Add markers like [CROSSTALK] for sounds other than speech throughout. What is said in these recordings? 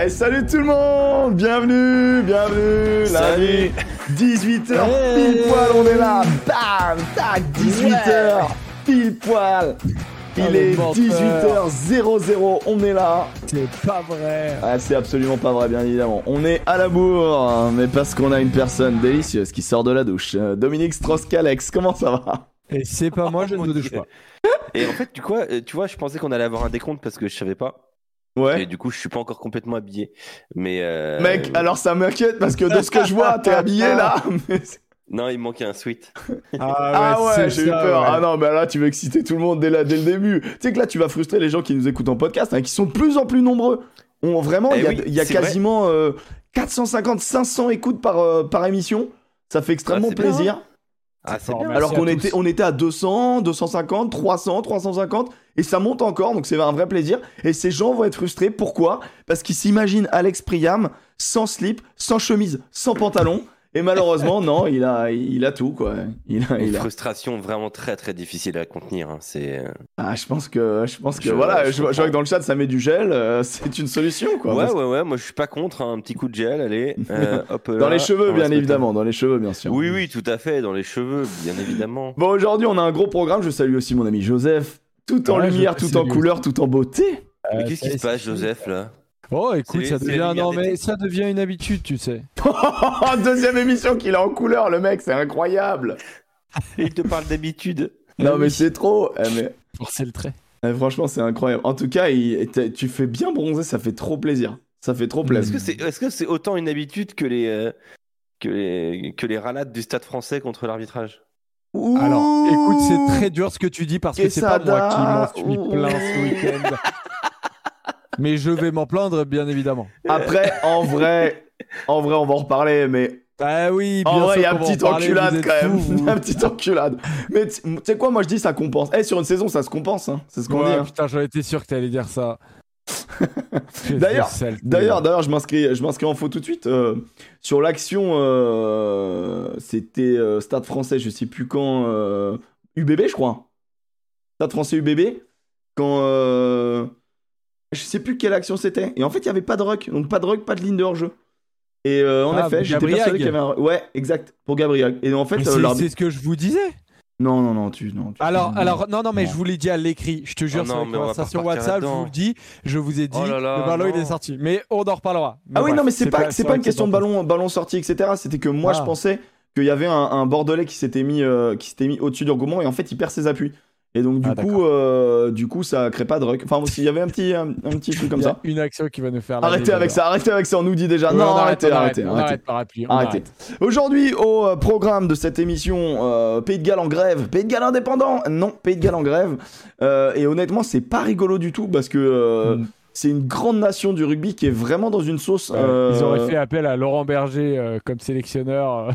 Eh, salut tout le monde Bienvenue, bienvenue Salut. Lundi, 18h, pile poil, on est là Bam Tac 18h, pile poil Il Oh, le est menteur. 18h00, on est là C'est pas vrai. Ah, c'est absolument pas vrai, bien évidemment. On est à la bourre, mais parce qu'on a une personne délicieuse qui sort de la douche. Euh, Dominique Strauss-Calex, comment ça va? Et c'est pas moi, je ne me douche pas. Et en fait, tu, quoi, euh, tu vois, je pensais qu'on allait avoir un décompte parce que je savais pas. Et du coup, je suis pas encore complètement habillé. Mais. euh, Mec, alors ça m'inquiète parce que de ce que je vois, t'es habillé là [LAUGHS] [LAUGHS] mais Non, il me manquait un sweat. Ah [LAUGHS] ouais, c'est j'ai eu peur. ouais. Ah non, mais là, tu veux exciter tout le monde dès, là, dès le début. Tu sais que là, tu vas frustrer les gens qui nous écoutent en podcast, hein, qui sont de plus en plus nombreux. On, vraiment, il Eh y a, oui, il y a quasiment euh, 450, 500 écoutes par, euh, par émission. Ça fait extrêmement Ah, bien, plaisir. Ah, bien. merci Alors qu'on était, on était à 200, 250, 300, 350, et ça monte encore, donc c'est un vrai plaisir. Et ces gens vont être frustrés. Pourquoi? Parce qu'ils s'imaginent Alex Priam sans slip, sans chemise, sans pantalon. Et malheureusement, non, il a, il a tout, quoi. Il a, Une il a- frustration vraiment très très difficile à contenir. hein. C'est. euh, Ah, je pense que, je pense que, Je- voilà, je je, vois- que dans le chat, ça met du gel, euh, [LAUGHS] c'est une solution, quoi. ouais, Parce- ouais, ouais. Moi, je suis pas contre hein, un petit coup de gel. Allez. [LAUGHS] euh, hop, Dans là, les cheveux, bien évidemment, dans les cheveux, bien sûr. Oui, oui, tout à fait. Dans les cheveux, bien évidemment. Bon, aujourd'hui, on a un gros programme. Je salue aussi mon ami Joseph. Tout en Ouais, lumière, tout en couleur, tout en beauté. Mais Euh, qu'est-ce qui se passe, Joseph, là Oh, écoute, ça devient non mais ça devient une habitude, tu sais. [LAUGHS] Deuxième émission qu'il a en couleur, le mec, c'est incroyable. [LAUGHS] Il te parle d'habitude. Non, mais c'est trop. Eh, mais, Forcer le trait. eh, franchement, c'est incroyable. En tout cas, tu fais bien bronzer, ça fait trop plaisir. Ça fait trop Est-ce plaisir. que c'est est-ce que c'est autant une habitude que les euh, que les que les ralades du Stade Français contre l'arbitrage? Alors, écoute, c'est très dur ce que tu dis parce que c'est pas moi qui m'en suis plaint ce week-end. mais je vais m'en plaindre, bien évidemment. Après, en vrai, en vrai, on va en reparler, mais Ah oui, bien En vrai, il y a une petite enculade quand même. vous. [LAUGHS] une petite enculade. Mais tu sais quoi, moi je dis ça compense. Eh, sur une saison, ça se compense. Hein. C'est ce qu'on Ouais, dit. hein. putain, j'en étais sûr que t'allais dire ça. D'ailleurs, Quelle saleté. D'ailleurs, d'ailleurs, je m'inscris, je m'inscris en faux tout de suite euh, sur l'action. euh, C'était euh, Stade Français, je sais plus quand. UBB, je crois. Stade Français UBB. Quand. je sais plus quelle action c'était. Et en fait, il y avait pas de ruck. Donc pas de ruck, pas de ligne de hors-jeu. Et euh, en Ah, effet, j'étais Gabriel. persuadé qu'il y avait un. Ouais, exact. Pour Gabriel. Et en fait, c'est ce que je vous disais. Non, non, non, tu. Non, tu- Alors, non. alors, non, non, mais Non. je vous l'ai dit à l'écrit. Je te jure, Oh sur la mais conversation WhatsApp, je vous le dis. Je vous ai dit, Oh là là, le ballon il est sorti. Mais on en reparlera. Ah oui, bref, non, mais c'est pas, c'est pas une que question de ballon, ballon sorti, etc. C'était que moi, Ah. je pensais qu'il y avait un, un Bordelais qui s'était mis, euh, qui s'était mis au-dessus d'Urgomont et en fait, il perd ses appuis. Et donc, du Ah, coup, euh, du coup, ça crée pas de ruck. Enfin, il y avait un petit, un, un petit truc comme ça. une action qui va nous faire. Arrêtez avec ça, arrêtez avec ça, on nous dit déjà. Ouais, non, on arrête, arrêtez, arrêtez, arrêtez. Arrêtez. arrête. Aujourd'hui, au euh, programme de cette émission, euh, Pays de Galles en grève, Pays de Galles indépendant, non, Pays de Galles en grève. Euh, et honnêtement, c'est pas rigolo du tout parce que euh, Mm. c'est une grande nation du rugby qui est vraiment dans une sauce. Euh, Ils auraient fait appel à Laurent Berger euh, comme sélectionneur.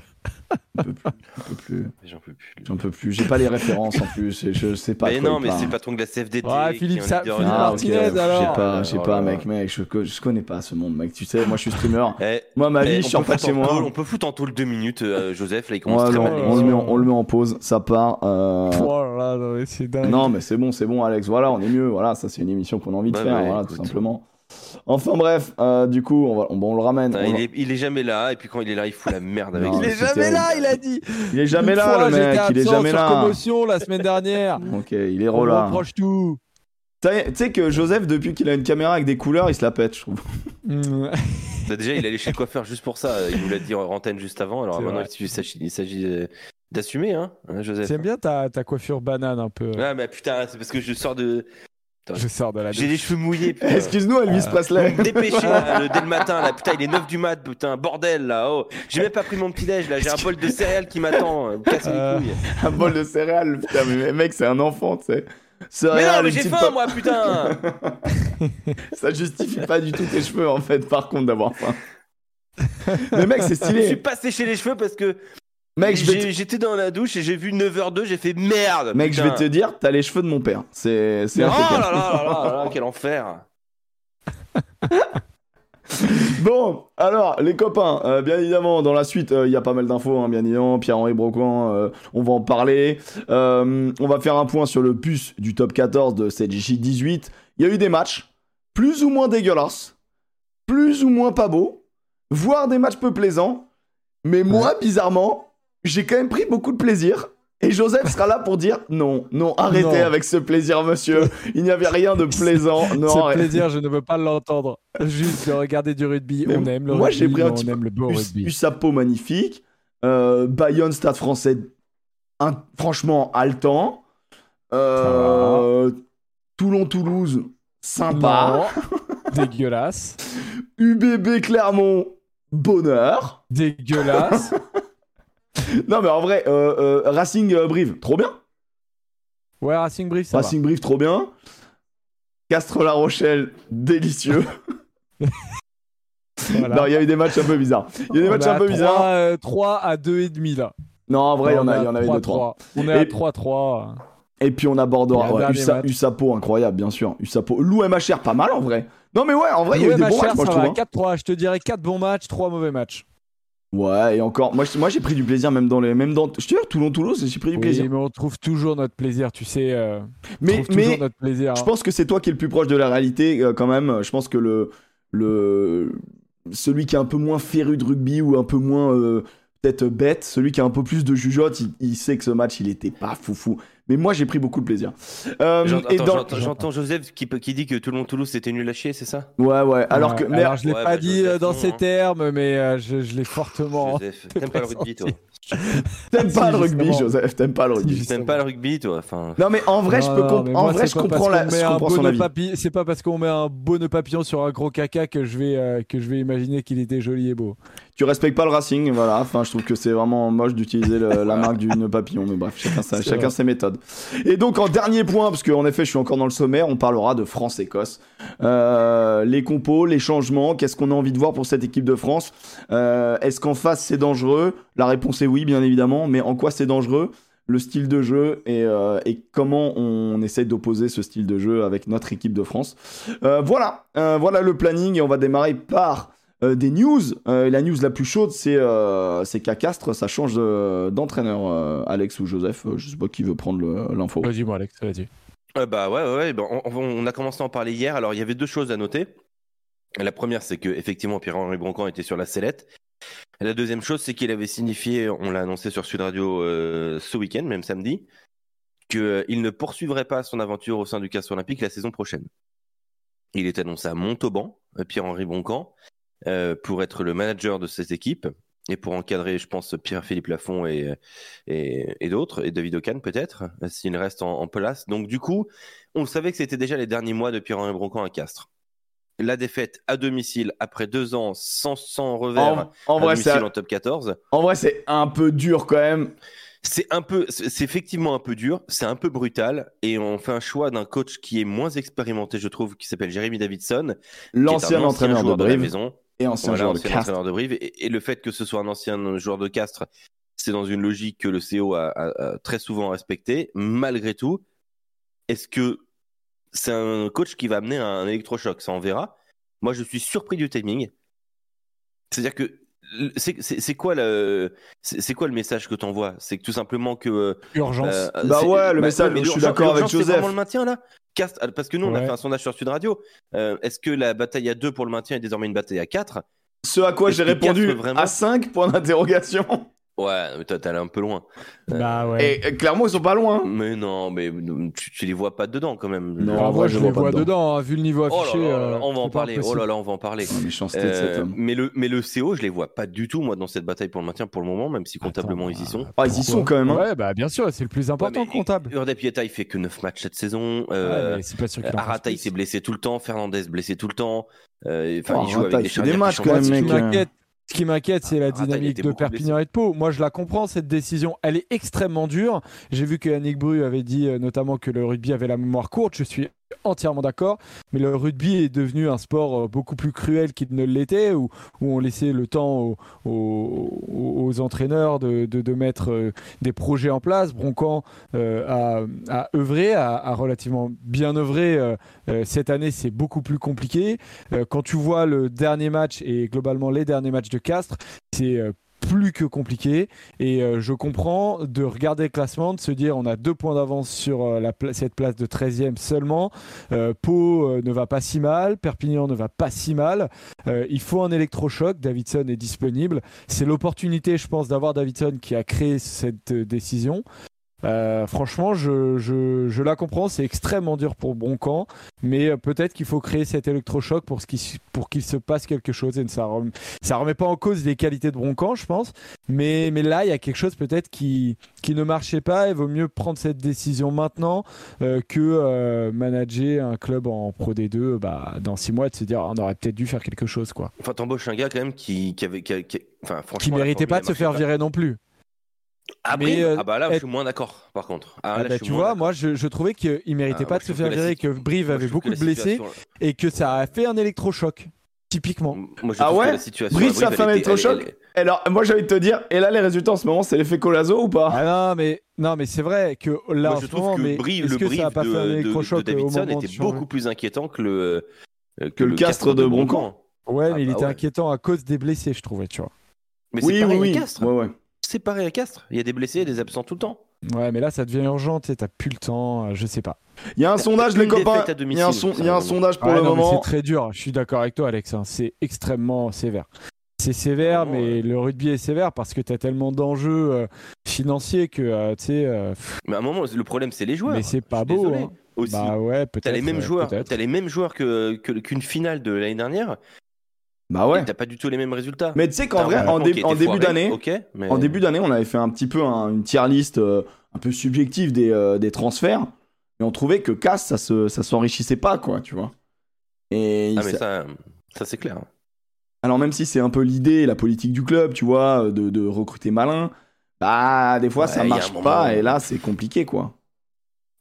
Plus. J'en peux plus. J'en peux plus. J'ai pas les références en plus. et Je sais pas. mais non, mais c'est patron de la CFDT. Ouais, qui Philippe leader Philippe. Ah, Martinez, ok. Je sais alors. pas, je sais Oh pas, mec, mec. Je, je connais pas ce monde, mec. Tu sais, moi, je suis streamer. [LAUGHS] Eh, Moi, ma eh, vie, on je pas de foutre chez en moi. on peut foutre en tôle deux minutes, euh, Joseph. Là, il commence Ouais, très non, mal. on, le met en, on le met en pause, ça part. euh, [LAUGHS] Oh là là, non, mais c'est dingue. Non, mais c'est bon, c'est bon, Alex. Voilà, on est mieux. Voilà, ça, c'est une émission qu'on a envie de Bah faire, ouais, voilà, tout simplement. Enfin, bref, euh, du coup, on, va, on, bon, on le ramène. On- il, est, il est jamais là, et puis quand il est là, il fout la merde avec Non, Il est jamais terrible. là, il a dit. Il est jamais Une là, fois, le mec. Il est jamais sur là. commotion la semaine dernière. [LAUGHS] Ok, il est On me relâ. reproche tout. Tu sais que Joseph, depuis qu'il a une caméra avec des couleurs, il se la pète, je trouve. [LAUGHS] Mm. Déjà, il allait chez le coiffeur juste pour ça. Il nous l'a dit en antenne juste avant. Alors maintenant, vrai. il s'agit euh, d'assumer, hein, hein, Joseph. J'aime bien ta, ta coiffure banane un peu. Ouais, mais putain, c'est parce que je sors de. Je sors de la J'ai les cheveux mouillés, [LAUGHS] putain. Excuse-nous, Elvis Euh, Presley. Dépêcher là, [LAUGHS] dès le matin là, putain il est 9 du mat, putain bordel là, oh. J'ai même pas pris mon petit déj là, j'ai un bol de céréales qui m'attend, vous me cassez Euh. les couilles. un bol de céréales. Putain, mais mec, c'est un enfant, tu sais. Mais non, mais j'ai faim moi putain. [LAUGHS] Ça justifie pas du tout tes cheveux, en fait, par contre, d'avoir faim. Mais mec, c'est Je me suis stylé. pas séché les cheveux parce que Mec, te... j'étais dans la douche et j'ai vu 9h02, j'ai fait merde. Mec, je vais te dire, t'as les cheveux de mon père. C'est c'est Oh là là là là là, quel enfer. [LAUGHS] Bon, alors, les copains, euh, bien évidemment, dans la suite, euh, il y a pas mal d'infos, hein, bien évidemment. Pierre-Henri Broquan, euh, on va en parler. Euh, on va faire un point sur le puce du top 14 de cette J18. Il y a eu des matchs, plus ou moins dégueulasses. plus ou moins pas beaux, voire des matchs peu plaisants. Mais moi, bizarrement, j'ai quand même pris beaucoup de plaisir. Et Joseph sera là pour dire non, non, arrêtez Non. avec ce plaisir, monsieur. Il n'y avait rien de plaisant. [LAUGHS] Non, Ce arrête- plaisir, je ne veux pas l'entendre. Juste de regarder du rugby, Mais on aime le moi, rugby, j'ai pris un petit on peu- aime le beau rugby. Usapo magnifique. Euh, Bayonne, Stade français, un- franchement haletant. Euh, Toulon-Toulouse, sympa. Non. [LAUGHS] Dégueulasse. UBB Clermont, bonheur. Dégueulasse. [LAUGHS] [LAUGHS] Non, mais en vrai, euh, euh, Racing euh, Brive, trop bien. Ouais, Racing Brief, ça Racing Brive, trop bien. Castres La Rochelle, délicieux. va. [LAUGHS] [LAUGHS] Voilà. Non, il y a eu des matchs un peu bizarres. Il y a eu des On matchs un à peu 3, bizarres. euh, 3 à 2,5 là. Non, en vrai, il y en, On a, y en à avait deux, trois. 3-3. On est à Et- 3-3. Et puis on abordera ouais, Usa-. Usapo, incroyable, bien sûr. Usapo. Lou MHR, pas mal en vrai. Non, mais ouais, en vrai, il y a eu des bons matchs, moi, je ça va, trouve. hein. 4-3. Je te dirais 4 bons matchs, 3 mauvais matchs. Ouais, et encore, moi, j'ai pris du plaisir même dans les. Même dans, je te dis, Toulon-Toulouse, j'ai pris du Oui, plaisir. mais on trouve toujours notre plaisir, tu sais. euh, on Mais, toujours notre plaisir. je hein. pense que c'est toi qui es le plus proche de la réalité euh, quand même. Je pense que le. le celui qui est un peu moins féru de rugby ou un peu moins. euh, Peut-être bête, celui qui a un peu plus de jugeote, il, il sait que ce match il était pas foufou. Mais moi j'ai pris beaucoup de plaisir. Euh, J'entends- Joseph qui, dit que Toulon-Toulouse c'était nul à chier, c'est ça? Ouais, ouais. Alors Ouais, que. Mais, alors, je l'ai Ouais, pas bah, dit Joseph, euh, dans non, ces hein. termes, mais euh, je, je l'ai fortement. Joseph, t'aimes pas le [LAUGHS] rugby toi? T'aimes Si, pas le rugby. Joseph, t'aimes pas le rugby. T'aimes pas le rugby toi enfin... Non mais en vrai, je peux comp- en moi, vrai, je comprends, la... C'est pas parce qu'on met un beau nœud papillon sur un gros caca que je vais, euh, que je vais imaginer qu'il était joli et beau. Tu respectes pas le Racing, voilà. Enfin, je trouve que c'est vraiment moche d'utiliser la marque du nœud papillon, mais bref, chacun, sa- chacun ses méthodes. Et donc en dernier point, parce qu'en effet, je suis encore dans le sommaire, on parlera de France-Écosse. Euh, les compos, les changements, qu'est-ce qu'on a envie de voir pour cette équipe de France? Euh, Est-ce qu'en face c'est dangereux? La réponse est oui, bien évidemment, mais en quoi c'est dangereux? Le style de jeu et, euh, et comment on essaie d'opposer ce style de jeu avec notre équipe de France. Euh, voilà, euh, voilà le planning et on va démarrer par euh, des news. Euh, la news la plus chaude, c'est euh, c'est qu'à Castres, ça change de- d'entraîneur, euh, Alex ou Joseph. Euh, je sais pas qui veut prendre l'info. Vas-y, moi, Alex, vas-y. Euh, bah ouais, ouais, ouais, bah, on, on a commencé à en parler hier. Alors il y avait deux choses à noter. La première, c'est que effectivement Pierre-Henri Broncan était sur la sellette. Et la deuxième chose, c'est qu'il avait signifié, on l'a annoncé sur Sud Radio euh, ce week-end, même samedi, qu'il ne poursuivrait pas son aventure au sein du Castres Olympique la saison prochaine. Il est annoncé à Montauban, euh, Pierre-Henri Broncan, euh, pour être le manager de cette équipe et pour encadrer, je pense, Pierre-Philippe Lafont et, et, et d'autres, et David Ocan peut-être, s'il reste en, en place. Donc du coup, on savait que c'était déjà les derniers mois de Pierre-Henri Broncan à Castres. La défaite à domicile après deux ans sans, sans revers En, en à vrai, c'est domicile en top 14, en vrai, c'est un peu dur quand même. c'est un peu, c'est effectivement un peu dur, c'est un peu brutal, et on fait un choix d'un coach qui est moins expérimenté, je trouve, qui s'appelle Jérémy Davidson, L'ancien entraîneur de joueur la Brive maison, et ancien Voilà, joueur de ancien Castres. entraîneur de Brive. Et, et le fait que ce soit un ancien joueur de Castres, c'est dans une logique que le CO a, a- a très souvent respectée. Malgré tout, est-ce que c'est un coach qui va amener un électrochoc? Ça, on verra. Moi, je suis surpris du timing. C'est-à-dire que c'est quoi le c'est c'est quoi le message que t'envoies? C'est que tout simplement que Urgence. euh, Bah c'est- ouais, le message, mais je suis d'accord avec l'urgence, c'est Joseph. vraiment le maintien là Ah, parce que nous on a fait un sondage sur Sud Radio. Euh, Est-ce que la bataille à 2 pour le maintien est désormais une bataille à 4 Ce à quoi j'ai répondu vraiment à 5 points d'interrogation. Ouais, mais toi, t'es allé un peu loin. Bah ouais. Et euh, clairement, ils sont pas loin. Mais non, mais tu, tu les vois pas dedans quand même. Non, en moi, vrai, je je les vois dedans. dedans, hein, vu le niveau Oh là affiché. là euh, on va en parler. Oh là là, on va en parler. Méchanceté de cet Euh, homme. mais le mais le CO, je les vois pas du tout moi dans cette bataille pour le maintien pour le moment, même si comptablement Attends, ils y sont. Ah, ils y sont quand même. hein. Ouais, bah bien sûr, c'est le plus important, Ouais, comptable. Urde Pieta, il fait que 9 matchs cette saison. Euh, mais c'est pas sûr qu'il en fasse Arata, il s'est blessé tout le temps. Fernandez blessé tout le temps. Euh, Enfin, Oh, il joue Arata, avec des fait des charnières matchs quand même, mec. Ce qui m'inquiète, c'est la il dynamique de Perpignan et de Pau. Moi, je la comprends, cette décision. Elle est extrêmement dure. J'ai vu que Yannick Bru avait dit euh, notamment que le rugby avait la mémoire courte. Je suis entièrement d'accord. Mais le rugby est devenu un sport euh, beaucoup plus cruel qu'il ne l'était, où, on laissait le temps aux, entraîneurs de, mettre euh, des projets en place. Broncan euh, a, œuvré, a, relativement bien œuvré. cette année, c'est beaucoup plus compliqué. Quand tu vois le dernier match et globalement les derniers matchs de Castres, c'est plus que compliqué. Et euh, je comprends de regarder le classement, de se dire on a deux points d'avance sur euh, cette place de 13e seulement. Euh, Pau euh, ne va pas si mal, Perpignan ne va pas si mal. Il faut un électrochoc, Davidson est disponible. C'est l'opportunité, je pense, d'avoir Davidson qui a créé cette décision. Euh, franchement, je, je- je la comprends, c'est extrêmement dur pour Broncan, mais euh, peut-être qu'il faut créer cet électrochoc pour ce qui- pour qu'il se passe quelque chose. Et ça rem- ça remet pas en cause les qualités de Broncan, je pense, mais, mais là, il y a quelque chose peut-être qui, qui ne marchait pas. Il vaut mieux prendre cette décision maintenant euh, que euh, manager un club en Pro D2 bah, dans six mois et de se dire on aurait peut-être dû faire quelque chose, quoi. Enfin, t'embauches un gars quand même qui, qui avait. Qui, qui- enfin, franchement. Qui la méritait pas de se faire virer non plus. Ah, Mais, Brive euh, ah bah là, je être- suis moins d'accord, par contre. Ah, Ah là, bah, tu vois, moi je, je trouvais qu'il méritait Ah, pas de se faire virer, que Brive Moi, avait beaucoup de blessés et que ça a fait un électrochoc, typiquement. Moi, je Ah ouais Brive, ça elle fait un électrochoc elle- elle- Et Alors, moi, j'allais te dire, et là, les résultats en ce moment, c'est l'effet Colazo ou pas Ah non, mais, non, mais c'est vrai que là, Moi, en je ce trouve moment, que mais Brive, est-ce le que Brive ça a pas de, fait un de- de électrochoc au Davidson était de beaucoup plus inquiétant que le, euh, Que le castre de Broncan. Ouais, Ah mais il bah était inquiétant à cause des blessés, je trouvais, tu vois. Mais c'est Oui, oui, oui. Pareil à Castres. Il y a des blessés et des absents tout le temps. Ouais, mais là, ça devient urgent, t'as plus le temps, euh, je sais pas. Il y a un sondage, les copains. Il y a un, domicile, son- il y a un ça, sondage pour le non, moment. C'est très dur, je suis d'accord avec toi, Alex. hein. C'est extrêmement sévère. C'est sévère, mais ouais. le rugby est sévère parce que tu as tellement d'enjeux euh, financiers que, euh, tu sais, euh, Mais à un moment, le problème, c'est les joueurs. mais c'est pas beau. hein. Aussi. Bah ouais, peut-être. T'as les mêmes joueurs. peut-être. T'as les mêmes joueurs que que- qu'une finale de l'année dernière. Bah ouais. T'as pas du tout les mêmes résultats. Mais tu sais qu'en vrai, en, dé- début d'année, mais- en début d'année, on avait fait un petit peu un- une tier list euh, un peu subjective des, euh, des transferts, et on trouvait que Cass, ça se, ça s'enrichissait pas, quoi, tu vois. Et Ah mais ça, ça c'est clair. alors même si c'est un peu l'idée, la politique du club, tu vois, de, de recruter malin, bah des fois Ouais, ça marche moment- pas, et là c'est compliqué, quoi.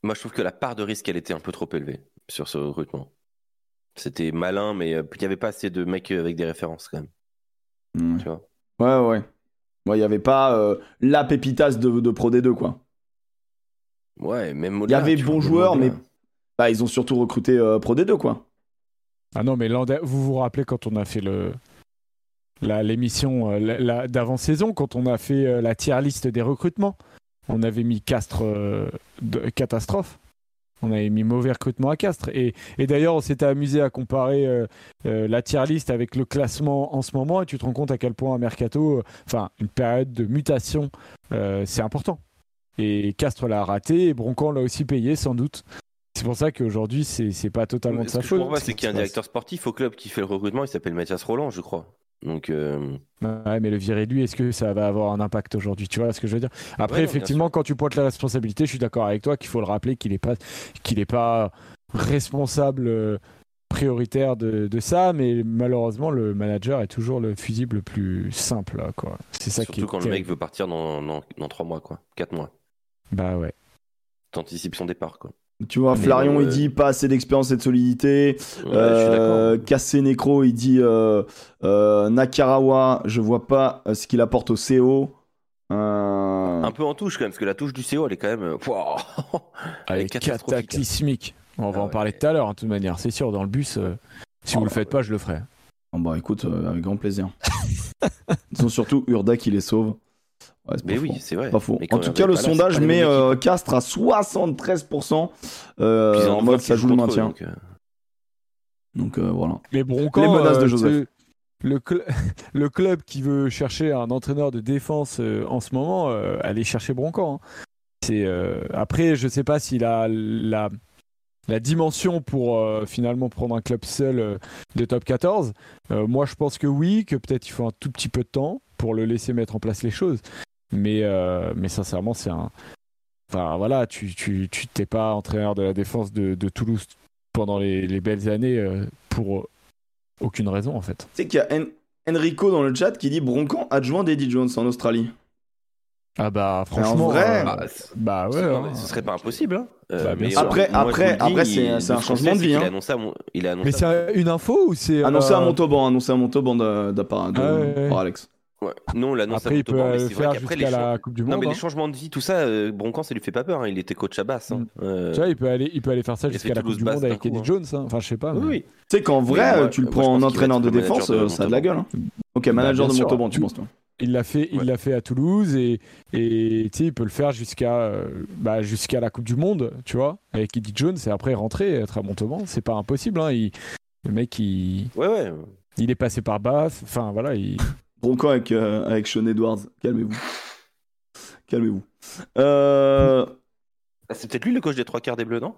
Moi, je trouve que la part de risque, elle était un peu trop élevée sur ce recrutement. C'était malin, mais euh, il n'y avait pas assez de mecs avec des références quand même. Ouais, Tu vois. ouais. ouais. Moi, il y avait pas euh, la pépitas de, de Pro D2, quoi. Ouais, même Il y avait bons joueurs, mais bah, ils ont surtout recruté euh, Pro D2, quoi. Ah non, mais vous vous rappelez quand on a fait le la- l'émission euh, la- la- d'avant-saison, quand on a fait euh, la tier list des recrutements, on avait mis Castres euh, de- catastrophe. On avait mis mauvais recrutement à Castres. Et, et d'ailleurs, on s'était amusé à comparer euh, euh, la tier list avec le classement en ce moment. Et tu te rends compte à quel point un mercato, euh, enfin, une période de mutation, c'est important. Et Castres l'a raté et Broncan l'a aussi payé, sans doute. C'est pour ça qu'aujourd'hui, c'est c'est pas totalement de sa que faute. ce c'est qui qu'il y a un directeur sportif au club qui fait le recrutement, il s'appelle Mathias Roland, je crois. Donc, euh, Ouais, mais le virer lui, est-ce que ça va avoir un impact aujourd'hui? Tu vois ce que je veux dire? Après, Ouais, non, effectivement, quand tu pointes la responsabilité, je suis d'accord avec toi qu'il faut le rappeler qu'il n'est pas, qu'il est pas responsable euh, prioritaire de, de ça, mais malheureusement, le manager est toujours le fusible le plus simple. là, quoi. C'est ça qui surtout est quand le mec veut partir dans, dans, dans 3 mois, quoi. 4 mois. Bah ouais. T'anticipes son départ, quoi. Tu vois, Mais Flarion, il euh, dit pas assez d'expérience et de solidité. Ouais, je suis Euh. Cassé Necro, il dit euh, euh, Nakarawa, je vois pas ce qu'il apporte au CO. Euh, Un peu en touche, quand même, parce que la touche du CO, elle est quand même. [LAUGHS] elle est cataclysmique. On va Ah en ouais. parler tout à l'heure, hein, de toute manière, c'est sûr, dans le bus. euh, si Oh vous le bah faites pas, je le ferai. oh bah écoute, euh, avec grand plaisir. [LAUGHS] Ils ont surtout Urda qui les sauve. Ouais, Mais faux. oui, c'est vrai. Pas faux. Mais En tout cas, le là, sondage met euh. Castres à 73% euh, Puis ils en mode ça joue le maintien. donc, euh, Donc euh, voilà. Les Broncos, Les menaces de euh, Joseph. Le, cl- [LAUGHS] le club qui veut chercher un entraîneur de défense euh, en ce moment, euh, allez chercher Broncan. hein. C'est euh, après, je sais pas s'il a la, la dimension pour euh, finalement prendre un club seul euh, de top 14. Euh, moi, je pense que oui, que peut-être il faut un tout petit peu de temps pour le laisser mettre en place les choses. Mais, euh, mais sincèrement, c'est un. Enfin voilà, tu tu tu t'es pas entraîneur de la défense de, de Toulouse pendant les, les belles années euh, pour aucune raison en fait. Tu sais qu'il y a En- Enrico dans le chat qui dit Broncan adjoint d'Eddie Jones en Australie. Ah bah franchement, vrai, euh, bah, bah ouais. hein. ce serait pas impossible. Hein. Euh, Bah, mais, Après- moi, après- dis, après, c'est- il- c'est un changement de c'est vie, hein. a annoncé à mon- il a annoncé Mais c'est à- une info ou c'est Annoncé euh, à Montauban, annoncé à Montauban de, de, par, de- Ah ouais, ouais. par Alex. Ouais. Non, on l'annonce Après, il peut Montauban, mais c'est vrai faire qu'après les jusqu'à la Coupe du Non, Monde. mais les hein. changements de vie, tout ça, euh, Broncan, ça lui fait pas peur. hein. Il était coach à basse. hein. Mm. Euh, Tu vois, il peut aller, il peut aller faire ça il a jusqu'à la Coupe du Monde d'un avec coup, Eddie hein. Jones. hein. Enfin, je sais pas. oui, mais- oui. Tu sais qu'en vrai, euh, tu le moi, je prends pense en qu'il va entraîneur être de le manager défense, de euh, ça a de la gueule. hein. Ok, Bah, manager bien de sûr. Montauban, tu penses toi Il l'a fait, il Ouais. l'a fait à Toulouse et, et tu sais, il peut le faire jusqu'à euh, bah, jusqu'à la Coupe du Monde, tu vois, avec Eddie Jones et après rentrer être à Montauban. C'est pas impossible. Hein. Il- le mec, il, Ouais, ouais. il est passé par Bath. Enfin voilà, il... Bronco avec, euh, avec Sean Edwards. Calmez-vous. Calmez-vous. Euh... Ah, c'est peut-être lui le coach des trois quarts des Bleus, non?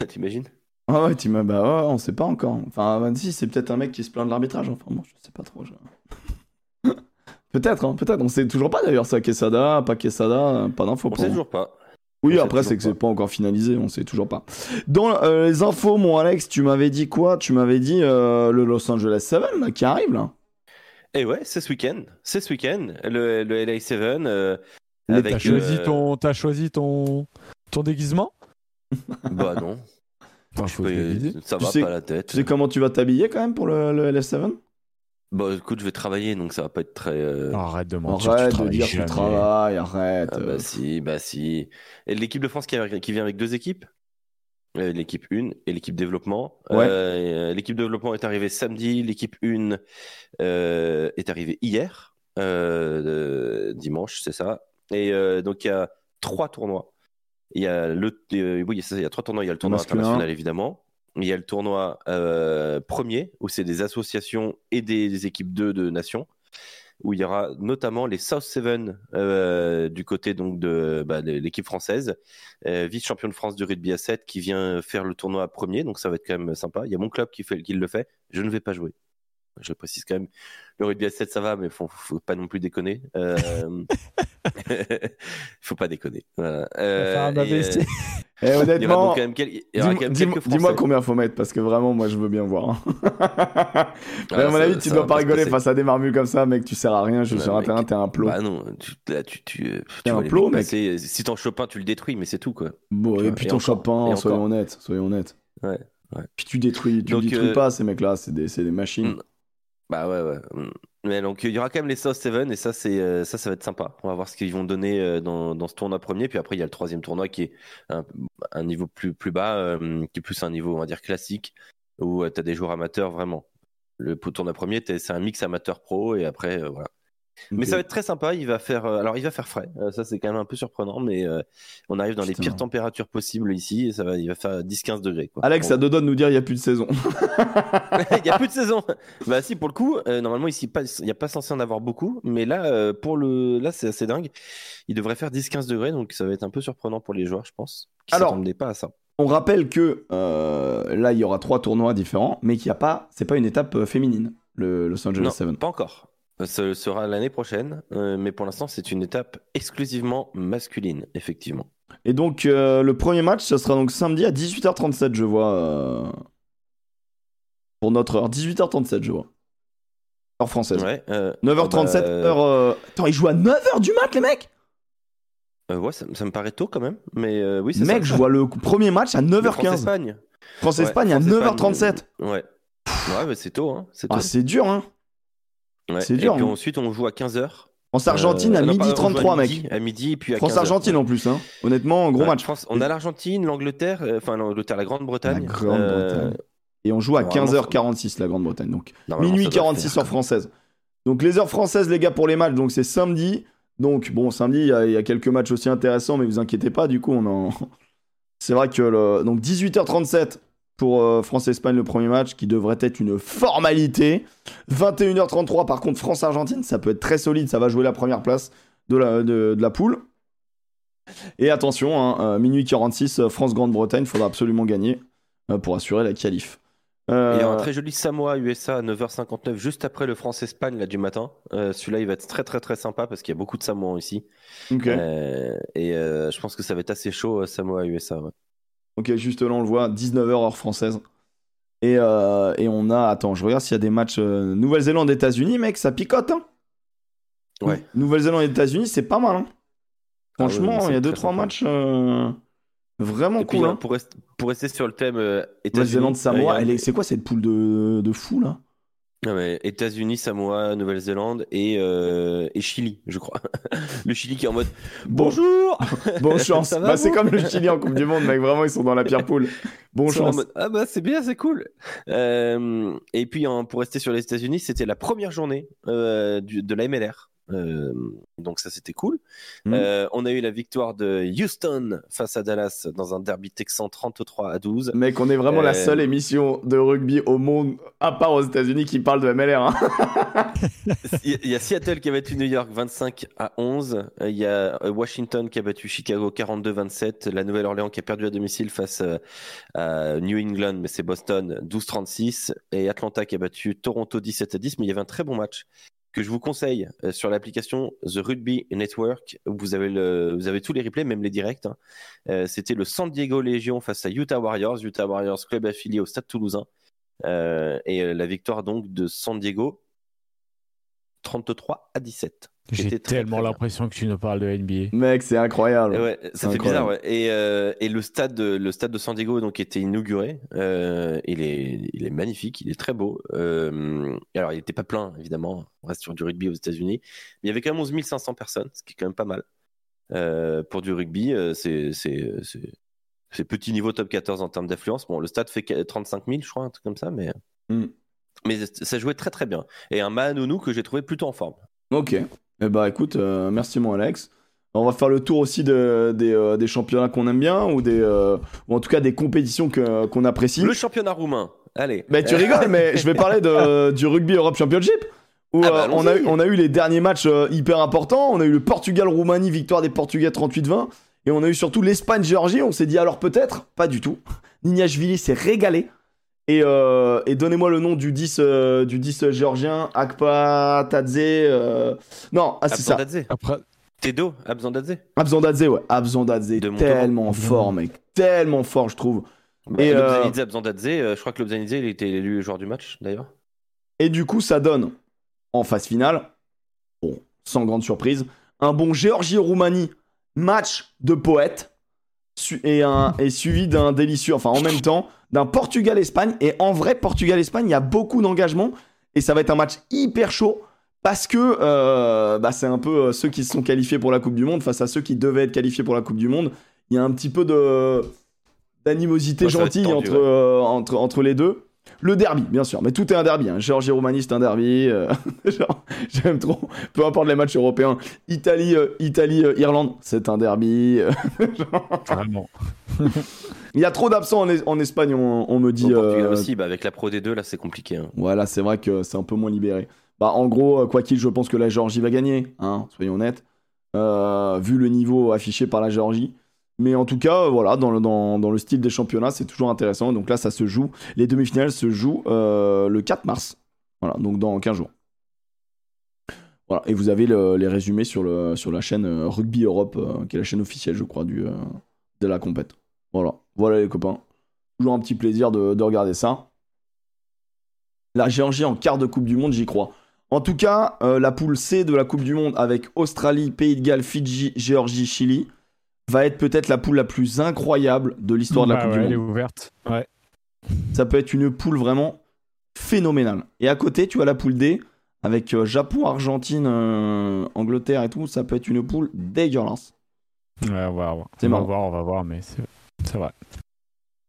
[LAUGHS] T'imagines? Ah ouais, tu m'as... Bah ouais, on sait pas encore. Enfin, 26, c'est peut-être un mec qui se plaint de l'arbitrage. Enfin, bon, je sais pas trop. je- [LAUGHS] peut-être, hein, peut-être. On sait toujours pas d'ailleurs ça. Quesada, pas Quesada, pas d'infos. On pour sait moi. toujours pas. Oui, On après, c'est que c'est pas. pas encore finalisé, on sait toujours pas. Dans euh, les infos, mon Alex, tu m'avais dit quoi? Tu m'avais dit euh, le Los Angeles 7 là, qui arrive là. Et ouais, c'est ce week-end. C'est ce week-end. Le, le LA7. euh, T'as choisi euh, ton, t'as choisi ton, ton déguisement? [LAUGHS] Bah non. Enfin, Je peux- ça Tu va sais- pas la tête. Tu sais comment tu vas t'habiller quand même pour le, le LS7 Bah écoute, je vais travailler donc ça va pas être très. euh, Arrête de mentir. Arrête tu de dire que jamais. tu travailles, arrête. Ah bah si, bah si. Et l'équipe de France qui vient avec deux équipes? Euh, L'équipe 1 et l'équipe développement. Ouais. Euh, l'équipe développement est arrivée samedi, l'équipe 1 euh, est arrivée hier, euh, dimanche, c'est ça. Et donc il y a trois tournois. Il y a le, oui, c'est ça, il y a trois tournois. Il y a le tournoi Masculin. international évidemment. Il y a le tournoi premier où c'est des associations et des, des équipes 2 de nations où il y aura notamment les South Seven euh, du côté donc de, bah, l'équipe française, euh, vice-champion de France de rugby à 7 qui vient faire le tournoi premier, donc ça va être quand même sympa. Il y a mon club qui, fait, qui le fait, je ne vais pas jouer. Je précise quand même, le rugby à 7 ça va, mais faut, faut pas non plus déconner. Euh... [LAUGHS] faut pas déconner. Voilà. Un Euh, et, euh, [LAUGHS] Et y aura honnêtement, quel- dis- dis-moi Français. combien faut mettre parce que vraiment, moi je veux bien voir. hein. [LAUGHS] Mais Ah, à mon avis, tu dois pas rigoler face à des marmules comme ça, mec. Tu sers à rien. Je suis sur un terrain, t'es un plot. Bah non, tu, là, tu, tu, vois un plot, mec. passer, Si t'en chopes un, tu le détruis, mais c'est tout quoi. Bon, et puis encore, Chopin, et soyons honnêtes, soyons honnêtes. Ouais, ouais. Puis tu détruis, tu Donc, détruis euh, pas ces mecs-là, c'est des, c'est des machines. Bah ouais, ouais. Mm. Mais donc il y aura quand même les South Seven et ça c'est euh, ça ça va être sympa. On va voir ce qu'ils vont donner euh, dans, dans ce tournoi premier. Puis après il y a le troisième tournoi qui est un, un niveau plus plus bas, euh, qui est plus un niveau on va dire classique où tu as des joueurs amateurs vraiment. Le tournoi premier c'est un mix amateur pro et après euh, voilà. Mais ça va être très sympa. Il va faire, euh, alors il va faire frais. Euh, ça c'est quand même un peu surprenant, mais euh, on arrive dans les pires températures possibles ici et ça va, il va faire 10-15 degrés. Quoi. Alex, ça te donne de nous dire il n'y a plus de saison. [LAUGHS] il n'y a plus de saison. [LAUGHS] Bah si, pour le coup, euh, normalement ici, il n'y a pas censé en avoir beaucoup, mais là, euh, pour le, là, c'est assez dingue. Il devrait faire 10-15 degrés, donc ça va être un peu surprenant pour les joueurs, je pense. Qui Alors- pas à ça. On rappelle que là, il y aura trois tournois différents, mais qu'il n'y a pas, c'est pas une étape féminine, le Los Angeles Non, 7. pas encore. Ce sera l'année prochaine, euh, mais pour l'instant, c'est une étape exclusivement masculine, effectivement. Et donc, euh, le premier match, ce sera donc samedi à 18h37, je vois. euh, Pour notre heure. 18h37, je vois. Heure française. Ouais, euh, 9h37, bah, heure. Attends, ils jouent à 9h du mat, les mecs? Ouais, ça, ça me paraît tôt quand même, mais oui, c'est Mec, ça. je vois le premier match à Le 9h15. France-Espagne. France-Espagne Ouais, à France-Espagne, 9h37. Ouais. Ouais, mais c'est tôt, hein. C'est. Ah, c'est dur, hein. Ouais. c'est dur, Et puis hein. ensuite, on joue à 15h. France-Argentine à Euh, non, midi pas- on joue 33, à mec. midi, À midi, puis à 15 heures, France-Argentine en plus, hein. Honnêtement, gros Ouais, match. France- on a l'Argentine, l'Angleterre, euh, enfin l'Angleterre, la La Grande-Bretagne. Grande-Bretagne. Euh, Et on joue à Normalement, 15h46, la Grande-Bretagne. Donc, minuit ça doit 46 faire. heure française. Donc, les heures françaises, les gars, pour les matchs, donc c'est samedi. Donc, bon, samedi, il y, a- il y a quelques matchs aussi intéressants, mais vous inquiétez pas, du coup, on en. [LAUGHS] C'est vrai que le... donc 18h37 pour euh, France-Espagne le premier match qui devrait être une formalité. 21h33 par contre France-Argentine, ça peut être très solide, ça va jouer la première place de la, de, de la poule. Et attention, hein, euh, minuit 46 euh, France-Grande-Bretagne, il faudra absolument gagner euh, pour assurer la qualif. Il y a un très joli Samoa-USA à 9h59, juste après le France-Espagne là, du matin. Celui-là, il va être très très très sympa parce qu'il y a beaucoup de Samoans ici. et je pense que ça va être assez chaud, Samoa-USA. Ouais. Ok, juste là, on le voit, 19h heure française. Et, euh, et on a. Attends, je regarde s'il y a des matchs euh, Nouvelle-Zélande, États-Unis, mec, ça picote. Hein Ouais. Nouvelle-Zélande, États-Unis, c'est pas mal. Hein Ah ouais, Franchement, il y a deux très trois sympa. matchs euh, vraiment Et cool. hein, Hein. pour, rest- pour rester sur le thème États-Unis, Nouvelle-Zélande, Samoa, c'est quoi cette poule de, de fou là? Ah ouais, États-Unis, Samoa, Nouvelle-Zélande et, euh, et Chili, je crois. [LAUGHS] le Chili qui est en mode Bon, Bonjour [LAUGHS] bonne chance. [LAUGHS] Bah, c'est comme le Chili en Coupe du Monde, mec. Vraiment, ils sont dans la pire poule. Bon chance. mode, ah bah c'est bien, c'est cool. Euh, et puis en- pour rester sur les États-Unis, c'était la première journée euh, du- de la MLR. Euh, donc ça c'était cool. Mhm. Euh, on a eu la victoire de Houston face à Dallas dans un derby texan 33 à 12. Mec, on est vraiment la Euh, seule émission de rugby au monde, à part aux États-Unis, qui parle de MLR. hein. [LAUGHS] Il y a Seattle qui a battu New York 25 à 11. Euh, Il y a euh, Washington qui a battu Chicago 42-27. La Nouvelle-Orléans qui a perdu à domicile face euh, à New England, mais c'est Boston 12-36. Et Atlanta qui a battu Toronto 17 à 10. Mais il y avait un très bon match que je vous conseille euh, sur l'application The Rugby Network. Vous avez, tous les replays, même les directs. hein. Euh, C'était le San Diego Legion face à Utah Warriors. Utah Warriors, club affilié au Stade Toulousain. Euh, et la victoire donc de San Diego 33 à 17. J'ai tellement l'impression que tu nous parles de NBA. Mec, c'est incroyable. Et ouais, ça fait incroyable. bizarre, ouais. Et, euh, et le stade, de, le stade de San Diego donc était inauguré. Euh, il est, il est magnifique, il est très beau. Euh, alors, il n'était pas plein, évidemment. On reste sur du rugby aux États-Unis. Mais il y avait quand même 11 500 personnes, ce qui est quand même pas mal. Euh, pour du rugby, c'est, c'est, c'est, c'est petit niveau top 14 en termes d'affluence. Bon, le stade fait 35 000, je crois, un truc comme ça, mais, Mm. mais ça jouait très très bien. Et un Mahanounou que j'ai trouvé plutôt en forme. Ok. Eh bah écoute, euh, merci mon Alex. On va faire le tour aussi de- des, euh, des championnats qu'on aime bien ou des euh, ou en tout cas des compétitions que- qu'on apprécie. Le championnat roumain, allez. Mais tu rigoles, mais je vais parler de, du Rugby Europe Championship. Où Ah bah, on, a, on a eu les derniers matchs hyper importants. On a eu le Portugal-Roumanie, victoire des Portugais 38-20. Et on a eu surtout l'Espagne-Géorgie. On s'est dit alors peut-être, pas du tout. Nignashvili s'est régalé. Et, euh, et donnez-moi le nom du 10, euh, du 10 géorgien, Akpa Tadze. euh, Non, ah, c'est ça. Abzandadze. Après, Tedo, Abzandadze. Abzondadze, ouais. Montauban. tellement fort, mec. Tellement fort, je trouve. Bah, Et, et euh, Lobzanidze, Abzandadze, euh, je crois que Lobzanidze, il était élu joueur du match d'ailleurs. Et du coup, ça donne, en phase finale, bon, sans grande surprise, un bon Géorgie-Roumanie, match de poète, su- et, un, et suivi d'un délicieux, enfin en même temps, d'un Portugal-Espagne. Et en vrai, Portugal-Espagne, il y a beaucoup d'engagement, et ça va être un match hyper chaud. Parce que euh, bah, c'est un peu euh, ceux qui se sont qualifiés pour la Coupe du Monde face à ceux qui devaient être qualifiés pour la Coupe du Monde. Il y a un petit peu de d'animosité Ouais, gentille tendu, entre, ouais. euh, entre, entre les deux. Le derby, bien sûr, mais tout est un derby. Hein. Géorgie-Roumanie, c'est un derby. euh, [LAUGHS] J'aime trop. Peu importe les matchs européens. Italie, euh, Italie, euh, Irlande, c'est un derby. euh, [LAUGHS] vraiment. Il y a trop d'absents en, Es- en Espagne, on, on me dit. Au euh, aussi, bah, avec la Pro D2, là, c'est compliqué. hein. Voilà, c'est vrai que c'est un peu moins libéré. Bah, en gros, quoi qu'il, je pense que la Géorgie va gagner, hein, soyons honnêtes, euh, vu le niveau affiché par la Géorgie. Mais en tout cas, euh, voilà, dans le, dans, dans le style des championnats, c'est toujours intéressant. Donc là, ça se joue. Les demi-finales se jouent euh, le 4 mars. Voilà, donc dans 15 jours. Voilà, et vous avez le- les résumés sur, le, sur la chaîne euh, Rugby Europe, qui est la chaîne officielle, je crois, du, de la compète. Voilà, voilà les copains. Toujours un petit plaisir de, de regarder ça. La Géorgie en quart de Coupe du Monde, j'y crois. En tout cas, la poule C de la Coupe du Monde avec Australie, Pays de Galles, Fidji, Géorgie, Chili va être peut-être la poule la plus incroyable de l'histoire de la Bah Coupe ouais, du elle est Monde. ouverte. Ouais. Ça peut être une poule vraiment phénoménale. Et à côté, tu as la poule D avec euh, Japon, Argentine, euh, Angleterre et tout. Ça peut être une poule dégueulasse. Ouais, on va voir. C'est on va voir, on va voir, mais c'est vrai.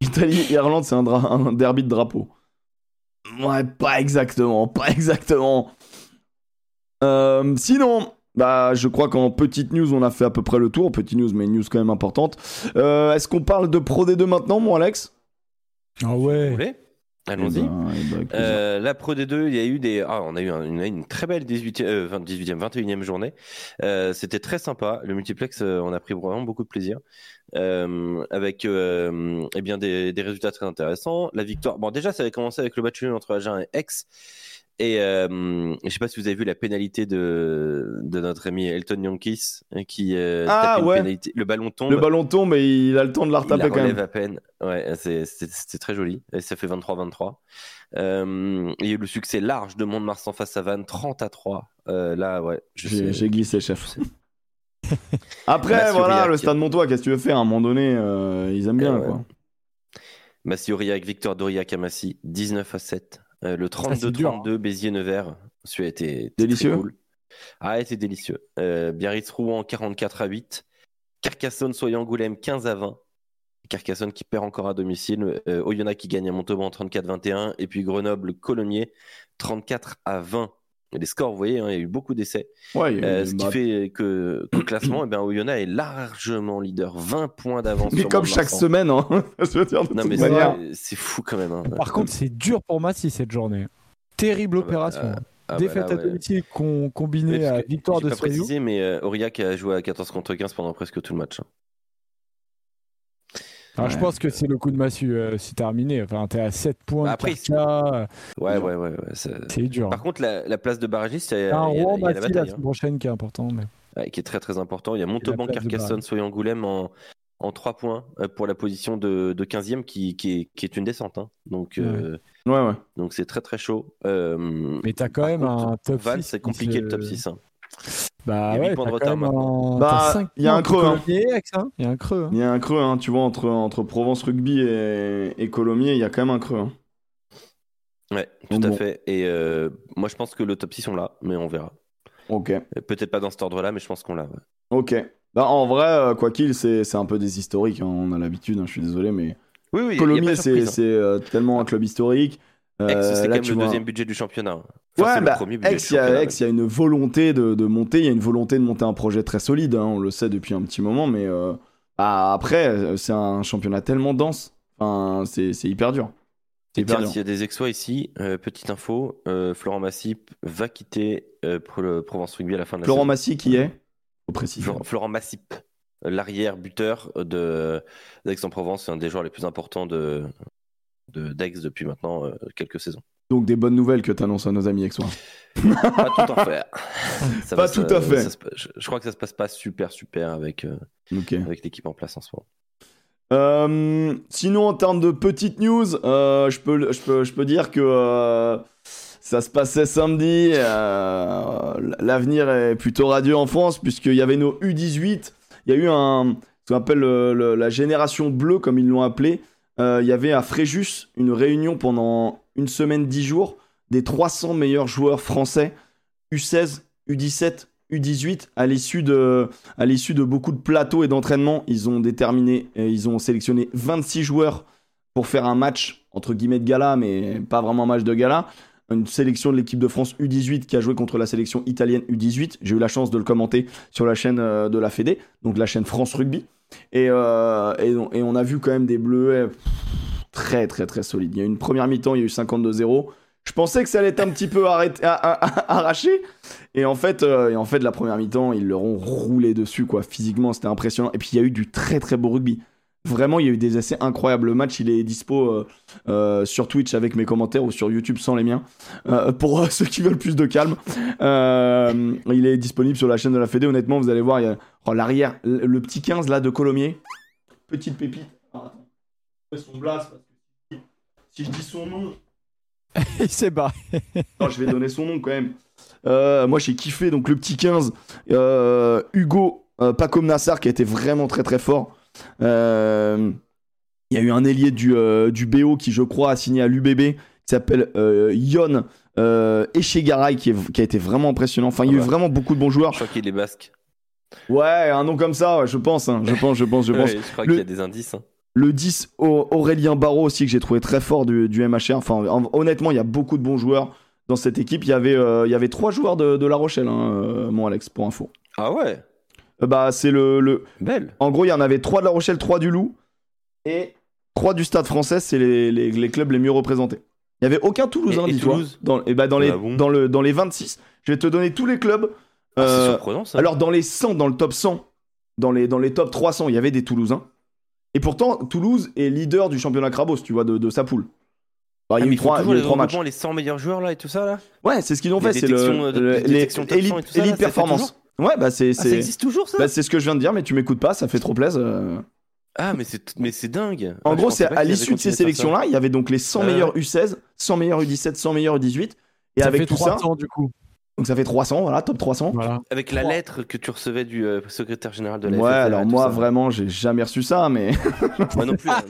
Italie, [LAUGHS] Irlande, c'est un derby de drapeau. Ouais, pas exactement, pas exactement. Euh, sinon, bah, je crois qu'en petite news, on a fait à peu près le tour. Petite news, mais une news quand même importante. Euh, Est-ce qu'on parle de Pro D2 maintenant, mon Alex? Ah ouais. Allons-y. Eh ben, eh ben. Euh, la Pro D2, il y a eu des. Ah, on a eu un- une, une très belle 18e, euh, 20 18e, 21e journée. Euh, C'était très sympa. Le multiplex, euh, on a pris vraiment beaucoup de plaisir. Euh, avec euh, eh bien des, des résultats très intéressants. La victoire. Bon, déjà, ça avait commencé avec le match nul entre Agen et Aix. Et euh, je sais pas si vous avez vu la pénalité de, de notre ami Elton Yankis qui euh, Ah, tape une ouais. pénalité. Le ballon tombe. Le ballon tombe et il a le temps de la Il la retaper quand même. à peine. Ouais, c'est très joli. Et ça fait 23-23. Euh, il y a eu le succès large de Mont-de-Marsan face à Vannes, 30 à 3. Euh, là, ouais, J'ai glissé, chef. [LAUGHS] Après, voilà, le stade Montois, qu'est-ce que tu veux faire? À un moment donné, euh, ils aiment bien, Eh ouais. quoi. Massy Aurillac, Victor Doriac à Massy, 19 à 7. Euh, le Ah, c'est dur, 32-32, Béziers-Nevers. Celui-là était Délicieux. très cool. Ah, était délicieux. Euh, Biarritz-Rouen, 44 à 8. Carcassonne-Soyer-Angoulême, 15 à 20. Carcassonne qui perd encore à domicile. Euh, Oyonnax qui gagne à Montauban 34-21. Et puis Grenoble-Colomiers, 34 à 20. Les scores, vous voyez, hein, il y a eu beaucoup d'essais. Ouais, il y a eu Euh, ce qui fait que, que classement, eh ben, Oyonnax est largement leader, 20 points d'avance. Mais sur comme chaque semaine, hein. [LAUGHS] je veux dire, de Non, toute mais c'est- manière. c'est fou quand même. hein. Par contre, c'est dur pour Massy cette journée. Terrible Ah bah, opération. Ah bah Défaite là, à ouais. domicile Oui, combinée à victoire de pas Soyou. précisé, mais euh, Aurillac a joué à 14 contre 15 pendant presque tout le match. Alors, Je Ouais. pense que c'est le coup de massue, euh, c'est terminé. Enfin, t'es à 7 points. Bah, de après, Karka, Ouais, ouais, ouais. ouais, c'est dur. Par contre, la, la place de barragiste, il y a, Il y a un a la Massy la bataille, hein. prochaine qui est important. Mais... Ouais, qui est très très important. Il y a Montauban, Carcassonne, Soyangoulême en, en 3 points euh, pour la position de, de 15e qui, qui, est, qui est une descente. hein. Donc euh, Ouais, ouais. donc c'est très très chaud. Euh, mais t'as quand même contre, un top Val, 6. c'est compliqué le top 6. hein. Bah Il y a ouais, points de retard. Bah, cinq il y a un creux, hein. hein. Il y a un creux. hein. Il y a un creux, hein, tu vois, entre, entre Provence Rugby et, et Colomiers, il y a quand même un creux. hein. Ouais, tout à fait. Et euh, moi je pense que le top 6 on l'a, mais on verra. Ok, Euh, Peut-être pas dans cet ordre-là, mais je pense qu'on l'a. ouais. ok. Bah, en vrai, euh, quoi qu'il, c'est c'est un peu des historiques, hein, on a l'habitude, hein, je suis désolé, mais Oui, oui, Colomiers, c'est hein. c'est, euh, tellement un club historique. Euh, Aix, c'est là, quand même le vois- deuxième budget du championnat. hein. Enfin, Ouais, c'est bah, le premier budget Aix, du il y, a- championnat. Aix, il y a une volonté de, de monter, il y a une volonté de monter un projet très solide, hein, on le sait depuis un petit moment, mais euh, bah, après, euh, c'est un championnat tellement dense, enfin, c'est c'est hyper dur. C'est Et hyper tiens, dur. s'il y a des exploits ici, euh, petite info, euh, Florent Massip va quitter euh, pour le Provence Rugby à la fin de la Florent saison. Massy qui est? Faut préciser. Florent, Florent Massip, euh, l'arrière buteur de d'Aix-en-Provence, c'est un des joueurs les plus importants de de- d'Aix depuis maintenant euh, quelques saisons. Donc des bonnes nouvelles que tu annonces à nos amis aixois. Pas [LAUGHS] tout à fait. Ça Pas va tout à fait. ça je, je crois que ça se passe pas super super avec euh, avec l'équipe en place en ce moment. Euh, sinon, en termes de petites news, euh, je, peux, je, peux, je peux dire que euh, ça se passait samedi. L'avenir est plutôt radieux en France, puisqu'il y avait nos U18. Il y a eu un, ce qu'on appelle le- le- la génération bleue, comme ils l'ont appelé. Euh, il y avait à Fréjus une réunion pendant une semaine, dix jours, des 300 meilleurs joueurs français, U16, U17, U18, à l'issue de, à l'issue de beaucoup de plateaux et d'entraînements, ils ont déterminé, et ils ont sélectionné 26 joueurs pour faire un match entre guillemets de gala, mais pas vraiment un match de gala. Une sélection de l'équipe de France U18 qui a joué contre la sélection italienne U18. J'ai eu la chance de le commenter sur la chaîne euh, de la Fédé, donc la chaîne France Rugby. Et, euh, et, on, a vu quand même des bleus très très très solides. Il y a eu une première mi-temps, il y a eu 52-0. Je pensais que ça allait être un petit peu arraché. Et en fait, euh, et en fait, la première mi-temps, ils leur ont roulé dessus, quoi. Physiquement, c'était impressionnant. Et puis, il y a eu du très très beau rugby. Vraiment, il y a eu des essais incroyables. Le match, il est dispo euh, euh, sur Twitch avec mes commentaires ou sur YouTube sans les miens. Euh, pour [LAUGHS] ceux qui veulent plus de calme, il est disponible sur la chaîne de la Fédé. Honnêtement, vous allez voir, il y a oh, l'arrière, le, petit 15 là de Colomiers. Petite pépite. Fais son blast parce que si- je dis son nom, [LAUGHS] Il s'est barré. non, je vais donner son nom quand même. Moi, j'ai kiffé donc le petit 15, euh, Hugo euh, Pacom Nassar qui a été vraiment très très fort. Euh, Il y a eu un ailier du, euh, du BO qui, je crois, a signé à l'UBB qui s'appelle euh, Yon euh, Echegaray qui, est- qui a été vraiment impressionnant. Enfin, il y a eu Ouais. vraiment beaucoup de bons joueurs. Je crois qu'il est basque. Ouais, un nom comme ça, ouais, je pense, hein, je pense, je pense, je pense. Ouais, je crois Le- qu'il y a des indices. hein. Le 10, Au- Aurélien Barraud aussi, que j'ai trouvé très fort du, du MHR. Enfin, en- honnêtement, il y a beaucoup de bons joueurs dans cette équipe. Il y avait, euh, il y avait trois joueurs de, de La Rochelle, hein, euh, mon Alex, pour info. Ah ouais, bah, c'est le, le. belle. En gros, il y en avait trois de La Rochelle, trois du Loup. Et trois du Stade français, c'est les, les- les clubs les mieux représentés. Il n'y avait aucun Toulousain, Et- et dis-toi. Toulouse Dans, et bah, dans, les, Ah bon dans, le, dans les 26, je vais te donner tous les clubs. Ah, c'est Euh, surprenant ça. alors, dans les 100, dans le top 100, dans les, dans les top 300, il y avait des Toulousains. Et pourtant, Toulouse est leader du championnat Crabos, tu vois, de, de sa poule. Bah, il y Ah, a eu trois, il y a eu les trois matchs. regroupements, les 100 meilleurs joueurs là et tout ça là? Ouais, c'est ce qu'ils ont Les fait. C'est le, le- les les détections de top 100 élite, et tout ça, là, performance. Ouais, bah c'est Ah, ça c'est existe toujours ça bah, c'est ce que je viens de dire, mais tu m'écoutes pas, ça fait trop plaisir. euh. Ah mais c'est mais c'est dingue. En Ah, je gros, c'est à l'issue de ces sélections-là, il y avait donc les 100 Ouais. meilleurs U16, 100 meilleurs U17, 100 meilleurs U18. Et ça avec fait tout ça, 300 du coup. donc ça fait 300, voilà, top 300. Voilà. Avec la lettre que tu recevais du euh, secrétaire général de la Ouais, FFL, alors moi, ça. vraiment, j'ai jamais reçu ça, mais. Moi non plus. hein.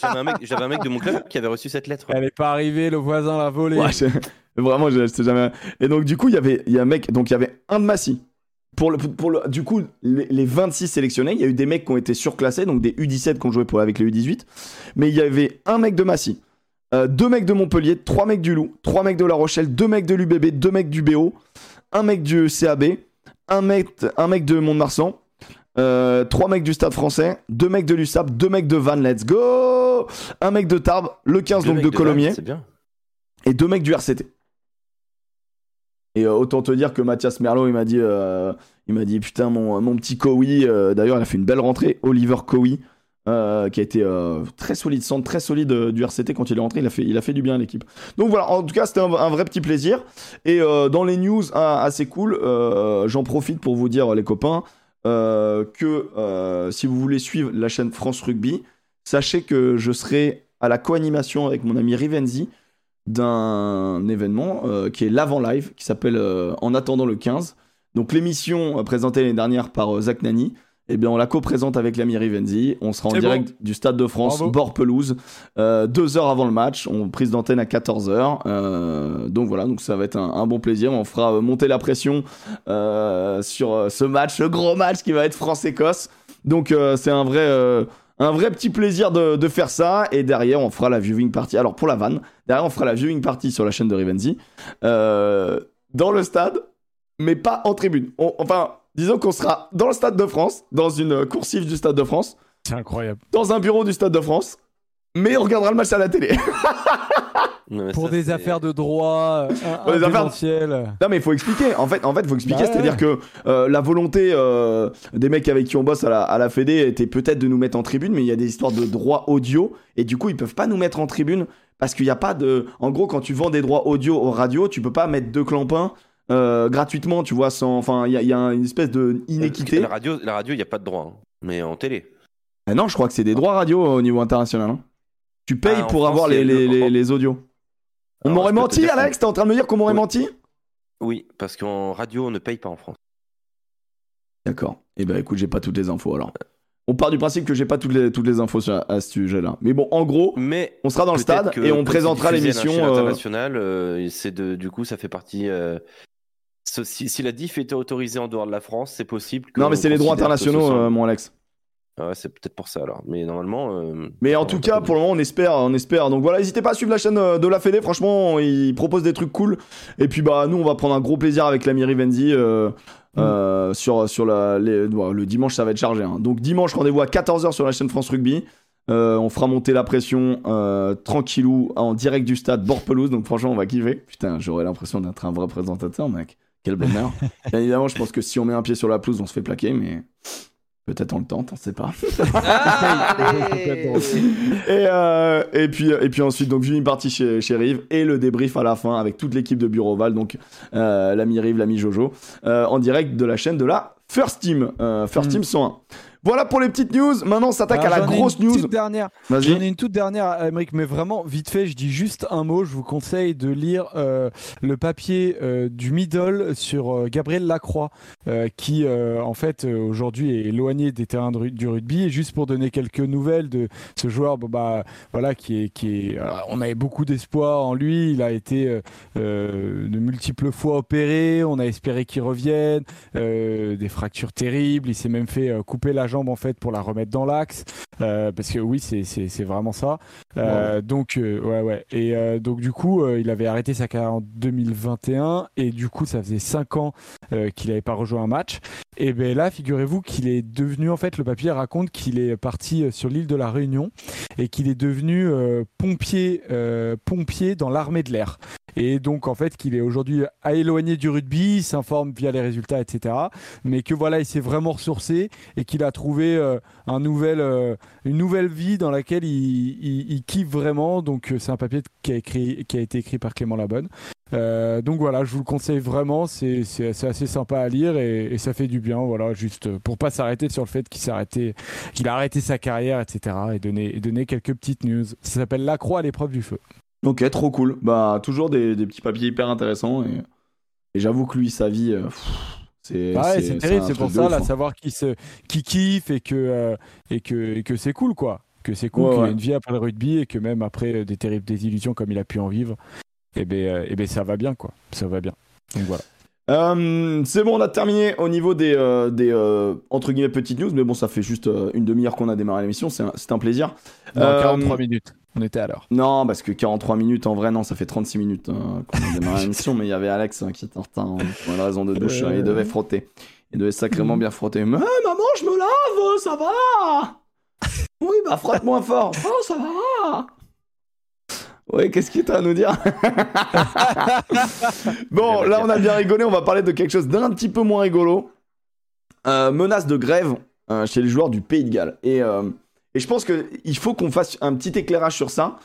J'avais un, mec- j'avais un mec de mon club qui avait reçu cette lettre. Elle est pas arrivée, le voisin l'a volée. Ouais, vraiment, je sais jamais. Et donc, du coup, il y avait, il y a un mec, donc il y avait un de Massy. Pour le, pour le, du coup, les, les 26 sélectionnés, il y a eu des mecs qui ont été surclassés, donc des U17 qui ont joué pour, avec les U18. Mais il y avait un mec de Massy, euh, deux mecs de Montpellier, trois mecs du Loup, trois mecs de La Rochelle, deux mecs de l'UBB, deux mecs du BO, un mec du CAB, un mec, un mec de Mont-de-Marsan, euh, trois mecs du Stade français, deux mecs de l'USAP, deux mecs de Van, let's go Un mec de Tarbes, le 15 Deux donc de Colomiers, et deux mecs du RCT. Et euh, autant te dire que Mathias Merlot, il m'a dit, euh, il m'a dit putain mon, mon petit Kowi, euh, d'ailleurs il a fait une belle rentrée, Oliver Kowi, euh, qui a été très solide, centre très solide du RCT quand il est rentré, il a fait, il a fait du bien à l'équipe. Donc voilà, en tout cas c'était un, un vrai petit plaisir. Et dans les news ah, assez cool, j'en profite pour vous dire les copains que si vous voulez suivre la chaîne France Rugby, sachez que je serai à la co-animation avec mon ami Rivenzi d'un événement euh, qui est l'avant live qui s'appelle euh, En attendant le 15. Donc l'émission euh, présentée l'année dernière par Zach Nani, eh bien on la co-présente avec l'ami Rivenzi. On sera en direct du Stade de France, Bravo. bord pelouse, euh, deux heures avant le match. On prise d'antenne à 14h. Euh, donc voilà, donc ça va être un, un bon plaisir. On fera monter la pression euh, sur ce match, ce gros match qui va être France-Écosse. Donc c'est un vrai, un vrai petit plaisir de, de faire ça. Et derrière, on fera la viewing party. Alors pour la vanne, derrière, on fera la viewing party sur la chaîne de Rivenzi. Euh, dans le stade, mais pas en tribune. On- enfin, disons qu'on sera dans le stade de France, dans une coursive du stade de France, C'est incroyable. dans un bureau du stade de France, mais on regardera le match à la télé. [LAUGHS] Non, mais Pour ça, des affaires de droit, euh, Pour des affaires-. Non mais il faut expliquer. En fait, en fait, faut expliquer. Bah ouais. C'est-à-dire que euh, la volonté euh, des mecs avec qui on bosse à la, à la Fédé était peut-être de nous mettre en tribune, mais il y a des histoires de droits audio et du coup ils peuvent pas nous mettre en tribune parce qu'il n'y a pas de. En gros, quand tu vends des droits audio aux radios, tu peux pas mettre deux clampins euh, gratuitement, tu vois, sans. Enfin, il y a, il y a une espèce de inéquité. La radio, la radio, il n'y a pas de droit. hein. Mais en télé. Ah non, je crois que c'est des droits radio au niveau international. hein. Tu payes Ah, pour France, avoir les, les, le- les, les audios. On Alors, m'aurait te menti, Alex T'es en train de me dire qu'on m'aurait Oui. menti Oui, parce qu'en radio, on ne paye pas en France. D'accord. Eh ben écoute, j'ai pas toutes les infos alors. On part du principe que j'ai pas toutes les, toutes les infos sur, à ce sujet-là. Mais bon, en gros, Mais on sera dans le stade que et on présentera l'émission. l'échelle euh, internationale. euh, c'est de, du coup, ça fait partie. euh, si, si la diff était autorisée en dehors de la France, c'est possible. que Non, mais on c'est les droits internationaux, euh, mon Alex. Ah ouais, c'est peut-être pour ça alors. Mais normalement. euh, Mais en tout cas, pour le moment, on espère, on espère. Donc voilà, n'hésitez pas à suivre la chaîne euh, de la Fédé. Franchement, ils proposent des trucs cool. Et puis bah, nous, on va prendre un gros plaisir avec l'ami Rivenzi. euh, euh, sur, sur la, les- le dimanche, ça va être chargé. hein. Donc dimanche, rendez-vous à 14h sur la chaîne France Rugby. On fera monter la pression tranquillou en direct du stade Bord-Pelouse. Donc franchement, on va kiffer. Putain, j'aurais l'impression d'être un vrai présentateur, mec. Quel bonheur. [LAUGHS] Bien évidemment, je pense que si on met un pied sur la pelouse, on se fait plaquer, mais peut-être on le tente, on sait pas. [LAUGHS] Et, euh, et, puis, et puis ensuite, donc, viewing party chez, chez Rive et le débrief à la fin avec toute l'équipe de Bureau Val, donc euh, l'ami Rive, l'ami Jojo, euh, en direct de la chaîne de la First Team, euh, First Mm. Team 101. Voilà pour les petites news. Maintenant, on s'attaque à la grosse une news. dernière. J'en ai une toute dernière, Emmerich, mais vraiment vite fait, je dis juste un mot. Je vous conseille de lire euh, le papier euh, du middle sur euh, Gabriel Lacroix, qui en fait aujourd'hui est éloigné des terrains de du rugby. Et juste pour donner quelques nouvelles de ce joueur, bon, bah voilà, qui est, qui est, alors, on avait beaucoup d'espoir en lui. Il a été de multiples fois opéré. On a espéré qu'il revienne. Des fractures terribles. Il s'est même fait couper la jambe en fait pour la remettre dans l'axe. Euh, parce que oui, c'est vraiment ça. Euh, Donc, euh, ouais, ouais. Et euh, donc, du coup, il avait arrêté sa carrière en 2021. Et du coup, ça faisait 5 ans qu'il n'avait pas rejoint un match. Et ben là, figurez-vous qu'il est devenu, en fait, le papier raconte qu'il est parti sur l'île de la Réunion et qu'il est devenu euh, pompier, euh, pompier dans l'armée de l'air. Et donc, en fait, qu'il est aujourd'hui à éloigner du rugby, il s'informe via les résultats, etc. Mais que voilà, il s'est vraiment ressourcé et qu'il a trouvé euh, un nouvel, une nouvelle vie dans laquelle il, il- il kiffe vraiment. Donc, euh, c'est un papier qui a, écrit, qui a été écrit par Clément Labonne. Euh, donc voilà, je vous le conseille vraiment, c'est assez sympa à lire et, et ça fait du bien, voilà, juste euh, pour pas s'arrêter sur le fait qu'il a arrêté sa carrière, etc. et donner, et donner quelques petites news. Ça s'appelle La Croix à l'épreuve du feu. Ok, trop cool. Bah, toujours des, des petits papiers hyper intéressants. Et, et j'avoue que lui, sa vie, euh, c'est. Ah ouais, c'est terrible, c'est pour ça, ouf, là, hein. savoir qui, se, qui kiffe et que, euh, et que, et que c'est cool, quoi. Que c'est cool, Ouais, qu'il ouais. a une vie après le rugby et que même après euh, des terribles désillusions comme il a pu en vivre, et ben, euh, eh ben ça va bien, quoi. Ça va bien. Donc voilà. Euh, c'est bon, on a terminé au niveau des, euh, des euh, entre guillemets petites news, mais bon, ça fait juste une demi-heure qu'on a démarré l'émission, c'est un, un plaisir. Euh, 43 minutes. On était à l'heure. Non, parce que 43 minutes, en vrai, non, ça fait 36 minutes hein, qu'on a [LAUGHS] démarré l'émission, mais il y avait Alex hein, qui était en retard hein, pour une raison de douche. hein, il devait frotter. Il devait sacrément bien frotter. Mais maman, je me lave, ça va Oui, bah frotte moins fort. [LAUGHS] Oh, ça va Oui, qu'est-ce que t'as à nous dire [LAUGHS] Bon, là, on a bien rigolé. On va parler de quelque chose d'un petit peu moins rigolo. Euh, menace de grève euh, chez les joueurs du Pays de Galles. Et, euh, et je pense qu'il faut qu'on fasse un petit éclairage sur ça.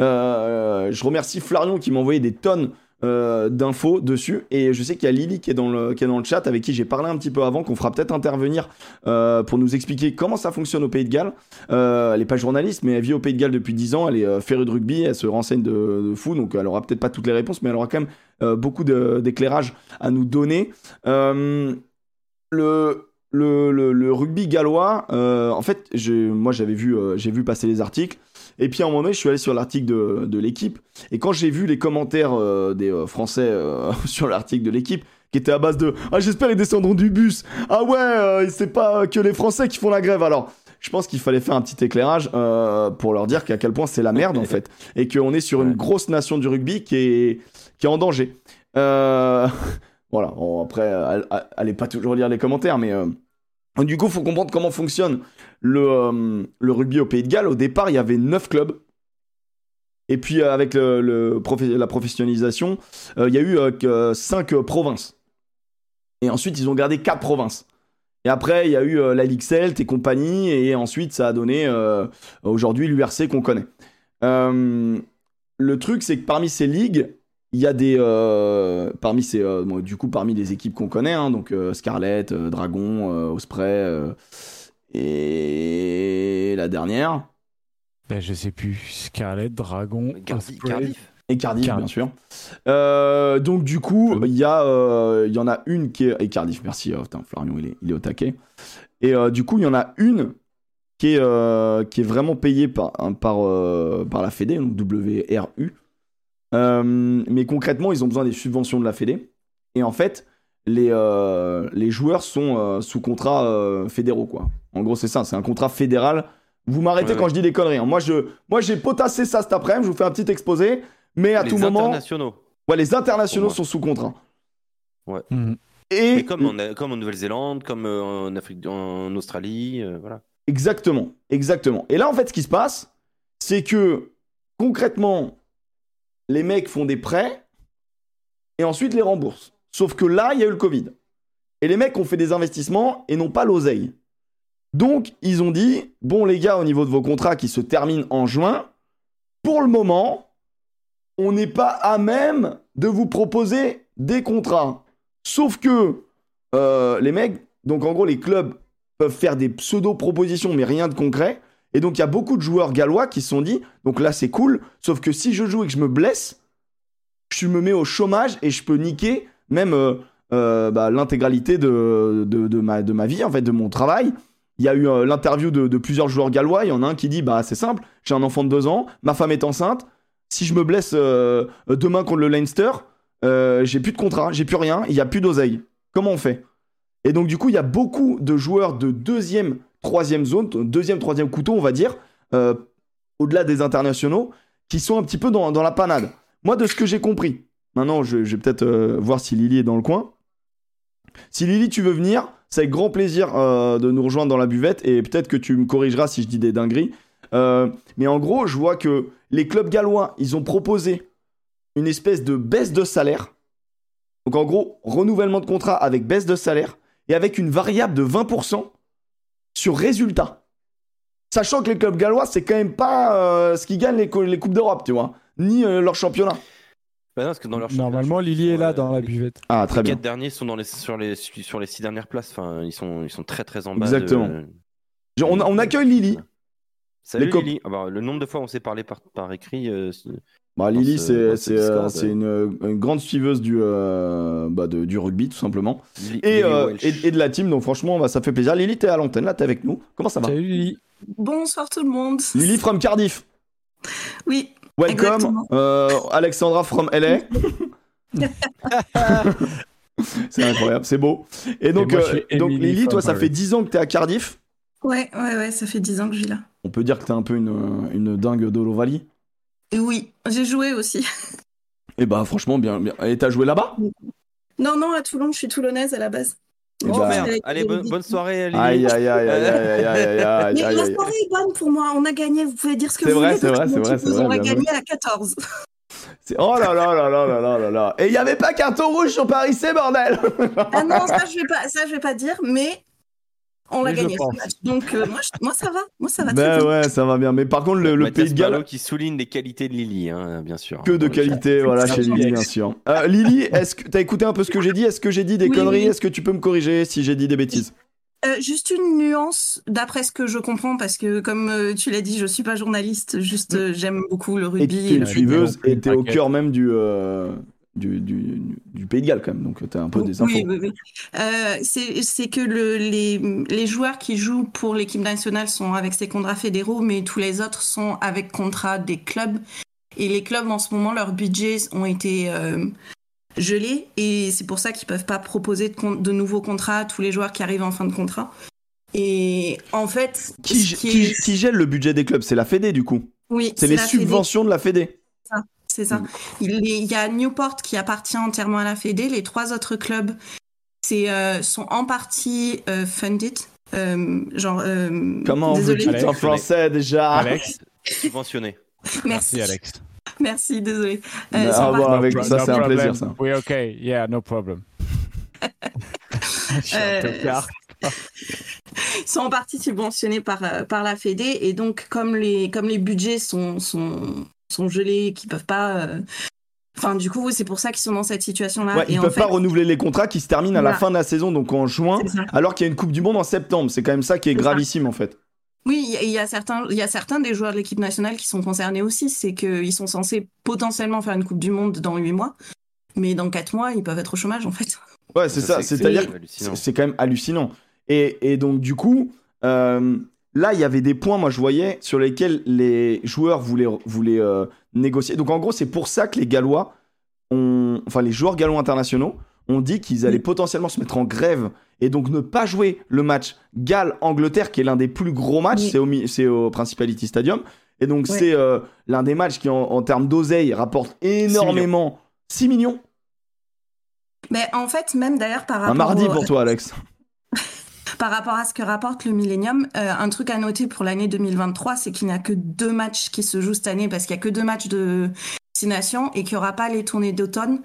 Je remercie Flarion qui m'a envoyé des tonnes euh, d'infos dessus. Et je sais qu'il y a Lily qui est dans le, qui est dans le chat avec qui j'ai parlé un petit peu avant, qu'on fera peut-être intervenir euh, pour nous expliquer comment ça fonctionne au Pays de Galles. Euh, elle est pas journaliste, mais elle vit au Pays de Galles depuis 10 ans. Elle est férue de rugby, elle se renseigne de, fou, donc elle aura peut-être pas toutes les réponses, mais elle aura quand même beaucoup de- d'éclairage à nous donner. Le, le, le, rugby gallois, en fait, moi j'avais vu, j'ai vu passer les articles. Et puis à un moment donné, je suis allé sur l'article de, de l'équipe. Et quand j'ai vu les commentaires euh, des euh, Français euh, [LAUGHS] sur l'article de l'équipe, qui était à base de Ah, j'espère ils descendront du bus. Ah ouais, c'est pas que les Français qui font la grève. Alors, je pense qu'il fallait faire un petit éclairage pour leur dire qu'à quel point c'est la merde en fait. [LAUGHS] Et qu'on est sur une grosse nation du rugby qui est, qui est en danger. [LAUGHS] Voilà, Bon, après, allez pas toujours lire les commentaires, mais. Du coup, il faut comprendre comment fonctionne le, euh, le rugby au Pays de Galles. Au départ, il y avait 9 clubs. Et puis, euh, avec la professionnalisation, euh, il y a eu 5 provinces. Et ensuite, ils ont gardé 4 provinces. Et après, il y a eu la Ligue Celt et compagnie. Et ensuite, ça a donné aujourd'hui l'URC qu'on connaît. Le truc, c'est que parmi ces ligues, il y a des euh, parmi ces euh, bon, du coup parmi les équipes qu'on connaît hein, donc euh, Scarlett, euh, Dragon, euh, Osprey euh, et la dernière Ben, je sais plus. Scarlett, Dragon, Cardi- Osprey. Cardiff. et Cardiff, Cardiff. bien sûr. Euh, donc du coup il y a euh, il y en a une qui est et Cardiff merci putain, Florian il est il est au taquet et euh, du coup il y en a une qui est euh, qui est vraiment payée par hein, par euh, par la Fédé donc WRU Euh, mais concrètement, ils ont besoin des subventions de la Fédé. Et en fait, les, euh, les joueurs sont euh, sous contrat euh, fédéraux, quoi. En gros, c'est ça, c'est un contrat fédéral. Vous m'arrêtez Ouais, quand ouais. je dis des conneries. hein. Moi, je, moi, j'ai potassé ça cet après-midi. Je vous fais un petit exposé. Mais à les tout moment, internationaux. ouais, les internationaux sont sous contrat. Mhm. Et Mais comme en, comme en Nouvelle-Zélande, comme euh, en Afrique, en Australie, euh, voilà. Exactement, exactement. Et là, en fait, ce qui se passe, c'est que concrètement, les mecs font des prêts et ensuite les remboursent. Sauf que là, il y a eu le Covid. Et les mecs ont fait des investissements et n'ont pas l'oseille. Donc, ils ont dit bon, les gars, au niveau de vos contrats qui se terminent en juin, pour le moment, on n'est pas à même de vous proposer des contrats. Sauf que euh, les mecs, donc en gros, les clubs peuvent faire des pseudo-propositions, mais rien de concret. Et donc, il y a beaucoup de joueurs gallois qui se sont dit, donc là, c'est cool, sauf que si je joue et que je me blesse, je me mets au chômage et je peux niquer même euh, euh, bah, l'intégralité de, ma, vie, en fait, de mon travail. Il y a eu euh, l'interview de, plusieurs joueurs gallois. Il y en a un qui dit, bah, c'est simple, j'ai un enfant de deux ans, ma femme est enceinte. Si je me blesse demain contre le Leinster, j'ai plus de contrat, j'ai plus rien, il y a plus d'oseille. Comment on fait? Et donc, du coup, il y a beaucoup de joueurs de deuxième, troisième zone, deuxième, troisième couteau, on va dire, euh, au-delà des internationaux, qui sont un petit peu dans, la panade. Moi, de ce que j'ai compris, maintenant, je, vais peut-être euh, voir si Lily est dans le coin. Si Lily, tu veux venir, c'est avec grand plaisir euh, de nous rejoindre dans la buvette et peut-être que tu me corrigeras si je dis des dingueries. Mais en gros, je vois que les clubs gallois, ils ont proposé une espèce de baisse de salaire. Donc en gros, renouvellement de contrat avec baisse de salaire et avec une variable de 20% sur résultat. Sachant que les clubs gallois, c'est quand même pas euh, ce qui gagne les, co- les Coupes d'Europe, tu vois, ni euh, leur championnat. Bah non, parce que dans leur Normalement, Lily est là euh, dans la les- buvette. Ah, très les bien. quatre derniers sont dans les, sur, les, sur les six dernières places. Enfin, ils sont, ils sont très très en bas. Exactement. de- On, on accueille Lily. Salut Les Lily. Ah bah, le nombre de fois où on s'est parlé par, par écrit. euh, Bah, Lily, ce- c'est ce euh, ouais. une, une grande suiveuse du, euh, bah, de- du rugby, tout simplement. Li- Et, Lily euh, Welsh. et, et de la team, donc franchement, bah, ça fait plaisir. Lily, t'es à l'antenne, là, t'es avec nous. Comment ça va Salut Lily. Bonsoir tout le monde. Lily from Cardiff. Oui, Welcome. Euh, Alexandra from LA. [LAUGHS] c'est incroyable, c'est beau. Et donc, moi, euh, Lily, toi, ça fait 10 ans que t'es à Cardiff? ouais, ouais, ouais, ça fait 10 ans que je vis là. on peut dire que t'es un peu une, une dingue d'Olovali. Et oui, j'ai joué aussi. [LAUGHS] Et bah franchement, bien. bien. Et t'as joué là-bas? Non, non, à Toulon, je suis toulonnaise à la base. Eh Oh bah, merde. Allez, bonne, bonne soirée, Lily. Aïe, aïe, aïe, aïe, aïe, aïe, aïe, aïe, Mais aïe, la soirée est bonne pour moi, on a gagné, vous pouvez dire ce que vous vrai, voulez. c'est vrai, c'est vrai, c'est On vrai, a bien gagné à 14. [LAUGHS] C'est- Oh là là là là là là là là. Et il y avait pas carton rouge sur Paris, c'est bordel Ah non, ça je vais pas, ça je vais pas dire, mais on l'a gagné pense. ce match. Donc euh, moi, je- moi ça va, moi ça va très Ben bien. ouais, ça va bien. Mais par contre, le, le Pays de Galles, qui souligne les qualités de Lily, hein, bien sûr. que de qualité, voilà, chez Lily, bien sûr. Euh, Lily, est-ce que t'as écouté un peu ce que j'ai dit? Est-ce que j'ai dit des Oui, conneries? Oui. Est-ce que tu peux me corriger si j'ai dit des bêtises? Euh, juste une nuance d'après ce que je comprends parce que comme euh, tu l'as dit, je suis pas journaliste, juste euh, j'aime beaucoup le Et rugby. et une le suiveuse et t'es au cœur même du, euh, du, du, du Pays de Galles, quand même. Donc t'as un peu des infos. Oui, oui, oui. Euh, c'est que le, les, les joueurs qui jouent pour l'équipe nationale sont avec ces contrats fédéraux, mais tous les autres sont avec contrat des clubs. Et les clubs, en ce moment, leurs budgets ont été euh, gelés. Et c'est pour ça qu'ils peuvent pas proposer de, de nouveaux contrats à tous les joueurs qui arrivent en fin de contrat. Et en fait, Qui, qui qui, est- qui gèle le budget des clubs? C'est la Fédé, du coup. oui, C'est les Fédé. subventions de la Fédé. C'est ça. Mm. Il, y a Newport qui appartient entièrement à la Fédé. Les trois autres clubs c'est, euh, sont en partie euh, funded. Euh, genre, euh, Comment désolé. veux-tu en français déjà? Alex, [LAUGHS] Subventionné. Merci, merci Alex. merci, désolé. Euh, ah, bon, avec No ça, c'est un no plaisir, ça. Oui, ok, yeah, no problem. [LAUGHS] Euh, car. [LAUGHS] sont en partie subventionnés par, par la Fédé. Et donc, comme les, comme les budgets sont, sont, sont gelés, qu'ils peuvent pas. euh, Enfin, du coup, c'est pour ça qu'ils sont dans cette situation-là. Ouais, Et ils en peuvent fait, pas renouveler les contrats qui se terminent à la fin de la saison, donc en juin, alors qu'il y a une Coupe du Monde en septembre. C'est quand même ça qui est C'est ça. gravissime en fait. Oui, il y a- il y, a certains, il y a certains des joueurs de l'équipe nationale qui sont concernés aussi. C'est qu'ils sont censés potentiellement faire une Coupe du Monde dans 8 mois. Mais dans 4 mois, ils peuvent être au chômage, en fait. Ouais, c'est ça. C'est-à-dire que hallucinant. c'est c'est quand même hallucinant. Et, et donc, du coup, euh, là, il y avait des points, moi, je voyais, sur lesquels les joueurs voulaient, voulaient euh, négocier. Donc, en gros, c'est pour ça que les Gallois, ont... enfin, les joueurs gallois internationaux, ont dit qu'ils allaient Oui. potentiellement se mettre en grève et donc ne pas jouer le match Galles-Angleterre, qui est l'un des plus gros matchs. Oui. C'est au, mi- c'est au Principality Stadium. Et donc, c'est euh, l'un des matchs qui, en, en termes d'oseille, rapporte énormément. 6 millions, Mais en fait, même d'ailleurs, par Un rapport, mardi au- pour toi, Alex. Par rapport à ce que rapporte le Millennium, euh, un truc à noter pour l'année 2023, c'est qu'il n'y a que deux matchs qui se jouent cette année parce qu'il n'y a que deux matchs de Six Nations et qu'il n'y aura pas les tournées d'automne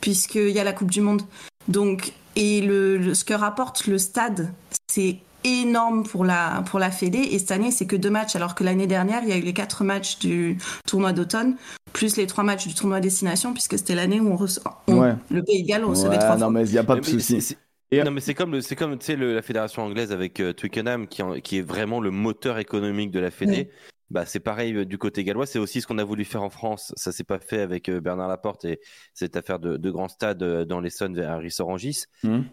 puisqu'il y a la Coupe du Monde. Donc, et le, le- ce que rapporte le stade, c'est énorme pour la, pour la Fédé. Et cette année, c'est que deux matchs, alors que l'année dernière, il y a eu les quatre matchs du tournoi d'automne, plus les trois matchs du tournoi Destination, puisque c'était l'année où on reço- on- Ouais. le Pays de Galles recevait Ouais, trois non, fois. mais il n'y a pas de souci. Et- Non, mais c'est comme, c'est comme tu sais, le- la fédération anglaise avec euh, Twickenham qui, en- qui est vraiment le moteur économique de la Fédé. Bah, c'est pareil euh, du côté gallois. C'est aussi ce qu'on a voulu faire en France. Ça s'est pas fait avec euh, Bernard Laporte et cette affaire de, de grands stades euh, dans l'Essonne vers Rissorangis.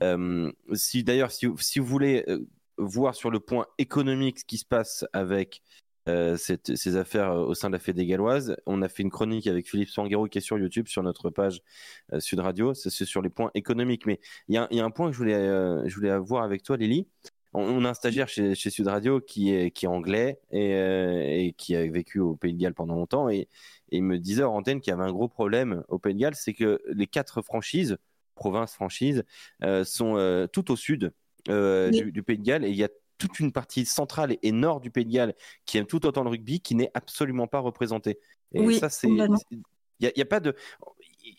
Euh, si d'ailleurs, si, vous- si vous voulez euh, voir sur le point économique ce qui se passe avec euh, cette- ces affaires euh, au sein de la Fédé galloise, on a fait une chronique avec Philippe Sanguero qui est sur YouTube, sur notre page euh, Sud Radio. C'est sur les points économiques. Mais il y a, il y a un point que je voulais, euh, je voulais voir avec toi, Lily. On, on a un stagiaire chez, chez Sud Radio qui est, qui est anglais et, et qui a vécu au Pays de Galles pendant longtemps. Et, et il me disait hors antenne qu'il y avait un gros problème au Pays de Galles, c'est que les quatre franchises, provinces franchises, sont tout au sud Oui. du, du Pays de Galles. Et il y a toute une partie centrale et nord du Pays de Galles qui aime tout autant le rugby qui n'est absolument pas représentée. Et Oui, ça, c'est. Il n'y a, pas de.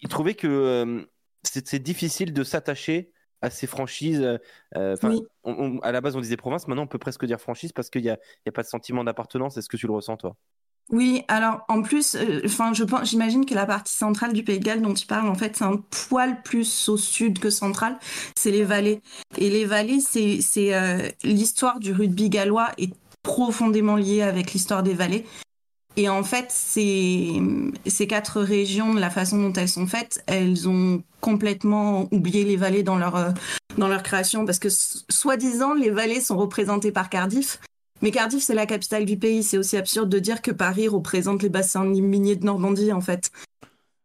Il trouvait que euh, c'est difficile de s'attacher à ces franchises. euh, Enfin, Oui. on- on- à la base, on disait province. Maintenant, on peut presque dire franchise parce qu'il n'y a, y a pas de sentiment d'appartenance. Est-ce que tu le ressens, toi? Oui, alors en plus, euh, enfin, je pense, j'imagine que la partie centrale du Pays de Galles dont tu parles, en fait, c'est un poil plus au sud que central. C'est les vallées. Et les vallées, c'est, c'est euh, l'histoire du rugby gallois est profondément liée avec l'histoire des vallées. Et en fait, ces, ces quatre régions, la façon dont elles sont faites, elles ont complètement oublié les vallées dans leur, euh, dans leur création parce que, soi-disant, les vallées sont représentées par Cardiff. Mais Cardiff, c'est la capitale du pays. C'est aussi absurde de dire que Paris représente les bassins miniers de Normandie, en fait.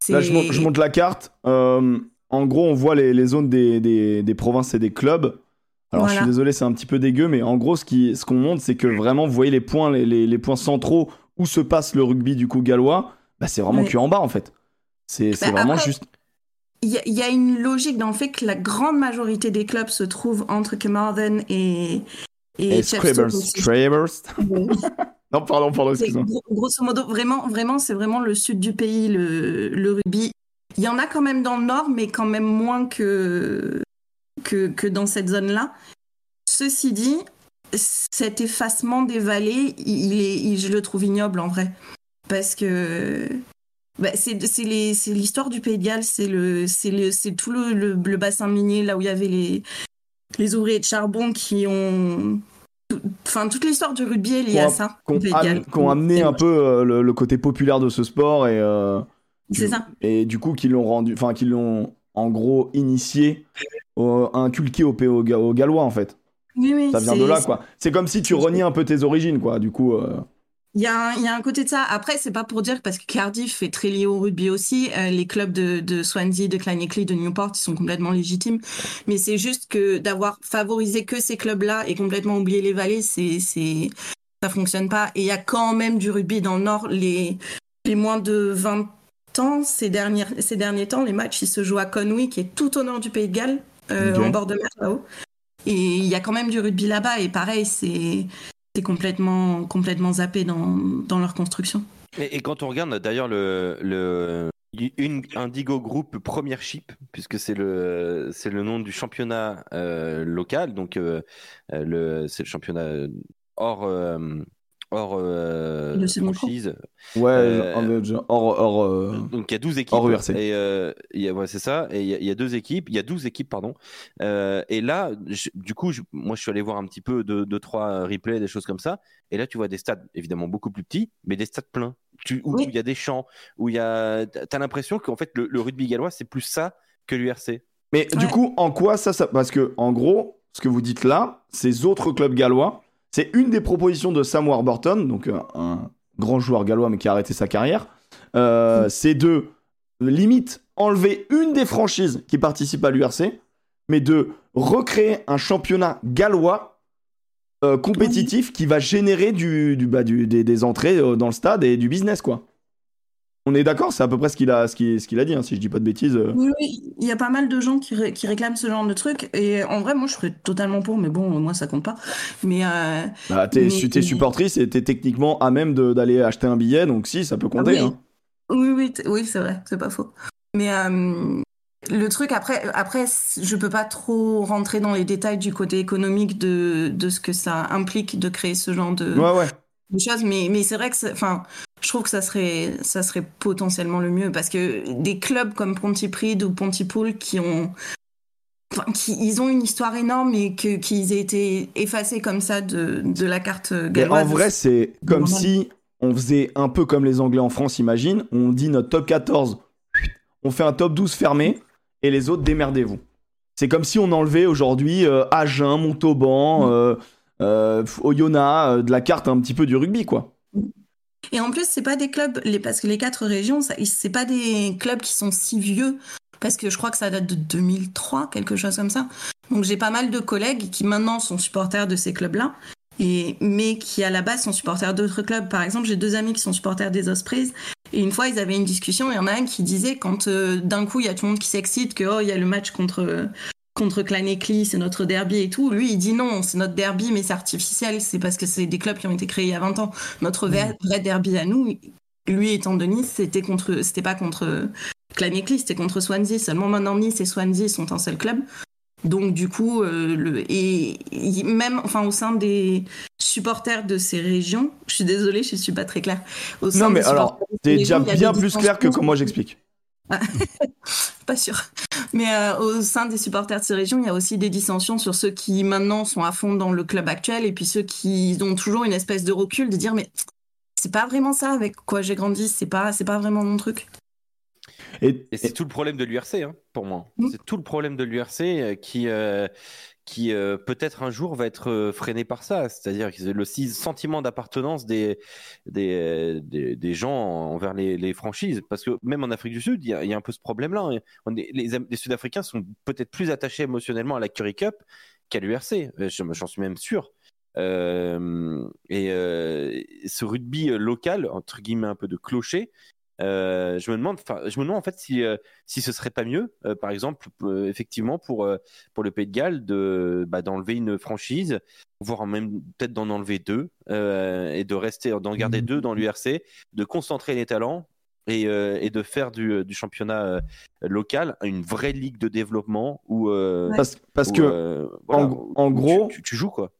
Là, je, mon- je monte la carte. Euh, en gros, on voit les, les zones des, des- des provinces et des clubs. Alors je suis désolé, c'est un petit peu dégueu, mais en gros, ce qui- ce qu'on montre, c'est que vraiment, vous voyez les points, les, les- les points centraux où se passe le rugby du coup gallois, bah, c'est vraiment que en bas en fait. C'est Bah, vraiment après, juste. Il y, a- il y a une logique dans le fait que la grande majorité des clubs se trouvent entre Carmarthen et, et, Et. Scrabbers. Scrabbers. [LAUGHS] Non, pardon, pardon, excuse-moi. gros- grosso modo, vraiment, vraiment, c'est vraiment le sud du pays, le, le rugby. Il y en a quand même dans le nord, mais quand même moins que, que, que dans cette zone-là. Ceci dit, cet effacement des vallées, il est, il- je le trouve ignoble en vrai. Parce que bah, c'est l'histoire du Pays de Galles, c'est le- c'est le- c'est tout le, le- le bassin minier, là où il y avait les, les ouvriers de charbon qui ont. Enfin, toute l'histoire du rugby est liée à ça. Qu'on am- amené un peu euh, le, le côté populaire de ce sport et, euh, C'est ça. et du coup, qu'ils l'ont rendu, enfin, qu'ils l'ont en gros initié, au- inculqué au, au, au gallois en fait. Oui, oui. Ça vient de là quoi. C'est comme si tu reniais un peu tes origines quoi. Du coup. euh, Il y, a un, il y a un côté de ça. Après, c'est pas pour dire parce que Cardiff est très lié au rugby aussi. euh, les clubs de, de Swansea, de Clannickley, de Newport, ils sont complètement légitimes. Mais c'est juste que d'avoir favorisé que ces clubs-là et complètement oublié les vallées, c'est, c'est, ça fonctionne pas. Et il y a quand même du rugby dans le Nord. Les, les moins de 20 ans, ces, dernières, ces derniers temps, les matchs, ils se jouent à Conwy, qui est tout au nord du Pays de Galles, euh, en bord de mer là-haut. Et il y a quand même du rugby là-bas. Et pareil, c'est, complètement, complètement zappé dans, dans leur construction. Et, quand on regarde d'ailleurs le, le une Indigo Group Premiership, puisque c'est le c'est le nom du championnat euh, local, donc euh, le c'est le championnat hors euh, hors euh, franchise. Ouais. Euh, hors, hors, hors, euh, Donc il y a 12 équipes. hors URC. Et euh, il y a, ouais, c'est ça. Et il y, a, il y a deux équipes. Il y a 12 équipes, pardon. Euh, et là, je- du coup, je- moi, je suis allé voir un petit peu de, de trois replays, des choses comme ça. Et là, tu vois des stades évidemment beaucoup plus petits, mais des stades pleins. Tu, où Oui. il y a des champs, où il y a. T'as l'impression qu'en fait, le, le rugby gallois, c'est plus ça que l'URC. Mais du coup, en quoi ça, ça Parce que, en gros, ce que vous dites là, ces autres clubs gallois, c'est une des propositions de Sam Warburton, donc euh, un grand joueur gallois mais qui a arrêté sa carrière. euh, C'est de limite enlever une des franchises qui participent à l'URC, mais de recréer un championnat gallois euh, compétitif qui va générer du, du, bah, du- des, des entrées dans le stade et du business, quoi. On est d'accord, c'est à peu près ce qu'il a, ce qu'il, ce qu'il a dit, hein, si je dis pas de bêtises. euh. Oui, oui, il y a pas mal de gens qui, ré- qui réclament ce genre de truc. Et en vrai, moi, je serais totalement pour, mais bon, moi, ça compte pas. Mais euh, Bah, t'es, Mais- t'es supportrice et t'es techniquement à même de- d'aller acheter un billet, donc si, ça peut compter. Ah oui. hein. oui, oui, c'est vrai, c'est pas faux. Mais euh, le truc, après, après, je peux pas trop rentrer dans les détails du côté économique de, de ce que ça implique de créer ce genre de, Ouais, ouais. De choses. Mais, mais c'est vrai que, enfin, je trouve que ça serait, ça serait potentiellement le mieux parce que des clubs comme Pontypridd ou Pontypool qui ont, enfin, qui, ils ont une histoire énorme et que, qu'ils aient été effacés comme ça de, de la carte Mais en galloise. vrai, c'est comme normal. si on faisait un peu comme les Anglais en France, imagine. On dit notre top 14, on fait un top 12 fermé et les autres, démerdez-vous. C'est comme si on enlevait aujourd'hui euh, Agen, Montauban, euh, euh, Oyonnax euh, de la carte un petit peu du rugby, quoi. Et en plus, c'est pas des clubs, parce que les quatre régions, c'est pas des clubs qui sont si vieux, parce que je crois que ça date de 2003, quelque chose comme ça. Donc j'ai pas mal de collègues qui maintenant sont supporters de ces clubs-là, et mais qui à la base sont supporters d'autres clubs. Par exemple, j'ai deux amis qui sont supporters des Ospreys, et une fois ils avaient une discussion, il y en a un qui disait quand euh, d'un coup il y a tout le monde qui s'excite que oh il y a le match contre contre Claneckley, c'est notre derby et tout. Lui, il dit non, c'est notre derby, mais c'est artificiel. C'est parce que c'est des clubs qui ont été créés il y a 20 ans. Notre vrai, vrai derby à nous, lui étant de Nice, c'était contre, c'était pas contre Claneckley, c'était contre Swansea. Seulement maintenant, Nice et Swansea sont un seul club. Donc du coup, euh, le, et, et même, enfin, au sein des supporters de ces régions, je suis désolée, je suis pas très claire. Au sein Non, mais des alors, T'es déjà bien plus clair que moi j'explique. [LAUGHS] Pas sûr. Mais euh, au sein des supporters de ces régions, il y a aussi des dissensions sur ceux qui maintenant sont à fond dans le club actuel et puis ceux qui ont toujours une espèce de recul de dire mais c'est pas vraiment ça avec quoi j'ai grandi, c'est pas c'est pas vraiment mon truc. Et, Et c'est tout le problème de l'URC, hein, pour moi. Mm. C'est tout le problème de l'URC euh, qui, euh, qui euh, peut-être un jour va être euh, freiné par ça. C'est-à-dire le sentiment d'appartenance des, des, des, gens envers les, franchises. Parce que même en Afrique du Sud, il y a, un peu ce problème-là. hein. Les, Sud-Africains sont peut-être plus attachés émotionnellement à la Curry Cup qu'à l'URC. Euh, je- J'en suis même sûr. Et ce rugby local, entre guillemets un peu de clocher, euh, je me demande, enfin, je me demande en fait si euh, si ce serait pas mieux, euh, par exemple, euh, effectivement pour euh, pour le Pays de Galles de bah, d'enlever une franchise, voire même peut-être d'en enlever deux euh, et de rester, d'en garder Mhm. deux dans l'URC, de concentrer les talents et, euh, et de faire du, du championnat euh, local une vraie ligue de développement où euh. Parce, parce où, que, euh, voilà, en- tu- gros- tu, tu joues quoi.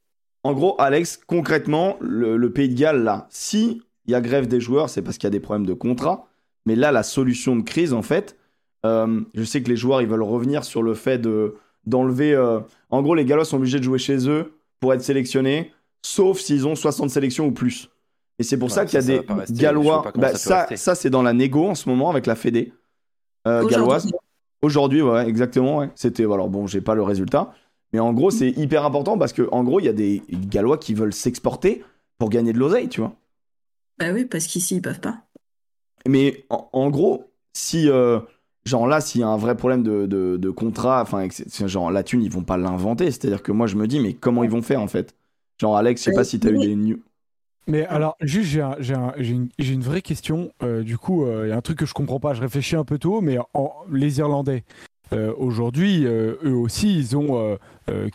en gros, Alex, concrètement, le, le Pays de Galles, là, si il y a grève des joueurs, c'est parce qu'il y a des problèmes de contrat. Mais là, la solution de crise, en fait, euh, je sais que les joueurs, ils veulent revenir sur le fait de d'enlever. euh, En gros, les Gallois sont obligés de jouer chez eux pour être sélectionnés, sauf s'ils ont 60 sélections ou plus. Et c'est pour Ouais, ça qu'il y a ça, des Gallois. Bah, ça ça, c'est dans la négo en ce moment avec la Fédé euh, Aujourd'hui. galloise. Aujourd'hui, ouais, exactement. Ouais. C'était. Alors bon, j'ai pas le résultat. Mais en gros, c'est hyper important parce que en gros, il y a des Gallois qui veulent s'exporter pour gagner de l'oseille, tu vois. Bah oui, parce qu'ici, ils peuvent pas. Mais en, en gros, si euh, genre là, s'il y a un vrai problème de, de, de contrat, enfin, genre la thune, ils vont pas l'inventer. C'est-à-dire que moi, je me dis, mais comment ils vont faire en fait? Genre Alex, je sais pas si t'as eu des news. Mais alors, juste, j'ai un- j'ai un- j'ai une, j'ai une vraie question. Euh, du coup, euh, il y a un truc que je comprends pas. Je réfléchis un peu tôt, mais en- les Irlandais, euh, aujourd'hui, euh, eux aussi, ils ont euh, euh,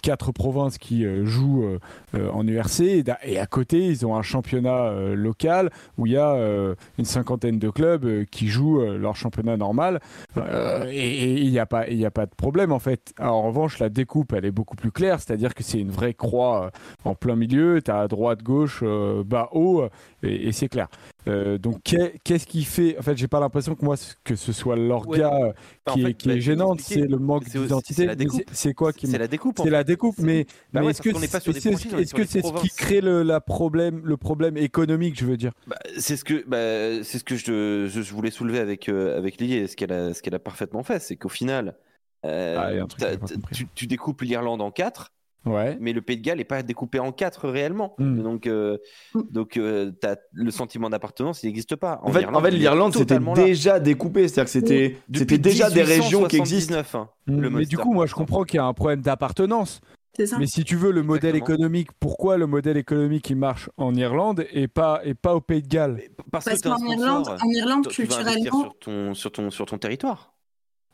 quatre provinces qui euh, jouent euh, euh, en URC. Et, à côté, ils ont un championnat euh, local où il y a euh, une cinquantaine de clubs euh, qui jouent euh, leur championnat normal. Euh, et il n'y a, pas- il y a pas de problème, en fait. Alors, en revanche, la découpe, elle est beaucoup plus claire. C'est-à-dire que c'est une vraie croix euh, en plein milieu. Tu as droite, gauche, euh, bas, haut. euh, et, et c'est clair. Euh, donc qu'est- qu'est-ce qui fait En fait, j'ai pas l'impression que moi que ce soit l'orga euh, en qui, fait, est, qui bah, est gênante, c'est le manque d'identité. c'est quoi qui C'est la découpe. C'est la découpe, mais, Bah mais ouais, est-ce que c'est est que ce qui crée le, la problème, le problème économique, je veux dire? Bah, c'est ce que bah, c'est ce que je, je, je voulais soulever avec euh, avec Lily et ce qu'elle a ce qu'elle a parfaitement fait, c'est qu'au final, euh, Ah, tu découpes l'Irlande en quatre, Ouais. mais le Pays de Galles n'est pas découpé en quatre réellement. Donc euh, donc euh, t'as le sentiment d'appartenance, il n'existe pas. En fait, en fait il est l'Irlande, c'était déjà découpé. C'est-à-dire que c'était c'était déjà des régions qui existent. 1879, hein, Mm, le mais du coup, moi, je comprends qu'il y a un problème d'appartenance. Mais si tu veux le modèle Exactement. économique, pourquoi le modèle économique il marche en Irlande et pas et pas au Pays de Galles? Mais Parce, qu'en Irlande, en Irlande, culturellement, sur ton sur ton sur ton territoire.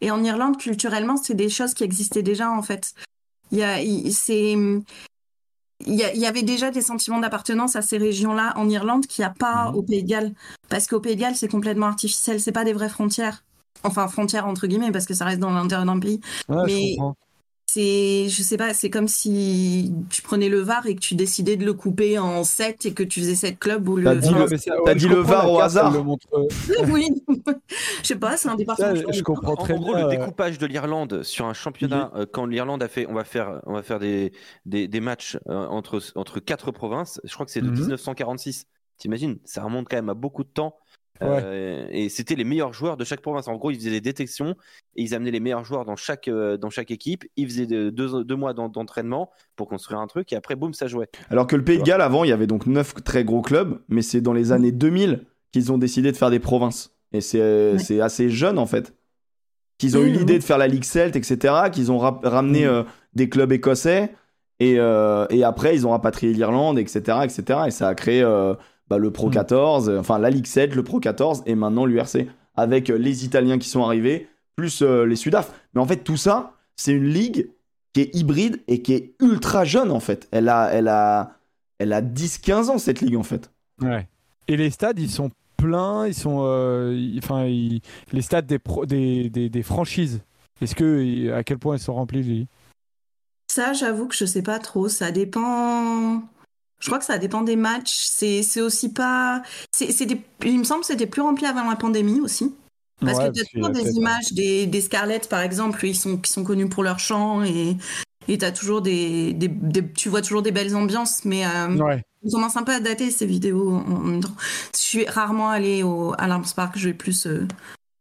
et en Irlande, culturellement, c'est des choses qui existaient déjà, en fait. Il y a, c'est, il y, avait déjà des sentiments d'appartenance à ces régions-là en Irlande qu'il n'y a pas Mhm. au Pays de Galles. Parce qu'au Pays de Galles, c'est complètement artificiel. C'est pas des vraies frontières. Enfin, frontières entre guillemets, parce que ça reste dans l'intérieur d'un pays. Ouais, Mais-. C'est, je sais pas, c'est comme si tu prenais le VAR et que tu décidais de le couper en 7 et que tu faisais 7 clubs T'as dit Ouais, le- t'as ouais, dit je le VAR au hasard. elle le montre, euh, [LAUGHS] oui, [LAUGHS] je sais pas, c'est un département. ça, je comprends En, très en gros, bien. le euh, découpage de l'Irlande sur un championnat, euh, quand l'Irlande a fait, on va faire, on va faire des, des, des matchs euh, entre, entre quatre provinces. Je crois que c'est de Mhm. 1946. T'imagines, ça remonte quand même à beaucoup de temps. Euh, et c'était les meilleurs joueurs de chaque province. En gros, ils faisaient des détections et ils amenaient les meilleurs joueurs dans chaque, euh, dans chaque équipe. Ils faisaient de- deux, deux mois d'en- d'entraînement pour construire un truc et après, boum, ça jouait. Alors que le Pays de Galles, avant, il y avait donc 9 très gros clubs, mais c'est dans les années 2000 qu'ils ont décidé de faire des provinces. Et c'est c'est assez jeune, en fait. Qu'ils ont eu l'idée de faire la Ligue Celt, etc. Qu'ils ont ra- ramené euh, des clubs écossais. Et, euh, et après, ils ont rapatrié l'Irlande, etc., etc. Et ça a créé euh, bah, le Pro Mhm. 14, euh, enfin la Ligue 7, le Pro 14, et maintenant l'URC. Avec euh, les Italiens qui sont arrivés, plus euh, les Sudaf. Mais en fait, tout ça, c'est une ligue qui est hybride et qui est ultra jeune, en fait. Elle a, elle a, elle a 10-15 ans, cette ligue, en fait. Ouais. Et les stades, ils sont pleins, ils sont, enfin, ils- les stades des, pro- des, des, des franchises. Est-ce que, à quel point ils sont remplis Lily? Ça, j'avoue que je sais pas trop. Ça dépend. Je crois que ça dépend des matchs. C'est aussi pas. des- Il me semble que c'était plus rempli avant la pandémie aussi. Parce Ouais, que tu as toujours des images des, des Scarlett, par exemple, ils sont, qui sont connus pour leur chant et et t'as toujours des, des, des- tu vois toujours des belles ambiances, mais euh, Ouais. ils commencent un peu à dater ces vidéos en en. Je suis rarement allée au, à l'Arms Park, je vais plus euh,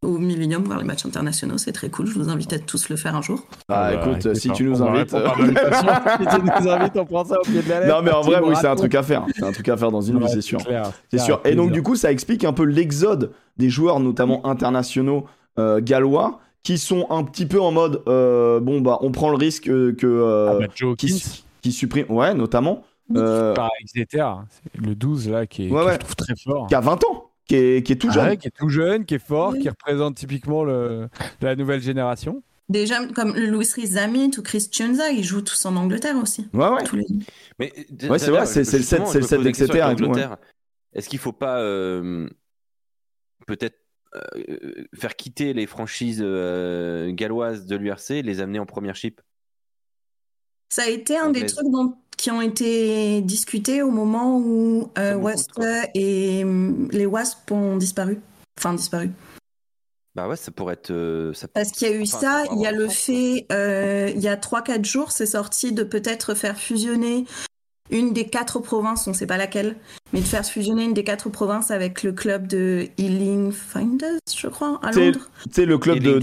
au Millennium voir les matchs internationaux, c'est très cool. Je vous invite à tous le faire un jour. Ah, bah, écoute, écoute, si tu nous invites. répondre à l'invitation. si tu nous invites, on prend ça au pied de la lettre. non, mais en vrai, oui, c'est un truc à faire. C'est un truc à faire dans une vie, c'est sûr. C'est sûr. Et donc, du coup, ça explique un peu l'exode des joueurs, notamment internationaux euh, gallois, qui sont un petit peu en mode euh, bon bah on prend le risque euh, que euh, Ah bah, Joe qui, qui supprime ouais notamment euh, par Exeter, c'est le 12 là qui est Ouais, que ouais. je trouve très fort. qui a 20 ans qui est, qui est tout Ah jeune ouais, qui est tout jeune, qui est fort, Oui. qui représente typiquement le, la nouvelle génération. Jeunes comme Louis Rizamit ou Chris Chunza, ils jouent tous en Angleterre aussi. ouais ouais Tous les deux. Mais Ouais, c'est vrai, c'est- le justement, set- c'est le je set me pose la question d'Exeter avec et tout, ouais. Est-ce qu'il faut pas euh, peut-être euh, faire quitter les franchises euh, galloises de l'URC et les amener en première chip? Ça a été un des trucs dont- qui ont été discutés au moment où euh, West et hum, les Wasps ont disparu. Enfin, disparu. Bah ouais, ça pourrait être. euh, ça- Parce qu'il y a eu Enfin, ça, il y a le fait, euh, il y a 3-4 jours, c'est sorti de peut-être faire fusionner une des quatre provinces, on ne sait pas laquelle, mais de faire fusionner une des quatre provinces avec le club de Ealing Finders, je crois, à C'est- Londres. tu sais le club de,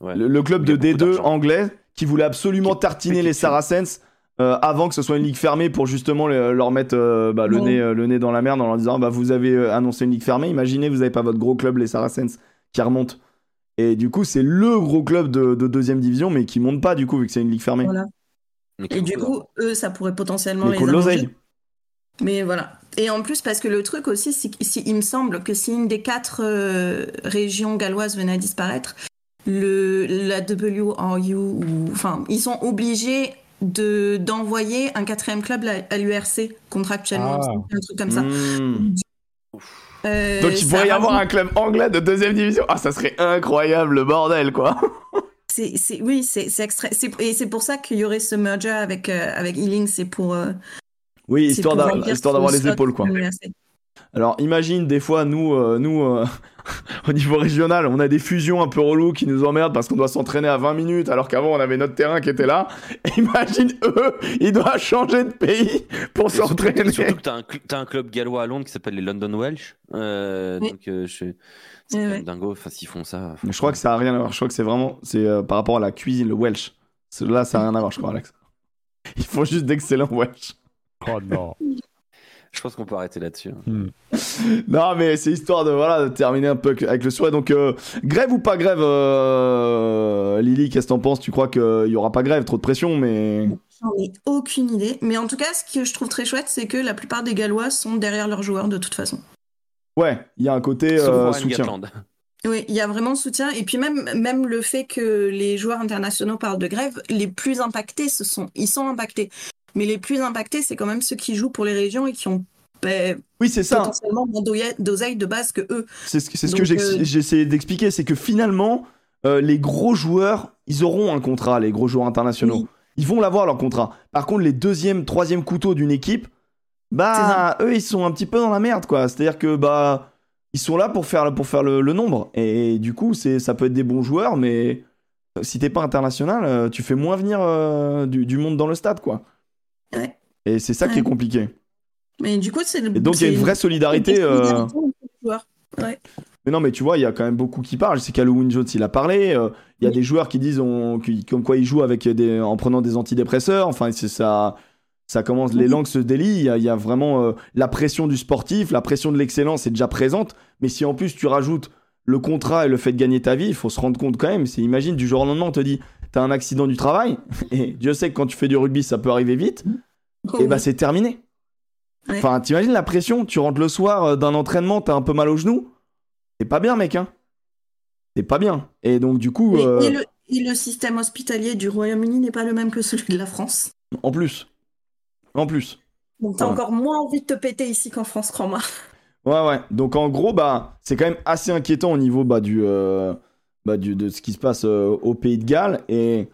ouais. le, le club de a beaucoup D2 d'argent. anglais qui voulait absolument tartiner les. Saracens euh, avant que ce soit une ligue fermée pour justement le- leur mettre euh, bah, le, Ouais. nez, euh, le nez dans la merde en leur disant bah, vous avez annoncé une ligue fermée, imaginez vous avez pas votre gros club les Saracens qui remonte. Et du coup c'est le gros club de, de deuxième division mais qui monte pas du coup vu que c'est une ligue fermée. Voilà. Et du coup, eux, ça pourrait potentiellement Mais les l'oseille. Mais voilà. Et en plus, parce que le truc aussi, c'est que si, il me semble que si une des quatre euh, régions galloises venait à disparaître, le, la WRU, ou, enfin, ils sont obligés de d'envoyer un quatrième club à, à l'URC contractuellement, Ah. un truc comme ça. Mmh. Euh, Donc il pourrait y avoir un club anglais de deuxième division. Ah ça serait incroyable le bordel quoi. [LAUGHS] c'est- c'est- oui, c'est c'est extra- c'est- Et c'est pour ça qu'il y aurait ce merger avec, euh, avec Ealing, c'est pour. euh, Oui histoire pour d'a- remplir histoire d'avoir les épaules quoi. Alors imagine des fois nous, euh, nous euh, [LAUGHS] au niveau régional, on a des fusions un peu reloues qui nous emmerdent parce qu'on doit s'entraîner à 20 minutes alors qu'avant on avait notre terrain qui était là. Et [LAUGHS] imagine eux, ils doivent changer de pays pour s'entraîner. surtout que t'as un, cl- t'as un club gallois à Londres qui s'appelle les London Welsh. Euh, Oui. Donc euh, je- c'est Oui, même oui. dingo. Enfin, s'ils font ça. Mais je crois que ça a rien à voir. Je crois que c'est vraiment c'est euh, par rapport à la cuisine, le Welsh. C'est- Là ça a rien à voir, je crois, Alex. [LAUGHS] Ils font juste d'excellents Welsh. Oh non. Je pense qu'on peut arrêter là-dessus. hein. Hmm. Non, mais c'est histoire de, voilà, de terminer un peu avec le souhait. Donc, euh, grève ou pas grève, euh, Lily, qu'est-ce que t'en penses? Tu crois qu'il y aura pas grève Trop de pression, mais. J'en ai aucune idée. Mais en tout cas, ce que je trouve très chouette, c'est que la plupart des Gallois sont derrière leurs joueurs de toute façon. Ouais, il y a un côté euh, soutien. Gatland. Oui, il y a vraiment soutien. Et puis même, même le fait que les joueurs internationaux parlent de grève, les plus impactés, ce sont, ils sont impactés. Mais les plus impactés, c'est quand même ceux qui jouent pour les régions et qui ont ben, Oui, c'est ça. potentiellement moins d'oseille- de base que eux. C'est ce, que j'ex- euh, j'ai essayé d'expliquer. C'est que finalement, euh, les gros joueurs, ils auront un contrat, les gros joueurs internationaux. Oui. Ils vont l'avoir leur contrat. Par contre, les deuxième, troisième couteaux d'une équipe, bah, eux, ils sont un petit peu dans la merde, quoi. C'est-à-dire que, bah, ils sont là pour faire, pour faire le, le nombre. Et, du coup, c'est, ça peut être des bons joueurs, mais si t'es pas international, euh, tu fais moins venir euh, du, du monde dans le stade, quoi. Ouais. Et c'est ça qui est compliqué. Mais du coup, c'est donc, il y a une vraie solidarité. euh. Ouais. Mais non, mais tu vois, il y a quand même beaucoup qui parlent. C'est qu'Halloween Jones, il a parlé. euh, Il y a des joueurs qui disent on- qui- comme quoi ils jouent avec des, en prenant des antidépresseurs. Enfin, c'est ça. Ça commence, les langues se délient. Il y a, il y a vraiment euh, la pression du sportif, la pression de l'excellence est déjà présente. Mais si en plus tu rajoutes le contrat et le fait de gagner ta vie, il faut se rendre compte quand même. C'est imagine du jour au lendemain, on te dit t'as un accident du travail. [LAUGHS] Et Dieu sait que quand tu fais du rugby, ça peut arriver vite. Et bah c'est terminé. Ouais. Enfin, t'imagines la pression Tu rentres le soir euh, d'un entraînement, t'as un peu mal au genou. C'est pas bien, mec, hein. C'est pas bien. Et donc, du coup, Mais- euh, et, le, et le système hospitalier du Royaume-Uni n'est pas le même que celui de la France? en plus. En plus. Donc t'as Ouais. encore moins envie de te péter ici qu'en France, crois-moi. Ouais, ouais. Donc, en gros, bah, c'est quand même assez inquiétant au niveau bah, du, euh, bah, du, de ce qui se passe euh, au Pays de Galles. Et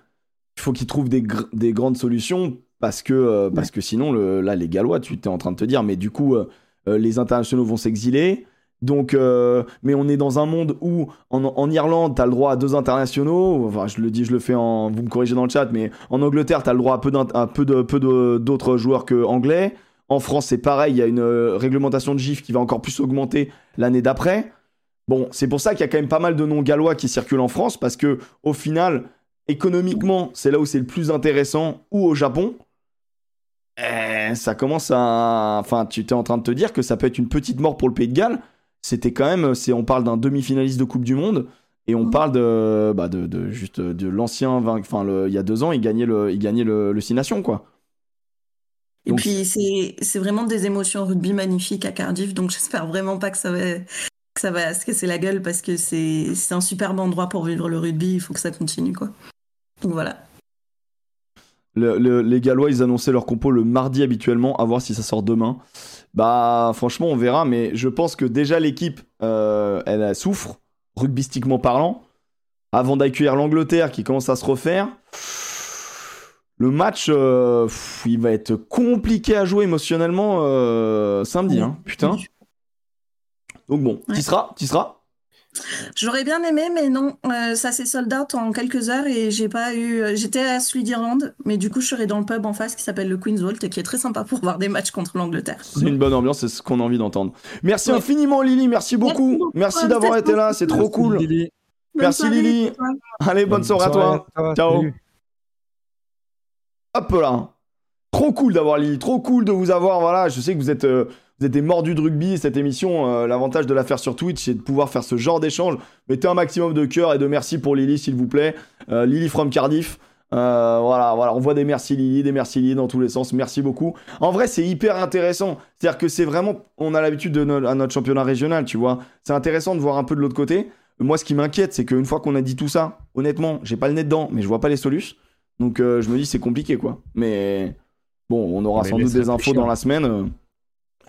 il faut qu'ils trouvent des, gr- des grandes solutions parce que, euh, parce que sinon, le, là, les Gallois, tu t'es en train de te dire, mais du coup, euh, les internationaux vont s'exiler. Donc, euh, mais on est dans un monde où en, en Irlande, tu as le droit à deux internationaux. Enfin, je le dis, je le fais en. Vous me corrigez dans le chat, mais en Angleterre, tu as le droit à peu, d'int- à peu de peu de- d'autres joueurs que anglais. En France, c'est pareil, il y a une réglementation de GIF qui va encore plus augmenter l'année d'après. Bon, c'est pour ça qu'il y a quand même pas mal de noms gallois qui circulent en France, parce que au final, économiquement, c'est là où c'est le plus intéressant, ou au Japon. Eh, ça commence à. Enfin, tu étais en train de te dire que ça peut être une petite mort pour le Pays de Galles. C'était quand même. c'est- On parle d'un demi-finaliste de Coupe du Monde. Et on Mhm. parle de, bah de, de juste de l'ancien, enfin le- il y a deux ans, il gagnait le, il gagnait le, le Six Nations quoi. Et Donc- puis, c'est, c'est vraiment des émotions rugby magnifiques à Cardiff, donc j'espère vraiment pas que ça va, que ça va se casser la gueule parce que c'est, un superbe endroit pour vivre le rugby, il faut que ça continue, quoi. Donc voilà. Le- le- les Gallois, ils annonçaient leur compo le mardi habituellement, à voir si ça sort demain. Bah, franchement, on verra, mais je pense que déjà l'équipe, euh, elle, elle souffre, rugbystiquement parlant. Avant d'accueillir l'Angleterre qui commence à se refaire, le match, euh, il va être compliqué à jouer émotionnellement euh, samedi, hein, putain. Donc bon, Ouais. tu seras, tu seras. J'aurais bien aimé, mais non, euh, ça s'est sold out en quelques heures et j'ai pas eu. euh, J'étais à celui d'Irlande, mais du coup, je serai dans le pub en face qui s'appelle le Queen's Vault et qui est très sympa pour voir des matchs contre l'Angleterre. C'est une bonne ambiance, c'est ce qu'on a envie d'entendre. Merci Ouais. infiniment Lily, merci beaucoup. Merci d'avoir été là, c'est trop Merci, cool. Lily. Merci, soirée, Lily. Allez, bonne soirée à toi. Ciao. Salut. Hop là. Trop cool d'avoir Lily, trop cool de vous avoir. Voilà, je sais que vous êtes, euh, vous êtes des mordus de rugby. Cette émission, euh, l'avantage de la faire sur Twitch, c'est de pouvoir faire ce genre d'échange. Mettez un maximum de cœur et de merci pour Lily, s'il vous plaît. Euh, Lily from Cardiff. Euh, voilà, voilà, on voit des merci Lily, des merci Lily dans tous les sens. Merci beaucoup. En vrai, c'est hyper intéressant. C'est-à-dire que c'est vraiment, on a l'habitude de no- à notre championnat régional, tu vois. C'est intéressant de voir un peu de l'autre côté. Moi, ce qui m'inquiète, c'est qu'une fois qu'on a dit tout ça, honnêtement, j'ai pas le nez dedans, mais je vois pas les solutions. Donc euh, je me dis c'est compliqué quoi. Mais bon, on aura Mais sans doute des infos dans la semaine.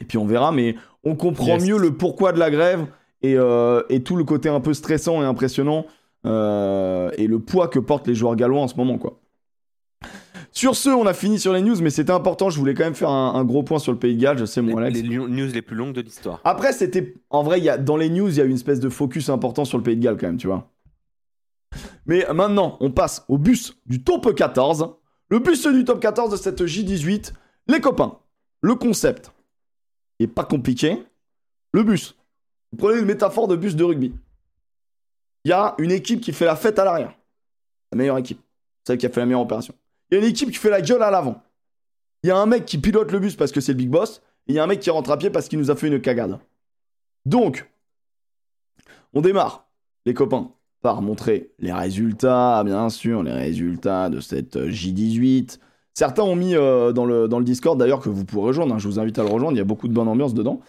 Et puis on verra. Mais on comprend Yes. mieux le pourquoi de la grève et, euh, et tout le côté un peu stressant et impressionnant euh, et le poids que portent les joueurs gallois en ce moment quoi. Sur ce, on a fini sur les news, mais c'était important. Je voulais quand même faire un, un gros point sur le Pays de Galles. Je sais, mon Alex. les news les plus longues de l'histoire. Après, c'était. En vrai, y a... dans les news, il y a eu une espèce de focus important sur le Pays de Galles, quand même, tu vois. Mais maintenant, on passe au bus du top 14. Le bus du top 14 de cette J18. Les copains, le concept est pas compliqué. Le bus. Vous prenez une métaphore de bus de rugby. Il y a une équipe qui fait la fête à l'arrière. La meilleure équipe. Celle qui a fait la meilleure opération. Il y a une équipe qui fait la gueule à l'avant. Il y a un mec qui pilote le bus parce que c'est le big boss. Et il y a un mec qui rentre à pied parce qu'il nous a fait une cagade. Donc, on démarre, les copains, par montrer les résultats, bien sûr, les résultats de cette euh, J18. Certains ont mis euh, dans, le, dans le Discord, d'ailleurs, que vous pourrez rejoindre. hein, je vous invite à le rejoindre, il y a beaucoup de bonne ambiance dedans.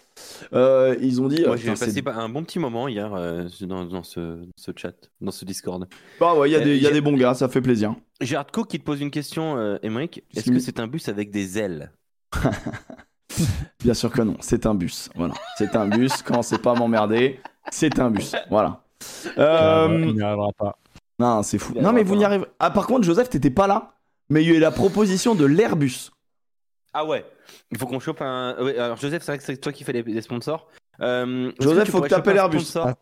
Euh, ils ont dit. Moi, euh, j'ai passé un bon petit moment hier euh, dans, dans ce, ce chat, dans ce Discord. Ah ouais, il y a, des, il y a des bons gars, ça fait plaisir. J'ai Hardco qui te pose une question, euh, Emmerich. Est-ce que c'est un bus avec des ailes? [LAUGHS] Bien sûr que non, c'est un bus. Voilà, c'est un bus. Quand c'est pas m'emmerder, c'est un bus. Voilà. Euh, On n'y arrivera pas. Non, c'est fou. Non, mais vous n'y arrivez. Ah, par contre, Joseph, t'étais pas là, mais il y a eu la proposition de l'Airbus. Ah ouais. Il faut qu'on chope un. ouais, alors Joseph, c'est vrai que c'est toi qui fais les, les sponsors. Euh, Joseph, tu faut que t'appelles un Airbus. Ah.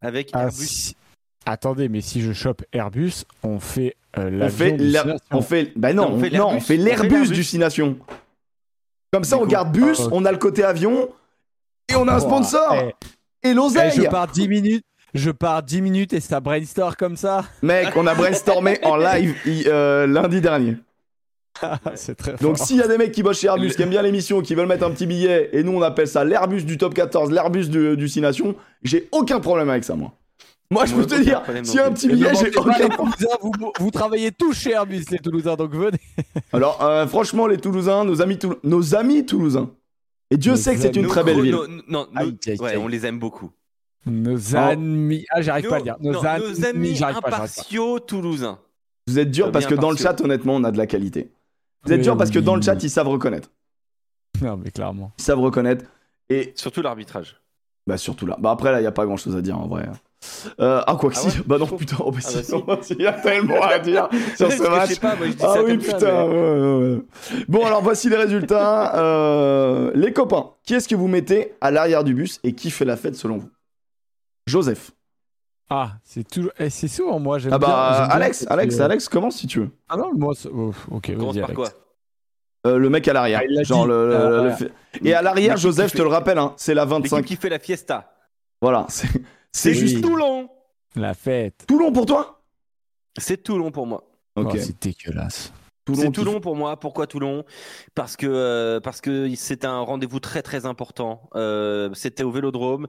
Avec Ah, Airbus. si- Attendez, mais si je chope Airbus, on fait euh, On l'avion fait, on fait, bah non, Non, on fait on- non, on l'Airbus. fait du Six Nations. Comme ça, Du on coup, garde bus, ah, on a le côté avion, et on a un sponsor, Eh, et eh, l'oseille. je pars 10 minutes. Je pars 10 minutes et ça brainstorm comme ça. Mec, on a brainstormé en live euh, lundi dernier. c'est très Donc s'il y a des mecs qui bossent chez Airbus, qui aiment bien l'émission, qui veulent mettre un petit billet, et nous on appelle ça l'Airbus du top 14, l'Airbus du, du Six Nations, j'ai aucun problème avec ça, moi. Moi, je peux te dire, problème s'il y a non un petit billet, j'ai aucun vous, vous travaillez tous chez Airbus, les Toulousains, donc venez. Alors, euh, franchement, les Toulousains, nos amis, Toul- nos amis Toulousains, et Dieu Nos sait que c'est une très belle Nos- ville. nos- non, nos- Aïe, aïe, ouais, on les aime beaucoup. Nos amis. Ah, j'arrive pas à dire. Nos, non, amis, nos impartiaux toulousains. Vous êtes dur parce que dans le chat, honnêtement, on a de la qualité. Vous êtes Oui, dur parce que dans le chat, ils savent reconnaître. Non, mais clairement. Ils savent reconnaître. Et Surtout l'arbitrage. bah, surtout là. Bah, après, là, il n'y a pas grand chose à dire en vrai. Euh, ah, quoi que Ah si. ouais, bah, non, putain, oh, bah, Ah bah, si, si, [LAUGHS] il y a tellement à dire [LAUGHS] sur ce match. Je sais pas, moi je dis Ah ça oui, putain. ça. mais- ouais, ouais, ouais. Bon, alors voici les résultats. Euh, les copains, qui est-ce que vous mettez à l'arrière du bus et qui fait la fête selon vous? Joseph. Ah, c'est toujours. eh, c'est souvent moi. J'aime Ah bah, bien- j'aime bien Alex, Alex, euh, Alex, commence si tu veux. Ah non, moi. c'est- oh, ok, Commence par Alex. quoi? Euh, le mec à l'arrière. Ah, Genre le, le- Ah, le voilà. fait- Et à l'arrière, Joseph, je te le rappelle, hein, c'est la L'équipe 25. qui fait la fiesta. Voilà, c'est c'est Oui. juste Toulon La fête. Toulon pour toi? C'est Toulon pour moi. Ok. Oh, c'est dégueulasse. Toulon, C'est Toulon pour moi. Pourquoi Toulon? Parce que euh, parce que c'est un rendez-vous très très important. Euh, C'était au Vélodrome.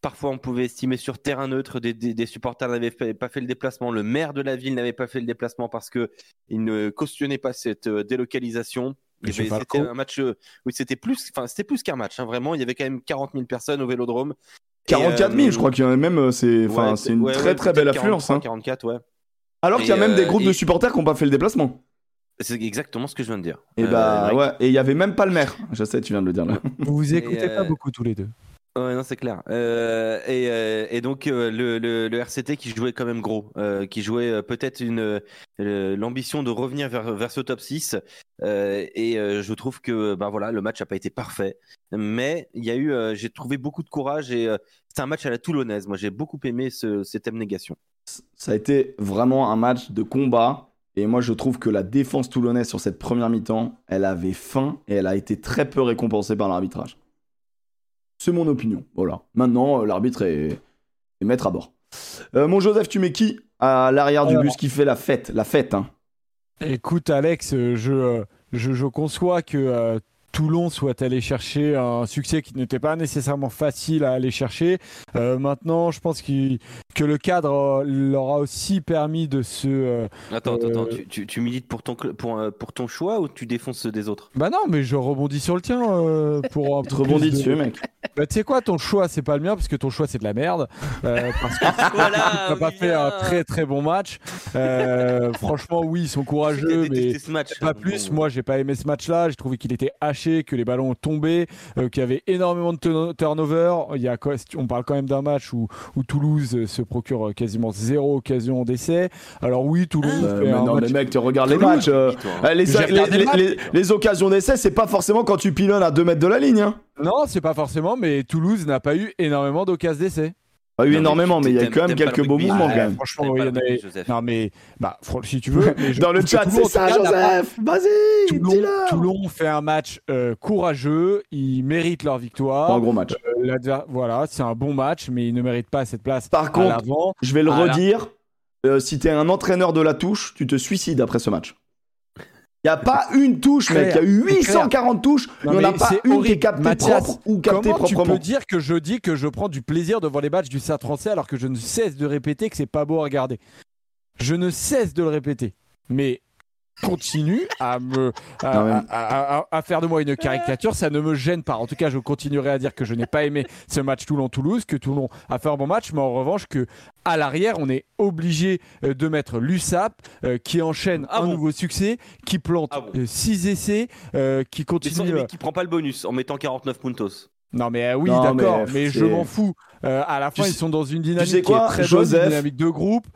Parfois, on pouvait estimer sur terrain neutre des, des, des supporters n'avaient pas fait le déplacement. Le maire de la ville n'avait pas fait le déplacement parce que il ne cautionnait pas cette euh, délocalisation. C'était un match. euh, oui, c'était plus. Enfin, c'était plus qu'un match. hein, vraiment, il y avait quand même 40 000 personnes au Vélodrome. Et, 44 000, euh, je crois qu'il y en a même. euh, C'est enfin, ouais, c'est une ouais, très ouais, très belle affluence. 43, hein. 44, ouais. Alors qu'il y a même des euh, groupes de supporters qui n'ont pas fait le déplacement. C'est exactement ce que je viens de dire. Et Euh, bah Mike. ouais, et il y avait même pas le maire. Je sais, tu viens de le dire là. Vous vous écoutez pas euh, beaucoup tous les deux. Ouais, non, c'est clair. Euh, et, euh, et donc euh, le, RCT qui jouait quand même gros, qui jouait peut-être une l'ambition de revenir vers, ce top 6. euh, et je trouve que ben voilà, le match n'a pas été parfait, mais il y j'ai trouvé beaucoup de courage et c'était un match à la toulonnaise. Moi, j'ai beaucoup aimé ce, cette abnégation. Ça a été vraiment un match de combat. Et moi, je trouve que la défense toulonnaise sur cette première mi-temps, elle avait faim et elle a été très peu récompensée par l'arbitrage. C'est mon opinion. Voilà. Maintenant, euh, l'arbitre est... est maître à bord. Euh, mon Joseph, tu mets qui à l'arrière du bus qui fait la fête La fête, hein? Écoute, Alex, euh, je, je, je conçois que Toulon soit allé chercher un succès qui n'était pas nécessairement facile à aller chercher. Euh, maintenant, je pense qu'il- que le cadre euh, leur a aussi permis de se. euh, Attends, attends, Euh, attends, tu, tu, tu milites pour ton, pour, euh, pour ton choix ou tu défonces ceux des autres? Bah non, mais je rebondis sur le tien euh, pour. un [LAUGHS] Tu rebondis de- dessus, mec. Bah, tu sais quoi, ton choix, c'est pas le mien parce que ton choix, c'est de la merde. Euh, parce que [LAUGHS] Voilà, t'as pas fait un très très bon match. Euh, franchement, oui, ils sont courageux, mais. détesté ce match. Pas Bon, plus, bon. moi j'ai pas aimé ce match-là, j'ai trouvé qu'il était haché, que les ballons ont tombé, euh, qu'il y avait énormément de turno- turnover. Il y a, on parle quand même d'un match où, où Toulouse euh, se procure quasiment zéro occasion d'essai. Alors oui, Toulouse Euh, fait mais non, match- mais mec, tu regardes les matchs. euh, euh, les, les, les- les occasions d'essai, c'est pas forcément quand tu pilonnes à 2 mètres de la ligne. Hein. Non, c'est pas forcément, mais Toulouse n'a pas eu énormément d'occasions d'essai. Pas eu Non, mais énormément, mais il y a quand même quelques beaux mouvements ah, quand même. Franchement, oui, il y en. Non, mais bah, si tu veux. [LAUGHS] mais je Dans le chat, Toulon, c'est ça, Joseph. Vas-y, Toulon, dis-le. Toulon fait un match euh, courageux, ils méritent leur victoire. Un gros match. Euh, voilà, c'est un bon match, mais ils ne méritent pas cette place Par à contre, je vais le redire. euh, si t'es un entraîneur de la touche, tu te suicides après ce match. Il n'y a pas une touche, mec. Il y a eu C'est clair. 840 touches. Il Non, n'y en a mais pas une qui est horrible. captée Mathias, propre ou captée Comment tu proprement. peux dire que je dis que je prends du plaisir devant les matchs du Stade français alors que je ne cesse de répéter que c'est pas beau à regarder? Je ne cesse de le répéter. Mais continue à me à, Non, mais- à- à- à- à faire de moi une caricature, ça ne me gêne pas. En tout cas, je continuerai à dire que je n'ai pas aimé ce match Toulon-Toulouse, que Toulon a fait un bon match, mais en revanche que à l'arrière, on est obligé euh, de mettre l'USAP euh, qui enchaîne Ah un bon nouveau succès, qui plante Ah bon 6 essais, euh, qui Mais, continue. euh, mais qui prend pas le bonus en mettant 49 puntos. non mais euh, oui d'accord, mais mais, je m'en fous. Euh, à la fin Tu ils sont dans une dynamique sais quoi, qui est très Joseph bonne, une dynamique de groupe.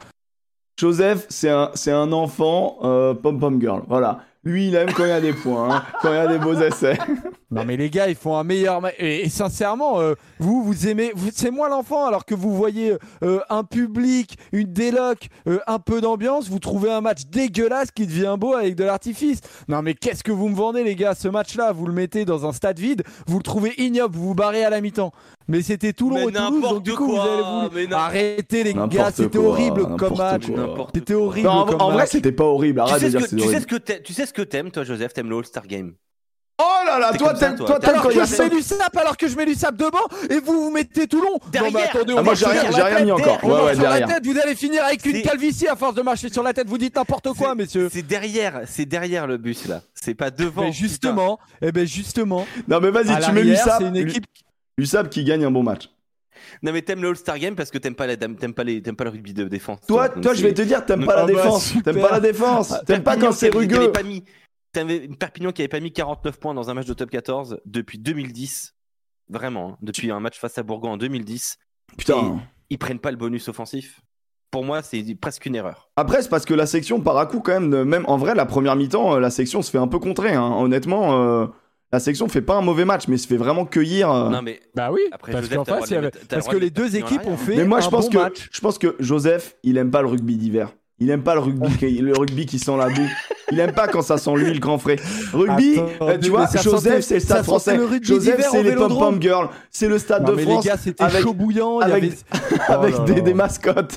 Joseph, c'est un, enfant euh, pom-pom girl. Voilà. Lui, il aime quand il y a des points, hein, quand il y a des beaux essais. [LAUGHS] Non mais les gars ils font un meilleur et, sincèrement euh, vous vous aimez c'est moi l'enfant alors que vous voyez euh, un public une déloc euh, un peu d'ambiance vous trouvez un match dégueulasse qui devient beau avec de l'artifice non mais qu'est-ce que vous me vendez les gars ce match là vous le mettez dans un stade vide vous le trouvez ignoble vous vous barrez à la mi-temps mais c'était Toulon Mais et Toulouse donc du coup vous avez voulu arrêtez les gars c'était horrible comme match c'était horrible Non, en, comme en vrai, c'était pas horrible. Tu sais, de ce dire que, tu, sais ce que t'a- tu sais ce que t'aimes, toi, Joseph T'aimes le All-Star Game? Oh là là, toi, t'aimes toi. Alors que je mets du sap, alors que je mets du sap devant, et vous vous mettez Toulon. non mais Derrière. attendez, on Ah, moi, j'ai rien- j'ai rien mis encore. Ouais, ouais, sur la tête, vous allez finir avec une C'est- calvitie à force de marcher sur la tête. Vous dites n'importe quoi, messieurs. C'est derrière, c'est derrière le bus là. C'est pas devant. Mais justement, eh ben justement, Non, mais vas-y, tu mets l'arrière, l'USAP. c'est une équipe. l'USAP qui gagne un bon match. Non mais t'aimes le All-Star Game parce que t'aimes pas, la, t'aimes pas, les, t'aimes pas le rugby de défense. Toi, toi, je vais te dire, t'aimes pas Ah la défense. T'aimes pas la défense. T'aimes pas quand c'est rugueux. T'avais une Perpignan qui avait pas mis 49 points dans un match de top 14 depuis 2010. Vraiment, hein. depuis un match face à Bourgoin en 2010. Putain. Ils prennent pas le bonus offensif. Pour moi, c'est presque une erreur. Après, c'est parce que la section part à coup quand même. Même en vrai, la première mi-temps, euh, la section se fait un peu contrer. hein. Honnêtement, euh, la section fait pas un mauvais match, mais se fait vraiment cueillir. euh. Non mais Bah oui, Après, parce Joseph, le face, avait- parce que les deux équipes ont fait Mais moi, je pense bon que match. je pense que Joseph, il aime pas le rugby d'hiver. Il aime pas le rugby, qui- le rugby qui sent la boue. Il aime pas quand ça sent lui, le grand frais. Rugby, Attends, euh, tu vois, Joseph, c'est le stade français. le Joseph, c'est les pom-pom girls. C'est le stade Non, de mais France les gars, c'était avec- chaud bouillant. avec, avait- [LAUGHS] avec Oh là des, là. des mascottes.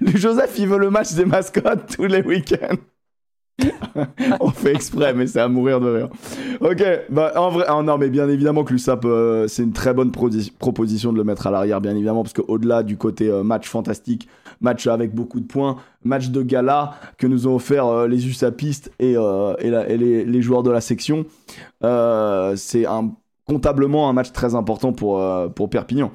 Le [LAUGHS] Joseph, il veut le match des mascottes tous les week-ends. [LAUGHS] On fait exprès, mais c'est à mourir de rire. Ok, bah en vrai, ah, non, mais bien évidemment que l'USAP, euh, c'est une très bonne proposition de le mettre à l'arrière, bien évidemment, parce qu'au-delà du côté euh, match fantastique, match avec beaucoup de points, match de gala que nous ont offert euh, les USAPistes et, euh, et, les, joueurs de la section, c'est un comptablement un match très important pour, pour Perpignan.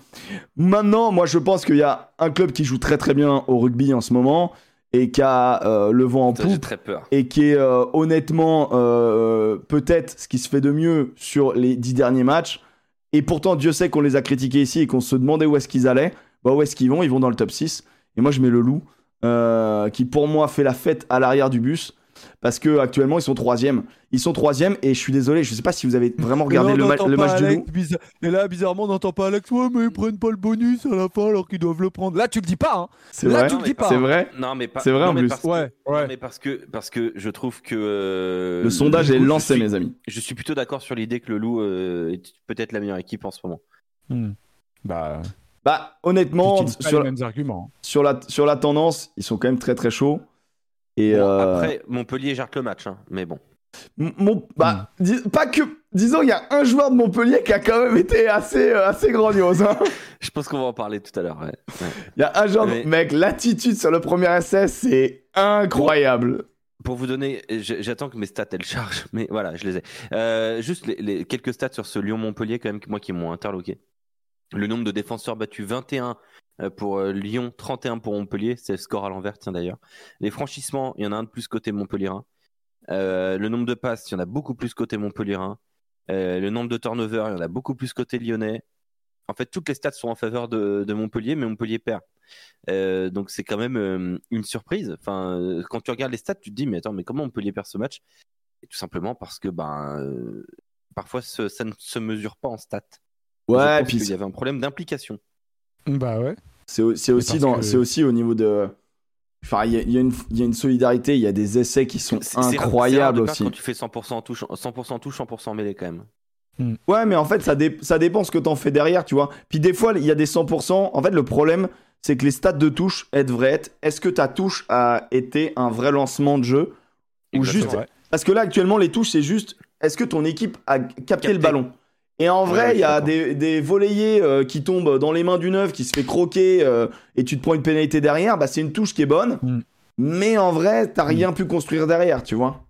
Maintenant, moi je pense qu'il y a un club qui joue très très bien au rugby en ce moment et qui a euh, le vent en poupe très peur. et qui est euh, honnêtement euh, peut-être ce qui se fait de mieux sur les dix derniers matchs. Et pourtant, Dieu sait qu'on les a critiqués ici et qu'on se demandait où est-ce qu'ils allaient. Bah, où est-ce qu'ils vont? Ils vont dans le top 6. Et moi, je mets le loup, qui pour moi fait la fête à l'arrière du bus. Parce que actuellement ils sont troisième. Ils sont troisième et je suis désolé, je sais pas si vous avez vraiment regardé là, le, ma- match du Alex, loup. bizarre- Et là, bizarrement, on n'entend pas Alex. Ouais, mais ils prennent pas le bonus à la fin alors qu'ils doivent le prendre. Là, tu le dis pas. Hein. C'est Là, vrai. tu le dis pas. C'est vrai. Non, mais pas. C'est vrai, non, en mais plus. parce que- Ouais, non, mais parce que parce que je trouve que euh, Le sondage est lancé, suis- mes amis. Je suis plutôt d'accord sur l'idée que le Loup euh, est peut-être la meilleure équipe en ce moment. Hmm. Bah, Bah, honnêtement, sur, les mêmes arguments. sur, la, sur la tendance, ils sont quand même très très chauds. Et Bon, euh, Après, Montpellier gère le match, hein, mais bon. Mon, bah, dis- pas que. Disons, il y a un joueur de Montpellier qui a quand même été assez, euh, assez grandiose. hein. [LAUGHS] Je pense qu'on va en parler tout à l'heure. ouais. Ouais. Il y a un joueur, de- mec, l'attitude sur le premier essai, c'est incroyable. Pour vous donner, j'attends que mes stats elles chargent, [LAUGHS] mais voilà, je les ai. Euh, juste les, les- quelques stats sur ce Lyon-Montpellier quand même, moi qui m'ont interloqué. Le nombre de défenseurs battus 21 euh, pour euh, Lyon, 31 pour Montpellier, c'est le score à l'envers, tiens d'ailleurs. Les franchissements, il y en a un de plus côté Montpellierin. Euh, le nombre de passes, il y en a beaucoup plus côté Montpellierin. Euh, le nombre de turnovers, il y en a beaucoup plus côté lyonnais. En fait, toutes les stats sont en faveur de, de Montpellier, mais Montpellier perd. Euh, donc c'est quand même euh, une surprise. Enfin, euh, quand tu regardes les stats, tu te dis mais attends, mais comment Montpellier perd ce match? Et Tout simplement parce que ben euh, parfois ce- ça ne se mesure pas en stats. Ouais, puis qu'il y avait un problème d'implication. Bah ouais. c'est au- c'est aussi, dans- que- aussi au niveau de. Enfin, il y y a une- il y a une solidarité, il y a des essais qui sont rare- incroyables aussi. Quand tu fais 100% touche, 100% touche, 100% mêlée quand même. Ouais, mais en fait, ça, dé- ça dépend ce que t'en fais derrière, tu vois. Puis des fois, il y a des 100%. En fait, le problème, c'est que les stats de touche, elles devraient être est-ce que ta touche a été un vrai lancement de jeu Ou juste. Ouais. Parce que là, actuellement, les touches, c'est juste est-ce que ton équipe a capté, Capté. le ballon? Et en vrai, il y a des, des volleyés euh, qui tombent dans les mains du neuf, qui se fait croquer euh, et tu te prends une pénalité derrière. Bah, c'est une touche qui est bonne. Mm. Mais en vrai, t'as rien pu construire derrière, tu vois.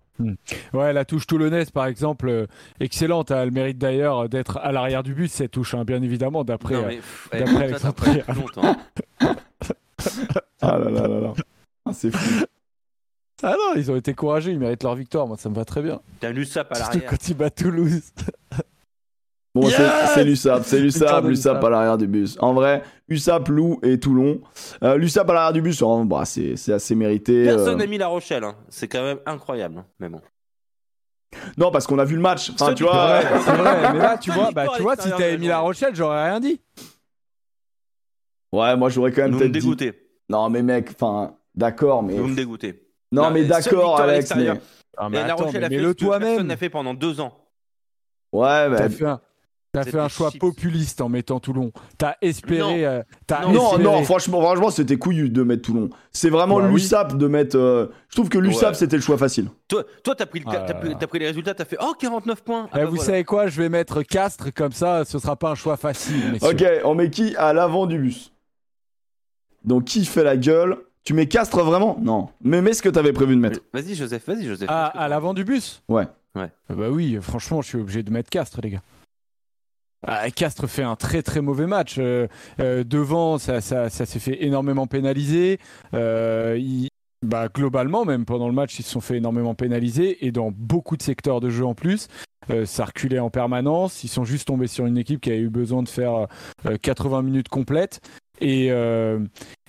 Ouais, la touche toulonnaise, par exemple, euh, excellente. Elle mérite d'ailleurs d'être à l'arrière du but, cette touche, hein, bien évidemment, d'après. Euh, eh, Alexandre longtemps. [LAUGHS] Ah là là là là. Ah, c'est fou. Ah non, ils ont été courageux, ils méritent leur victoire. Moi, ça me va très bien. T'as un USAP à Surtout l'arrière. quand ils battent Toulouse. [LAUGHS] Bon, c'est- Yes c'est l'USAP, c'est l'USAP, l'USAP à l'arrière du bus. En vrai, USAP, Lou et Toulon. Euh, L'USAP à l'arrière du bus, hein, bah, c'est assez mérité. Personne euh. n'a mis La Rochelle. hein. C'est quand même incroyable. hein. Mais bon. Non, parce qu'on a vu le match. Enfin, tu vois. euh, C'est vrai, mais là, tu [LAUGHS] vois, bah, tu vois si t'avais mis la la Rochelle, j'aurais rien dit. Ouais, moi j'aurais quand même Vous me peut-être dit. dégoûtez. Non, mais mec, enfin, d'accord, mais. Vous me dégoûtez. Non, Non, mais d'accord, Alex, mais. Ah, mais la attends, Rochelle mais a fait mets-le ce que personne toi-même. n'a fait pendant deux ans. Ouais, mais. T'as fait un choix chips. populiste en mettant Toulon. T'as espéré. euh, t'as Non, espéré- non, franchement, franchement c'était couillu de mettre Toulon. C'est vraiment Bah oui. l'USAP de mettre. euh, Je trouve que l'USAP Ouais. c'était le choix facile. Toi, toi, t'as pris, le- Ah t'as là pris, pris les résultats, t'as fait oh 49 points. Ah Eh, bah vous voilà. savez quoi Je vais mettre Castres comme ça, ce sera pas un choix facile. messieurs. Ok, on met qui à l'avant du bus? Donc qui fait la gueule? Tu mets Castres vraiment? Non. Mais mets ce que t'avais prévu de mettre. Vas-y Joseph, vas-y Joseph. À, que à t'en l'avant du bus? Ouais. Ouais. Ah Bah oui, franchement, je suis obligé de mettre Castres, les gars. Ah, fait un très très mauvais match. Euh, euh, devant, ça, ça, s'est fait énormément pénaliser. Euh, il- bah, globalement, même pendant le match, ils se sont fait énormément pénaliser et dans beaucoup de secteurs de jeu en plus. Ça reculait en permanence. Ils sont juste tombés sur une équipe qui a eu besoin de faire euh, 80 minutes complètes. Et, euh,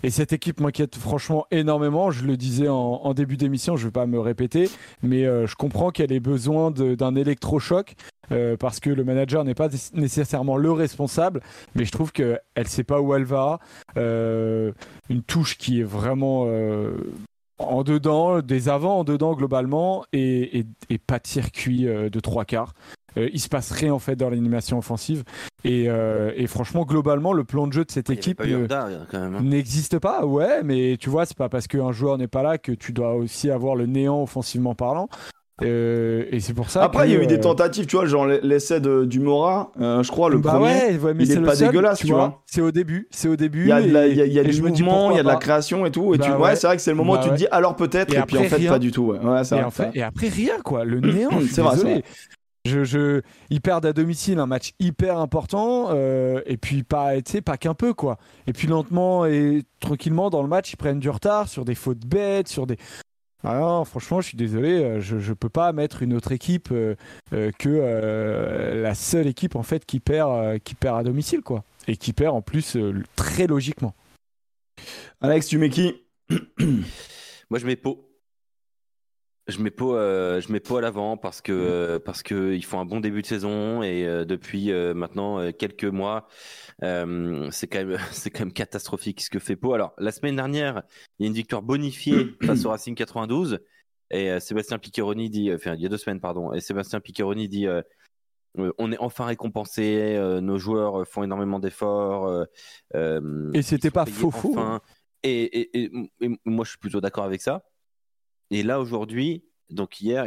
et cette équipe m'inquiète franchement énormément. Je le disais en, début d'émission, je ne vais pas me répéter, mais euh, je comprends qu'elle ait besoin d'un électrochoc euh, parce que le manager n'est pas nécessairement le responsable, mais je trouve qu'elle ne sait pas où elle va. Euh, une touche qui est vraiment euh, en dedans, des avants en dedans globalement, et, et- et pas de circuit euh, de trois quarts. euh, il se passe rien en fait dans l'animation offensive. Et, euh, et franchement, globalement, le plan de jeu de cette équipe euh, hein. n'existe pas. Ouais, mais tu vois, c'est pas parce qu'un joueur n'est pas là que tu dois aussi avoir le néant offensivement parlant. Euh, et c'est pour ça. Après, que, il y a eu des euh, tentatives, tu vois, genre l'essai de, du Mora, euh, je crois, le bah premier. ouais, ouais, mais il est pas seul, dégueulasse, tu vois. C'est au début, c'est au début. Il y a, de la- et- il y a, il y a et du je me dis mouvement, il y a de la création et tout. Et Bah tu, ouais, ouais. c'est vrai que c'est le moment où Bah tu te dis alors peut-être, Et et, puis en fait rien. pas du tout. Ouais, ouais c'est Et, vrai. en fait- et après rien quoi, le [CLEARS THROAT] néant. C'est vrai, désolé. Je, je, ils perdent à domicile un match hyper important euh, et puis pas, pas qu'un peu quoi. Et puis lentement et tranquillement dans le match ils prennent du retard sur des fautes bêtes, sur des. Ah non, franchement, je suis désolé, euh, je, je peux pas mettre une autre équipe euh, euh, que euh, la seule équipe en fait qui perd, euh, qui perd à domicile quoi, et qui perd en plus euh, très logiquement. Alex, tu mets qui? Moi, je mets Pau. Je mets Pau, euh, je mets Pau à l'avant parce que euh, parce que ils font un bon début de saison et euh, depuis euh, maintenant euh, quelques mois, euh, c'est quand même [LAUGHS] c'est quand même catastrophique ce que fait Pau. Alors la semaine dernière, il y a une victoire bonifiée face au Racing 92 et euh, Sébastien Piccheroni dit, enfin il y a deux semaines pardon, et Sébastien Piccheroni dit. on est enfin récompensé, euh, nos joueurs font énormément d'efforts. Et c'était pas faux, faux. Et, et- et- et moi, je suis plutôt d'accord avec ça. Et là, aujourd'hui, donc hier,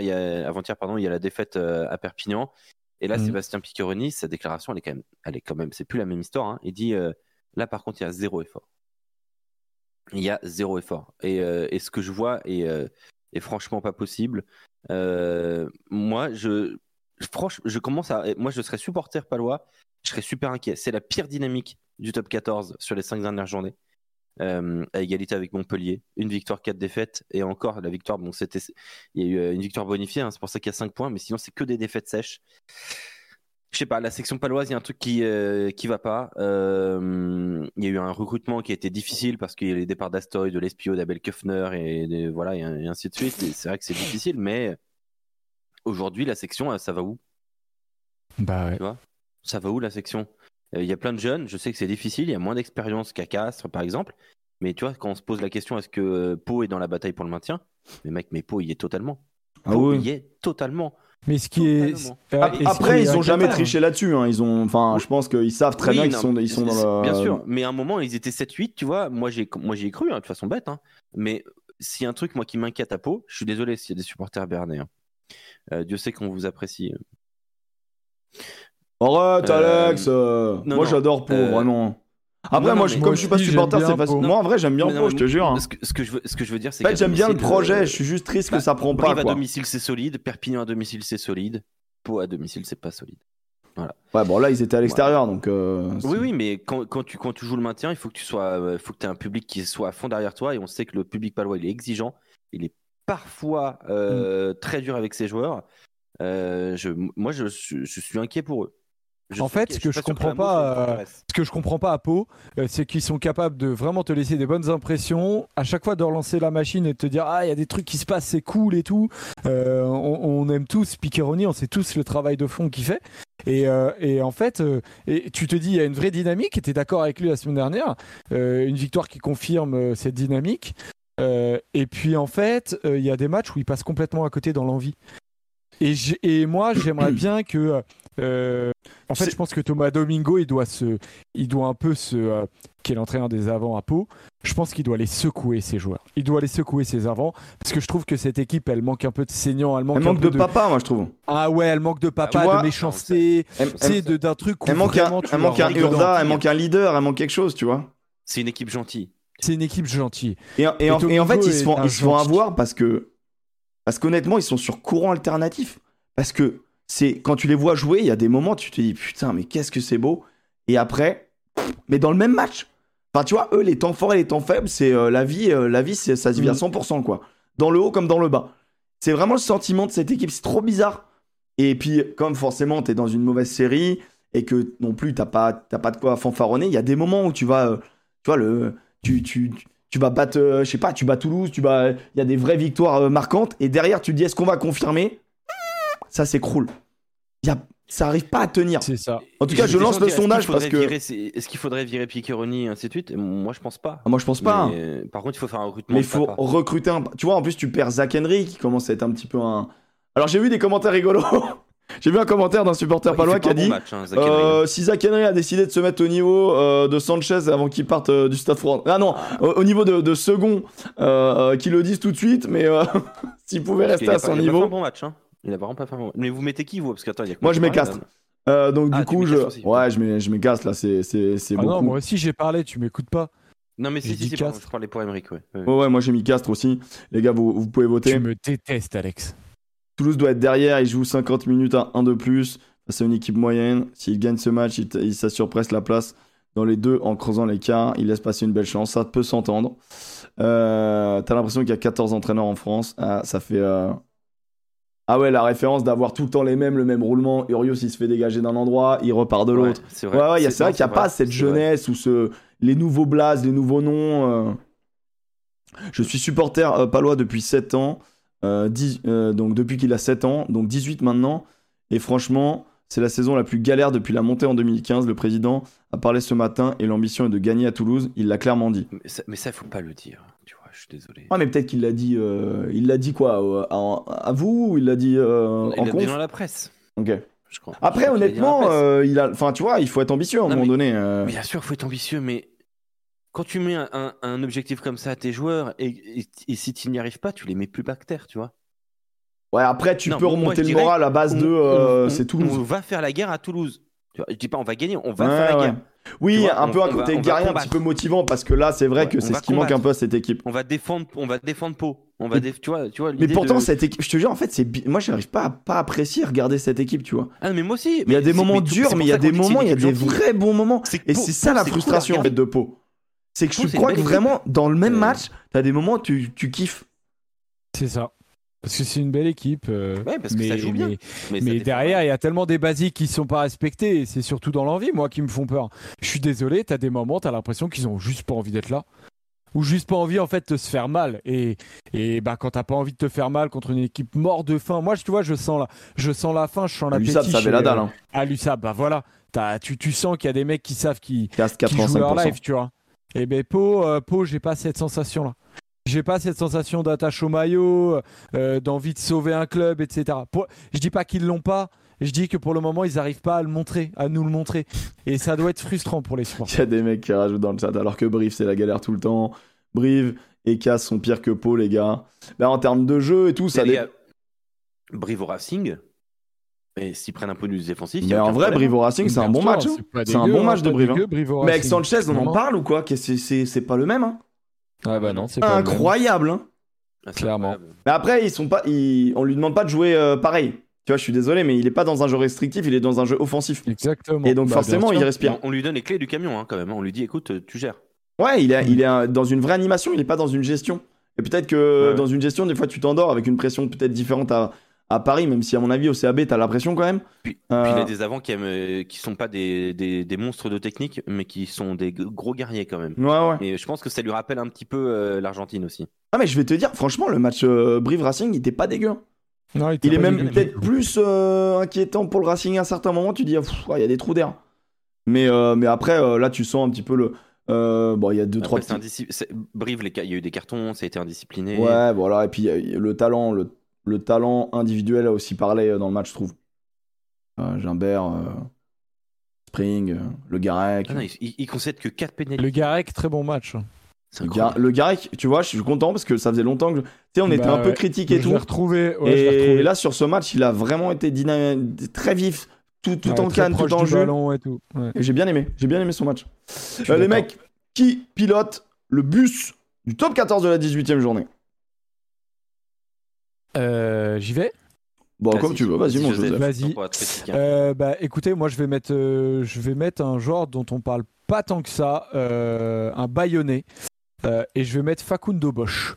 avant-hier, pardon, il y a la défaite euh, à Perpignan. Et là, Mhm. Sébastien Piccheroni, sa déclaration, elle est quand même, elle est quand même, c'est plus la même histoire. hein. Il dit, euh, là, par contre, il y a zéro effort. Il y a zéro effort. Et, euh, et ce que je vois est, euh, est franchement pas possible. Moi, je, je, franch- je commence à, moi, je serais supporter palois. Je serais super inquiet. C'est la pire dynamique du top 14 sur les cinq dernières journées. Euh, à égalité avec Montpellier. Une victoire, quatre défaites. Et encore, la victoire, bon, c'était, il y a eu euh, une victoire bonifiée, hein, c'est pour ça qu'il y a 5 points, mais sinon, c'est que des défaites sèches. Je sais pas, la section paloise, il y a un truc qui, euh, qui va pas. Euh, il y a eu un recrutement qui a été difficile parce qu'il y a les départs d'Astoy, de Lespio, d'Abel Kuffner et, de- voilà, et, ainsi de suite. C'est vrai que c'est difficile, mais aujourd'hui, la section, ça va où? Bah ouais. ça va où la section? Il y a plein de jeunes, je sais que c'est difficile, il y a moins d'expérience qu'à Castres par exemple, mais tu vois, quand on se pose la question est-ce que euh, Pau est dans la bataille pour le maintien? Mais mec, mais Pau, il y est totalement. Ah Pau, il y est totalement. Mais ce qui est. Euh, qui Après, est ils ont jamais triché là-dessus. hein. Ils ont, enfin, je pense qu'ils savent très Oui, bien qu'ils sont, ils sont dans le. Bien sûr, mais à un moment, ils étaient 7-8, tu vois, moi j'ai moi j'y ai cru, hein, de façon bête, hein. mais s'il y a un truc moi qui m'inquiète à Pau, je suis désolé s'il y a des supporters bernais. hein. Euh, Dieu sait qu'on vous apprécie. Arrête, Euh, Alex. euh, non, moi, j'adore Pau, Euh, vraiment. Après, non, non, moi, je, comme Moi je suis pas supporter, c'est facile. Moi, en vrai, j'aime bien Mais non, Pau, je te jure. hein. Ce que, ce que je veux, ce que je veux dire, c'est En fait, j'aime bien le projet. euh, Je suis juste triste que bah, ça prend pas. Brive à domicile, c'est solide. Perpignan à domicile, c'est solide. Pau à domicile, c'est pas solide. Ouais, bon, là, ils étaient à l'extérieur, donc. euh, Oui, oui, mais quand, quand, tu, quand tu joues le maintien, il faut que tu sois, euh, faut que aies un public qui soit à fond derrière toi. Et on sait que le public palois, il est exigeant. Il est parfois euh, très dur avec ses joueurs. Euh, je, moi, je suis inquiet pour eux. Je En fait, inquiet. ce que je comprends pas, les euh, intéresse. Ce que je comprends pas à Pau, euh, c'est qu'ils sont capables de vraiment te laisser des bonnes impressions, à chaque fois de relancer la machine et de te dire ah il y a des trucs qui se passent, c'est cool et tout. Euh, on, on aime tous Piccheroni, on sait tous le travail de fond qu'il fait. Et, euh, et en fait, euh, et tu te dis il y a une vraie dynamique. Et tu es d'accord avec lui la semaine dernière, euh, une victoire qui confirme euh, cette dynamique. Euh, et puis en fait, euh, il y a des matchs où il passe complètement à côté dans l'envie. Et moi, j'aimerais bien que. En fait, C'est- je pense que Thomas Domingo, il doit se, il doit un peu se, euh, qui est l'entraîneur des avants à Pau. Je pense qu'il doit les secouer ses joueurs. Il doit les secouer ses avants parce que je trouve que cette équipe, elle manque un peu de saignant, elle manque, Elle un manque peu de papa, moi, je trouve. Ah ouais, elle manque de papa, vois, de méchanceté, elle- de- d'un truc. où elle manque un, vraiment elle manque un. Urda, elle manque un leader, elle manque quelque chose, tu vois. C'est une équipe gentille. C'est une équipe gentille. Et, et, en, et en fait, ils se font, ils se font avoir parce que. Parce qu'honnêtement, ils sont sur courant alternatif. Parce que c'est quand tu les vois jouer, il y a des moments, tu te dis putain, mais qu'est-ce que c'est beau. Et après, mais dans le même match. Enfin, tu vois, eux, les temps forts et les temps faibles, c'est euh, la vie, euh, la vie ça se vit à Mm. 100%, quoi. Dans le haut comme dans le bas. C'est vraiment le sentiment de cette équipe, c'est trop bizarre. Et puis, comme forcément, t'es dans une mauvaise série et que non plus, t'as pas, t'as pas de quoi fanfaronner, il y a des moments où tu vas, euh, tu vois, le, tu, tu, tu vas battre, euh, je sais pas, tu bats Toulouse, tu bats, il y a des vraies victoires euh, marquantes, et derrière, tu te dis, est-ce qu'on va confirmer? Ça s'écroule. Il Y a, ça arrive pas à tenir. C'est ça. En tout cas, je lance le sondage parce que. Est-ce qu'il faudrait virer Piccheroni et ainsi de suite? Moi, je pense pas. Ah, moi, je pense pas. Mais, euh, par contre, il faut faire un recrutement. Mais il faut recruter un. Tu vois, en plus, tu perds Zach Henry qui commence à être un petit peu un. Alors, j'ai vu des commentaires rigolos. [LAUGHS] J'ai vu un commentaire d'un supporter palois qui a dit match, hein, Zach Henry. euh, si Zach Henry a décidé de se mettre au niveau euh, de Sanchez avant qu'il parte euh, du Stade France. Ah non, au, au niveau de, de second, qu'ils le disent tout de suite, mais [LAUGHS] s'il pouvait Parce rester à pas- son a pas fait un niveau. bon match. Hein. Il a vraiment pas fait. Mais vous mettez qui, vous? Parce que attends, il y a que Moi, je m'écastre. là. Euh, donc Ah, du tu coup, je, aussi. ouais, je m'é- je m'écasse là, c'est c'est c'est Ah non, beaucoup. moi aussi j'ai parlé, tu m'écoutes pas. Non, mais si, si, si, pardon, Castres. je parlais pour Emmerich, ouais. Ouais, ouais. Moi j'ai mis Castres aussi. Les gars, vous, vous pouvez voter. Tu me détestes, Alex. Toulouse doit être derrière, il joue 50 minutes à 1 de plus. C'est une équipe moyenne. S'il gagne ce match, il, il s'assure presque la place dans les deux en creusant l'écart. Il laisse passer une belle chance. Ça peut s'entendre. Euh, T'as l'impression qu'il y a 14 entraîneurs en France. Ah, ça fait. euh, Ah ouais, la référence d'avoir tout le temps les mêmes, le même roulement. Urios, il se fait dégager d'un endroit, il repart de l'autre. Ouais, c'est Ouais, ouais, il y a- qu'il n'y a pas cette jeunesse ou ce... les nouveaux blazes, les nouveaux noms. euh. Je suis supporter euh, palois depuis 7 ans, euh, donc depuis qu'il a 7 ans, donc 18 maintenant. Et franchement, c'est la saison la plus galère depuis la montée en 2015. Le président a parlé ce matin et l'ambition est de gagner à Toulouse. Il l'a clairement dit. Mais ça, ça, faut pas le dire. Vois, je suis désolé. Ouais, mais peut-être qu'il l'a dit. euh, Il l'a dit quoi euh, à, à vous ou il l'a dit euh, il en l'a dit conf dans la presse, Ok. je crois. Après, Je crois qu'il l'a dit dans la honnêtement, presse. euh, il a. Enfin, tu vois, il faut être ambitieux à un Non, moment mais- donné. euh. Bien sûr, faut être ambitieux, mais quand tu mets un, un- un objectif comme ça à tes joueurs et, et- et si tu n'y arrives pas, tu les mets plus que terre, tu vois. Ouais, après, tu Non, peux moi, remonter le dirais moral à base de. On- euh, on- c'est On Toulouse. va faire la guerre à Toulouse. Je dis pas on va gagner, on va Ouais, faire la ouais. guerre. Oui, vois, un on- peu un côté guerrier un petit peu motivant parce que là, c'est vrai Ouais, que c'est ce qui manque un peu à cette équipe. On va défendre, on va défendre Pau. On va Mais- tu vois, tu vois. Mais pourtant, de- cette équipe, je te jure, en fait, c'est moi, j'arrive pas à pas apprécier regarder cette équipe, tu vois. Ah mais moi aussi. Il y a mais des moments mais durs, mais il y a des moments, il y a des vrais bons moments. Et c'est ça la frustration en regarder. fait de Pau. C'est que Pau, je crois que vraiment, dans le même match, t'as des moments tu kiffes. C'est ça. Parce que c'est une belle équipe. euh, Ouais, parce que mais, ça joue bien. mais- derrière, il y a tellement des basiques qui sont pas respectés. Et c'est surtout dans l'envie, moi, qui me font peur. Je suis désolé, t'as des moments, t'as l'impression qu'ils ont juste pas envie d'être là. Ou juste pas envie, en fait, de se faire mal. Et, et bah, quand t'as pas envie de te faire mal contre une équipe mort de faim, moi, tu vois, je sens la, je sens la faim, je sens. L'USAP, ça avait chez- la dalle. Hein. À l'USAP, bah voilà. T'as- tu, tu sens qu'il y a des mecs qui savent qui, qui jouent leur 85%. live, tu vois. Et ben Pau, euh, Pau, j'ai pas cette sensation là. J'ai pas cette sensation d'attache au maillot, euh, d'envie de sauver un club, etc. Pour- Je dis pas qu'ils l'ont pas. Je dis que pour le moment, ils arrivent pas à le montrer, à nous le montrer. Et ça doit être frustrant pour les supporters. Il y a des mecs qui rajoutent dans le chat, alors que Brive, c'est la galère tout le temps. Brive et Cass sont pires que Pau, les gars. Ben, en termes de jeu et tout, ça. Dé- gars, Brive au Racing, et s'ils prennent un peu du défensif. il y Mais a en vrai. Brive au Racing, c'est un bon match. hein. C'est un bon match de Brive. hein. Mais avec Sanchez, on en parle ou quoi? C'est- pas le même. Hein Ouais, bah non, c'est pas le même. Incroyable. Hein Ah, clairement. incroyable. Mais après, ils sont pas, ils- on lui demande pas de jouer euh, pareil. Tu vois, je suis désolé, mais il est pas dans un jeu restrictif, il est dans un jeu offensif. Exactement. Et donc Bah, forcément, il respire. On, lui donne les clés du camion hein, quand même. On lui dit écoute, euh, tu gères. Ouais, il est, il est dans une vraie animation, il est pas dans une gestion. Et peut-être que Ouais. dans une gestion, des fois, tu t'endors avec une pression peut-être différente à, à Paris, même si à mon avis au CAB, t'as la pression quand même. Puis, Euh, puis il a des avants qui, aiment, euh, qui sont pas des, des, des monstres de technique, mais qui sont des gros guerriers quand même. Ouais, ouais. Et je pense que ça lui rappelle un petit peu euh, l'Argentine aussi. Ah, mais je vais te dire, franchement, le match euh, Brive Racing, il était pas dégueu. hein. Non, Il est même peut-être plus euh, inquiétant pour le Racing à un certain moment. Tu dis, ah, il y a des trous d'air. Mais, euh, mais après, euh, là, tu sens un petit peu le. euh, bon, il y a deux, Après, trois c'est petits. Brive, les il y a eu des cartons, ça a été indiscipliné. Ouais, voilà. Et puis euh, le talent, le, le talent individuel a aussi parlé euh, dans le match, je trouve. Euh, Gimbert, euh, Spring, euh, le Garec. Ah non, il, il- concède que 4 pénalités. Le Garec, très bon match. Le, le Garec, tu vois, je suis content parce que ça faisait longtemps que. Tu sais, on était Bah un peu critique et Je tout. l'ai retrouvé. ouais, je l'ai et retrouvé. là, sur ce match, il a vraiment été dyna- très vif, tout, tout Ouais, en canne, tout en jeu. ballon et tout. Ouais. Et j'ai bien aimé, j'ai bien aimé son match. Euh, les mecs, qui pilote le bus du top 14 de la 18 e journée? J'y vais. Bon, comme tu veux, vas-y, mon Joseph. Joseph. Vas-y. Hein. Euh, bah, écoutez, moi je vais mettre, euh, je vais mettre un genre dont on parle pas tant que ça, euh, un baïonné, euh, et je vais mettre Facundo Bosch.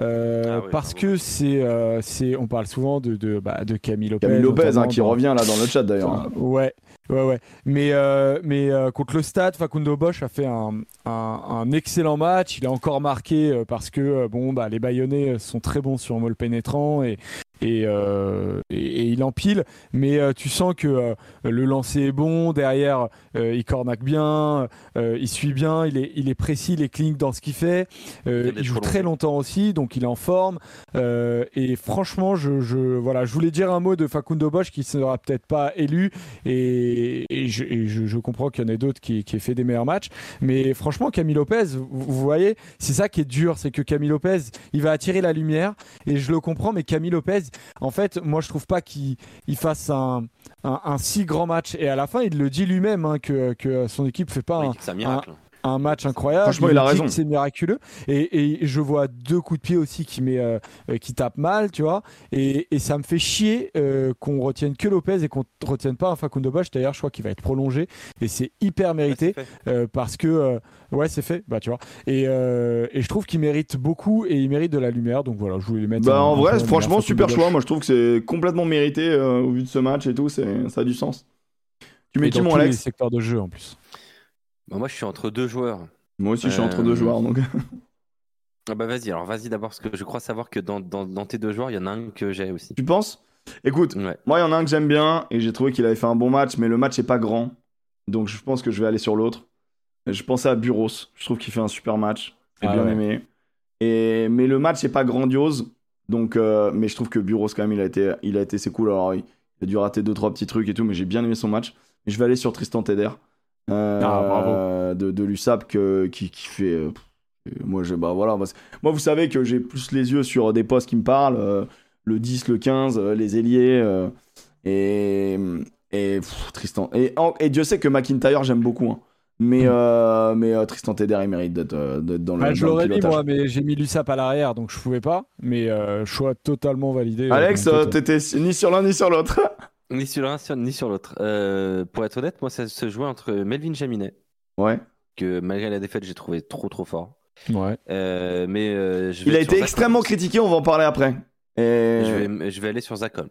Euh, Ah parce que c'est, euh, c'est, on parle souvent de, de, bah, de Camille Lopez. Camille Lopez, hein, qui dans- revient là dans le chat d'ailleurs. Enfin, ouais, ouais, ouais. Mais, euh, mais euh, contre le Stade, Facundo Bosch a fait un, un, excellent match. Il a encore marqué euh, parce que euh, bon, bah, les Bayonnais sont très bons sur un pénétrant et, et, euh, et, et il empile. Mais euh, tu sens que euh, le lancer est bon, derrière il cornaque bien, il suit bien, il est, il est précis, il est clinique dans ce qu'il fait. Il joue très longtemps aussi, donc il est en forme. Et franchement, je, je, voilà, je voulais dire un mot de Facundo Bosch qui sera peut-être pas élu. Et, et je, et je- je comprends qu'il y en ait d'autres qui, qui aient fait des meilleurs matchs. Mais franchement, Camille Lopez, vous, vous voyez, c'est ça qui est dur, c'est que Camille Lopez, il va attirer la lumière. Et je le comprends, mais Camille Lopez, en fait, moi, je trouve pas qu'il il fasse un, un, un si grand match. Et à la fin, il le dit lui-même hein, que, que son équipe fait pas Oui, un, un miracle. Un match incroyable. Franchement, il a raison. C'est miraculeux. Et, et je vois deux coups de pied aussi qui, met, euh, euh, qui tapent mal, tu vois. Et, et ça me fait chier euh, qu'on retienne que Lopez et qu'on ne retienne pas un Facundo Bosch. D'ailleurs, je crois qu'il va être prolongé. Et c'est hyper mérité Ouais, euh, parce que. euh, ouais, c'est fait. Bah, tu vois. Et, euh, et je trouve qu'il mérite beaucoup et il mérite de la lumière. Donc voilà, je voulais les mettre. Bah, en vrai, franchement, super choix. Moi, je trouve que c'est complètement mérité euh, au vu de ce match et tout. c'est- Ça a du sens. Tu mets Et qui, dans mon Alex secteurs de jeu en plus. Bah, moi, je suis entre deux joueurs. Moi aussi, je suis entre Euh, deux joueurs. Donc... [LAUGHS] Ah bah vas-y, alors vas-y d'abord, parce que je crois savoir que dans, dans, dans tes deux joueurs, il y en a un que j'ai aussi. tu penses? Écoute, Ouais. moi, il y en a un que j'aime bien et j'ai trouvé qu'il avait fait un bon match, mais le match est pas grand. Donc, je pense que je vais aller sur l'autre. Je pensais à Buros. Je trouve qu'il fait un super match. J'ai Ah bien ouais. aimé. Et... Mais le match est pas grandiose. Donc, euh, mais je trouve que Buros, quand même, il a été, il a été c'est cool. Alors, il a dû rater deux, trois petits trucs et tout, mais j'ai bien aimé son match. Je vais aller sur Tristan Teder. Euh, Ah. De, de l'USAP qui, qui fait. euh, moi, je, bah, voilà, moi, vous savez que j'ai plus les yeux sur des postes qui me parlent. euh, le 10, le 15, euh, les ailiers. et. Et pff, Tristan. Et, et Dieu sait que McIntyre, j'aime beaucoup. hein. Mais, euh, mais euh, Tristan Teder, il mérite d'être dans le. Bah, je l'aurais mis moi, mais j'ai mis l'USAP à l'arrière, donc je pouvais pas. Mais euh, choix totalement validé. Alex, t'étais ni sur l'un ni sur l'autre. [LAUGHS] Ni sur l'un ni sur l'autre. Euh, pour être honnête, moi, ça se jouait entre Melvin Jaminet, ouais. que malgré la défaite, j'ai trouvé trop trop fort. Ouais. Euh, mais euh, je vais Il a été Zach extrêmement Holmes. critiqué, on va en parler après. Et... Je vais, je vais aller sur Zach Holmes.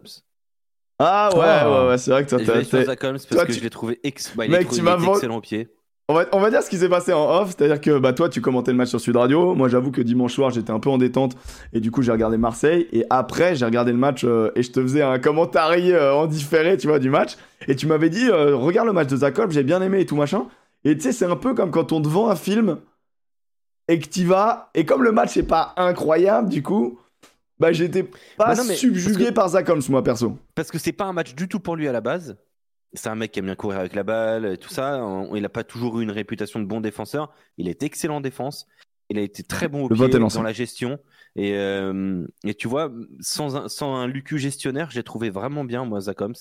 Ah ouais, Ah. ouais, ouais, c'est vrai que toi, Je vais t'as- aller sur t'es- Zach Holmes parce toi, que tu- je l'ai trouvé ex... bah, Mec, trop- tu excellent au pied. On va, on va dire ce qui s'est passé en off, c'est-à-dire que bah, toi tu commentais le match sur Sud Radio, moi j'avoue que dimanche soir j'étais un peu en détente. Et du coup j'ai regardé Marseille. Et après j'ai regardé le match euh, et je te faisais un commentarié euh, en différé tu vois du match. Et tu m'avais dit euh, regarde le match de Holmes, j'ai bien aimé et tout machin. Et tu sais c'est un peu comme quand on te vend un film et que t'y vas et comme le match est pas incroyable du coup bah j'étais pas Bah non, subjugué que- par Holmes moi perso. Parce que c'est pas un match du tout pour lui à la base. C'est un mec qui aime bien courir avec la balle, et tout ça. On- Il n'a pas toujours eu une réputation de bon défenseur. Il est excellent en défense. Il a été très bon au Le pied dans la gestion. Et, euh, et tu vois, sans un, sans un Lucu gestionnaire, j'ai trouvé vraiment bien, moi, Zach Holmes.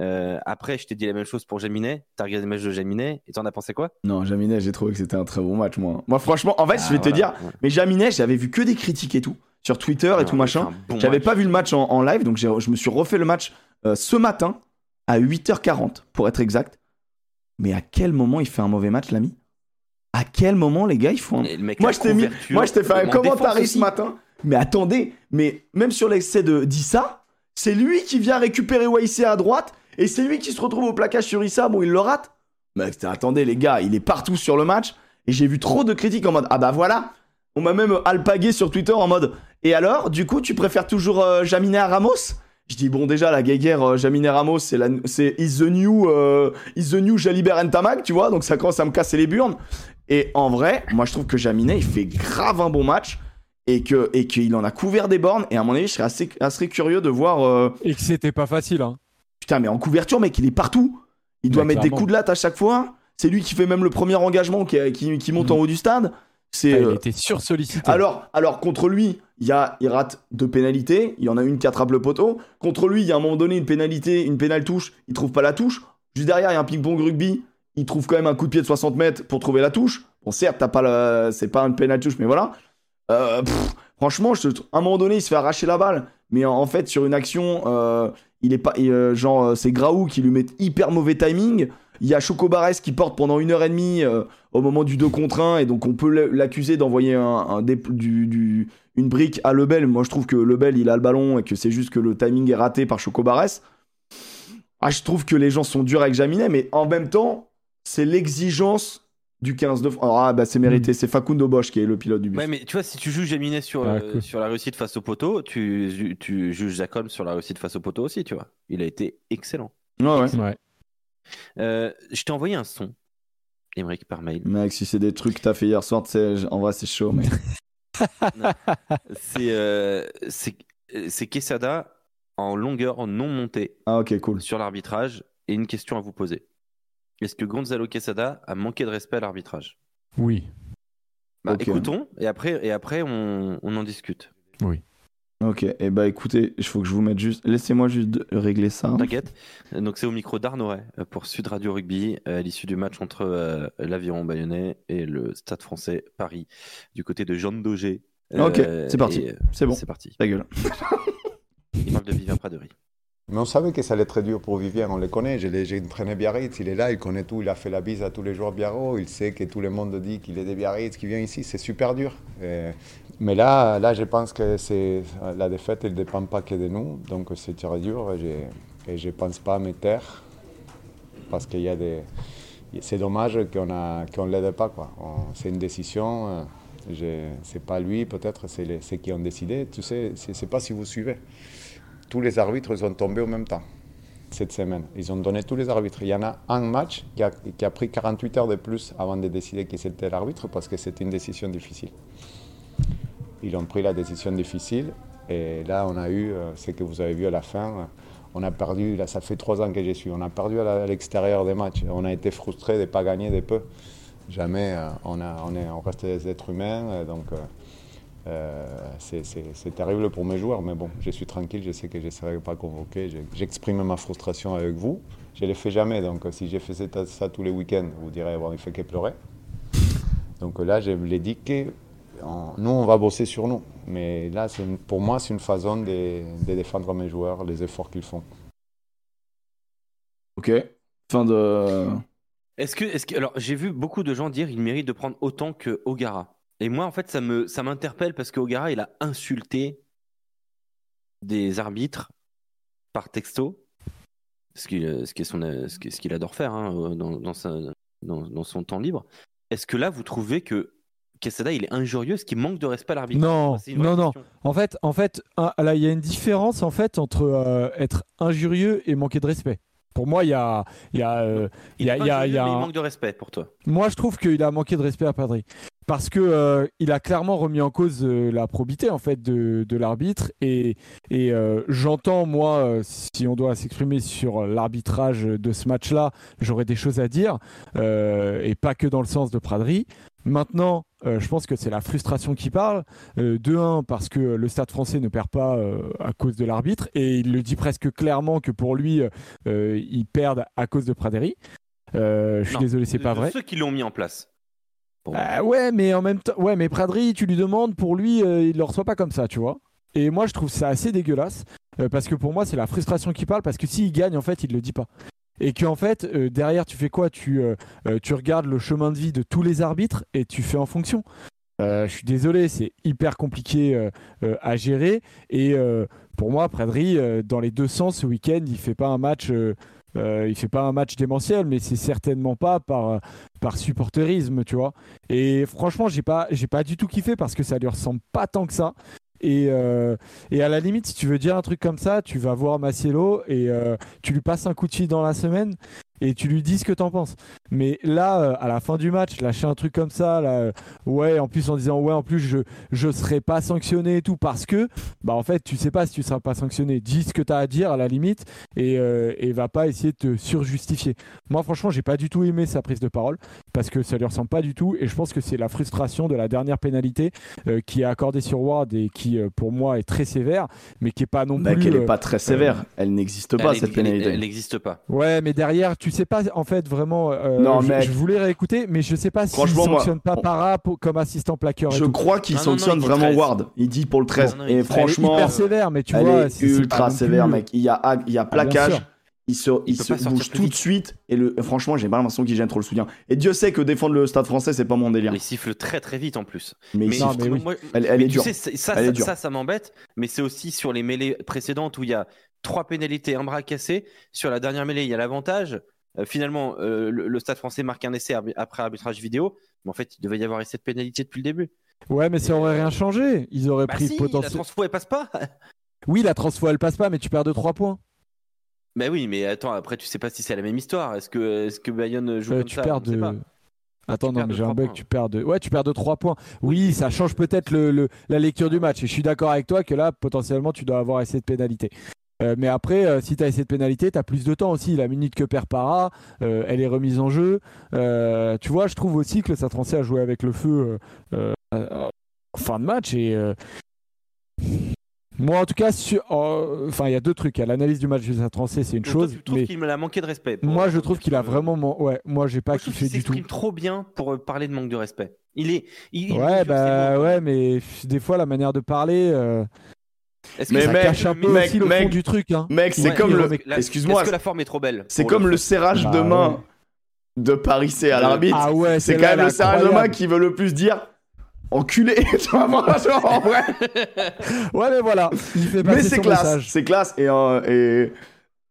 Euh, après, je t'ai dit la même chose pour Jaminet. T'as regardé le match de Jaminet et t'en as pensé quoi? Non, Jaminet, j'ai trouvé que c'était un très bon match moi. Moi franchement, en fait, je vais Ah, te dire Mais Jaminet, j'avais vu que des critiques et tout, sur Twitter et Non, tout machin. bon J'avais pas vu le match en, en live, donc je me suis refait le match euh, ce matin à 8h40, pour être exact. Mais à quel moment il fait un mauvais match, l'ami? À quel moment, les gars, ils font un... Moi, je t'ai mis... Moi, je t'ai fait un en commentaire ce matin. Mais attendez, mais même sur l'excès de d'Issa, c'est lui qui vient récupérer Waïsé à droite et c'est lui qui se retrouve au plaquage sur Issa. Bon, il le rate. Mais attendez, les gars, il est partout sur le match. Et j'ai vu trop de critiques en mode Ah bah voilà On m'a même alpagué sur Twitter en mode Et alors, du coup, tu préfères toujours euh, Jaminet à Ramos? Je dis Bon, déjà, la guéguerre euh, Jaminet Ramos, c'est la- c'est Is the New, euh, is the new Jalibert Ntamak, tu vois Donc ça commence à me casser les burnes. Et en vrai, moi, je trouve que Jaminet, il fait grave un bon match. Et que et qu'il en a couvert des bornes. Et à mon avis, je serais assez, assez curieux de voir. euh, Et que c'était pas facile. Hein. Putain, mais en couverture, mec, il est partout. Il doit Ouais, mettre des coups de latte à chaque fois. C'est lui qui fait même le premier engagement qui, qui, qui monte Mhm. en haut du stade. C'est. Ah, il euh, était sursollicité. alors, alors, contre lui, il, y a, il rate deux pénalités. Il y en a une qui attrape le poteau. Contre lui, il y a un moment donné une pénalité, une pénale touche. Il trouve pas la touche. Juste derrière, il y a un ping-pong rugby. Il trouve quand même un coup de pied de 60 mètres pour trouver la touche. Bon, certes, t'as pas le... c'est pas une pénale touche, mais voilà. Euh, pff, franchement, je te- à un moment donné, il se fait arracher la balle. Mais en, en fait, sur une action, euh, il est pas. euh, genre, c'est Graou qui lui met hyper mauvais timing. Il y a Choco Barès qui porte pendant une heure et demie euh, au moment du 2 contre 1. Et donc, on peut l'accuser d'envoyer un, un dé- du, du- une brique à Lebel. Moi, je trouve que Lebel, il a le ballon et que c'est juste que le timing est raté par Choco Barès. Ah, je trouve que les gens sont durs avec Jaminet, mais en même temps, c'est l'exigence du 15 de France. Ah, bah c'est mérité, c'est Facundo Bosch qui est le pilote du bus. Ouais, mais tu vois, si tu juges Jaminet sur, Ah, euh, sur la réussite face au poteau, tu, tu juges Jacob sur la réussite face au poteau aussi, tu vois. Il a été excellent. Ouais, ouais. Ouais. Euh, je t'ai envoyé un son, Emmerich, par mail. Mec, si c'est des trucs que t'as fait hier soir, en vrai, c'est chaud. [LAUGHS] C'est euh, c'est c'est Quesada en longueur non montée Ah, ok, cool. sur l'arbitrage et une question à vous poser. Est-ce que Gonzalo Quesada a manqué de respect à l'arbitrage? Oui. Bah. Écoutons et après, et après on, on en discute. Ok, et bah écoutez, il faut que je vous mette juste. Laissez-moi juste régler ça. T'inquiète. Donc c'est au micro d'Arnoret euh, pour Sud Radio Rugby euh, à l'issue du match entre euh, l'Aviron Bayonnais et le Stade Français Paris du côté de Jean Daugé. Ok, Euh, c'est parti. C'est bon. C'est parti. Ta gueule. Il parle de Vivien Praderie. Mais on savait que ça allait être très dur pour Vivien, on le connaît. J'ai entraîné Biarritz, il est là, il connaît tout, il a fait la bise à tous les joueurs Biarro, il sait que tout le monde dit qu'il est de Biarritz, qu'il vient ici, c'est super dur. Mais là, là, je pense que c'est la défaite, elle ne dépend pas que de nous, donc c'est très dur et je- ne pense pas me taire parce qu'il y a des. C'est dommage qu'on ne l'aide pas. C'est une décision, euh, c'est pas lui, peut-être, c'est ceux qui ont décidé. Tu sais, sais pas si vous suivez tous les arbitres sont tombés au même temps cette semaine. Ils ont donné tous les arbitres. Il y en a un match qui a, pris 48 heures de plus avant de décider qui c'était l'arbitre parce que c'était une décision difficile. Ils ont pris la décision difficile et là on a eu euh, ce que vous avez vu à la fin. euh, On a perdu, là ça fait trois ans que je suis, on a perdu à l'extérieur des matchs. On a été frustrés de ne pas gagner de peu. Jamais, euh, on, est, on reste des êtres humains, donc euh, c'est- terrible pour mes joueurs, mais bon, je suis tranquille, je sais que je ne serai pas convoqué. Je- J'exprime ma frustration avec vous. Je ne le fais jamais, donc euh, si j'ai fait ça, ça tous les week-ends, vous direz, bon, il fait que pleurer. Donc euh, là, je l'ai dit que on- nous, on va bosser sur nous. Mais là, une- pour moi, c'est une façon de, de défendre mes joueurs, les efforts qu'ils font. Ok. Fin de. Est-ce que, est-ce que, alors j'ai vu beaucoup de gens dire il mérite de prendre autant que Ogara. Et moi en fait ça me, ça m'interpelle parce que Ogara il a insulté des arbitres par texto, ce qu'il, ce qui est son, ce qui- ce qu'il adore faire hein, dans, dans, sa- dans, dans son temps libre. Est-ce que là vous trouvez que Quesada il est injurieux, est-ce qu'il manque de respect à l'arbitre? Non, non, non. En fait, en fait, là, il y a une différence en fait entre euh, être injurieux et manquer de respect. Pour moi, il y a, il y a, euh, il y a, il y a- il y a manque de respect pour toi. Moi, je trouve qu'il a manqué de respect à Padri. Parce que euh, il a clairement remis en cause euh, la probité en fait de, de l'arbitre et, et euh, j'entends moi si on doit s'exprimer sur l'arbitrage de ce match-là, j'aurais des choses à dire et pas que dans le sens de Pradri. Maintenant, je pense que c'est la frustration qui parle. De un, parce que le Stade français ne perd pas à cause de l'arbitre et il le dit presque clairement que pour lui, ils perdent à cause de Praderi. Je suis Non, désolé, c'est pas vrai. Ceux qui l'ont mis en place. Pour moi. Ah ouais, mais en même temps, ouais, mais Pradri, tu lui demandes, pour lui, euh, il le reçoit pas comme ça, tu vois. Et moi, je trouve ça assez dégueulasse euh, parce que pour moi, c'est la frustration qui parle parce que s'il gagne, en fait, il le dit pas. Et qu'en fait, euh, derrière, tu fais quoi? Tu, tu regardes le chemin de vie de tous les arbitres et tu fais en fonction. Je suis désolé, c'est hyper compliqué à gérer. Et pour moi, Pradri, dans les deux sens, ce week-end, il fait pas un match. Euh, il fait pas un match démentiel, mais c'est certainement pas par, euh, par supporterisme, tu vois. Et franchement, j'ai pas, j'ai pas du tout kiffé parce que ça lui ressemble pas tant que ça. Et, euh, à la limite, si tu veux dire un truc comme ça, tu vas voir Maciello et tu lui passes un coup de fil dans la semaine et tu lui dis ce que t'en penses. Mais là, euh, à la fin du match, lâcher un truc comme ça, là, euh, ouais, en plus en disant ouais, en plus je je serai pas sanctionné et tout parce que, bah en fait, tu sais pas si tu seras pas sanctionné. Dis ce que t'as à dire à la limite et, euh, et va pas essayer de te surjustifier. Moi, franchement, j'ai pas du tout aimé sa prise de parole parce que ça lui ressemble pas du tout et je pense que c'est la frustration de la dernière pénalité euh, qui est accordée sur Ward et qui, euh, pour moi, est très sévère, mais qui est pas non Bah, plus. qu'elle est pas très sévère. Elle n'existe pas, Elle- cette pénalité. Elle n'existe pas. Ouais, mais derrière, tu sais pas en fait vraiment. euh, Non, je, mec. je voulais réécouter, mais je sais pas s'il Franchement, moi, sanctionne pas on- para pour- comme assistant plaqueur. Je tout. crois qu'il Non, non, non, sanctionne vraiment 13. Ward. Il dit pour le 13. Non, et Elle est franchement, hyper sévère, mais tu elle vois, est pas ultra sévère, plus- mec. Il y a, il y a Ah, plaquage. il se, il pas bouge tout de suite. Et le, franchement, j'ai pas l'impression qu'il gêne trop le soutien. Et Dieu sait que défendre le stade français, c'est pas mon délire. Il siffle très très vite en plus. Mais, Mais, Non, siffle- mais oui. moi- elle, elle mais est tu dure. sais, ça, ça, dure. ça, ça m'embête, mais c'est aussi sur les mêlées précédentes où il y a trois pénalités, un bras cassé. Sur la dernière mêlée, il y a l'avantage. Euh, finalement, euh, le, le Stade français marque un essai après arbitrage vidéo, mais en fait, il devait y avoir essai de pénalité depuis le début. Ouais, mais ça aurait rien changé. Ils auraient Bah pris si, la transfo, elle passe pas. [LAUGHS] Oui, la transfo elle passe pas, mais tu perds de 3 points. Mais oui, mais attends, après, tu sais pas si c'est la même histoire. Est-ce que, est-ce que Bayonne joue Euh, comme tu ça? perds On sait de. pas. Attends, Tu non, mais j'ai un bug, points. tu perds de. Ouais, tu perds de 3 points. Oui, ça change peut-être le, le- la lecture du match. Et je suis d'accord avec toi que là, potentiellement, tu dois avoir essai de pénalité. Euh, mais après, euh, si tu as essai de pénalité, tu as plus de temps aussi. La minute que perd Para, euh, elle est remise en jeu. Tu vois, je trouve aussi que le français a joué avec le feu en fin de match. Et. Moi, en tout cas, sur- euh, enfin, il y a deux trucs. Il L'analyse du match du français, c'est une Donc, toi, chose. tu trouves mais qu'il me a manqué de respect moi, je trouve qu'il a vraiment. Ouais, moi, j'ai pas Moi, kiffé du tout. s'exprime trop bien pour parler de manque de respect. Il est. il- il Ouais, bah ouais, mais des fois, la manière de parler, Est-ce Mais ça mec, cache un peu mec, aussi le mec, fond du truc. Hein. Mec, c'est Ouais, comme le. Excuse-moi, Est-ce que la forme est trop belle c'est pour comme le serrage Bah de main ouais. de Paris C à l'arbitre. Ah ouais, c'est quand même le serrage de main qui veut le plus dire enculé. [LAUGHS] tu vois, en vrai. [LAUGHS] Ouais, mais voilà, il fait Mais c'est classe, c'est classe et. euh, et...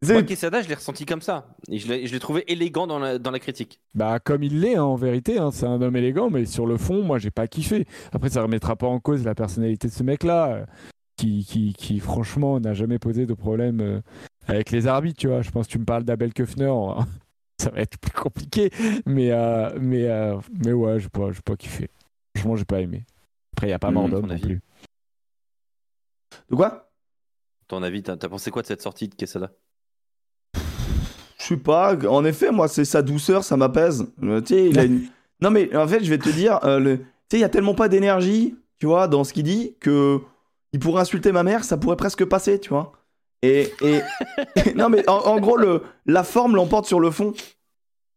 c'est- Moi, Quesada, je l'ai ressenti comme ça. Et je l'ai trouvé élégant dans la, dans la critique. Bah, comme il l'est, hein, en vérité, hein, c'est un homme élégant, mais sur le fond, moi, j'ai pas kiffé. Après, ça remettra pas en cause la personnalité de ce mec-là, qui, qui, qui, franchement, n'a jamais posé de problème euh, avec les arbitres, tu vois. Je pense que tu me parles d'Abel Kefner, on va- [LAUGHS] ça va être plus compliqué, mais, euh, mais, euh, mais ouais, j'ai pas, pas kiffé. Franchement, j'ai pas aimé. Après, il n'y a pas Mmh, mort d'homme non avis. plus. De quoi? Ton avis, t'as t'as pensé quoi de cette sortie de Quesada? Je sais pas. En effet, moi, c'est sa douceur, ça m'apaise. Euh, il a une- [LAUGHS] Non, mais en fait, je vais te dire, euh, le... tu sais, il y a tellement pas d'énergie, tu vois, dans ce qu'il dit, que il pourrait insulter ma mère, ça pourrait presque passer, tu vois. Et, et... [LAUGHS] non, mais en, en gros, le... la forme l'emporte sur le fond.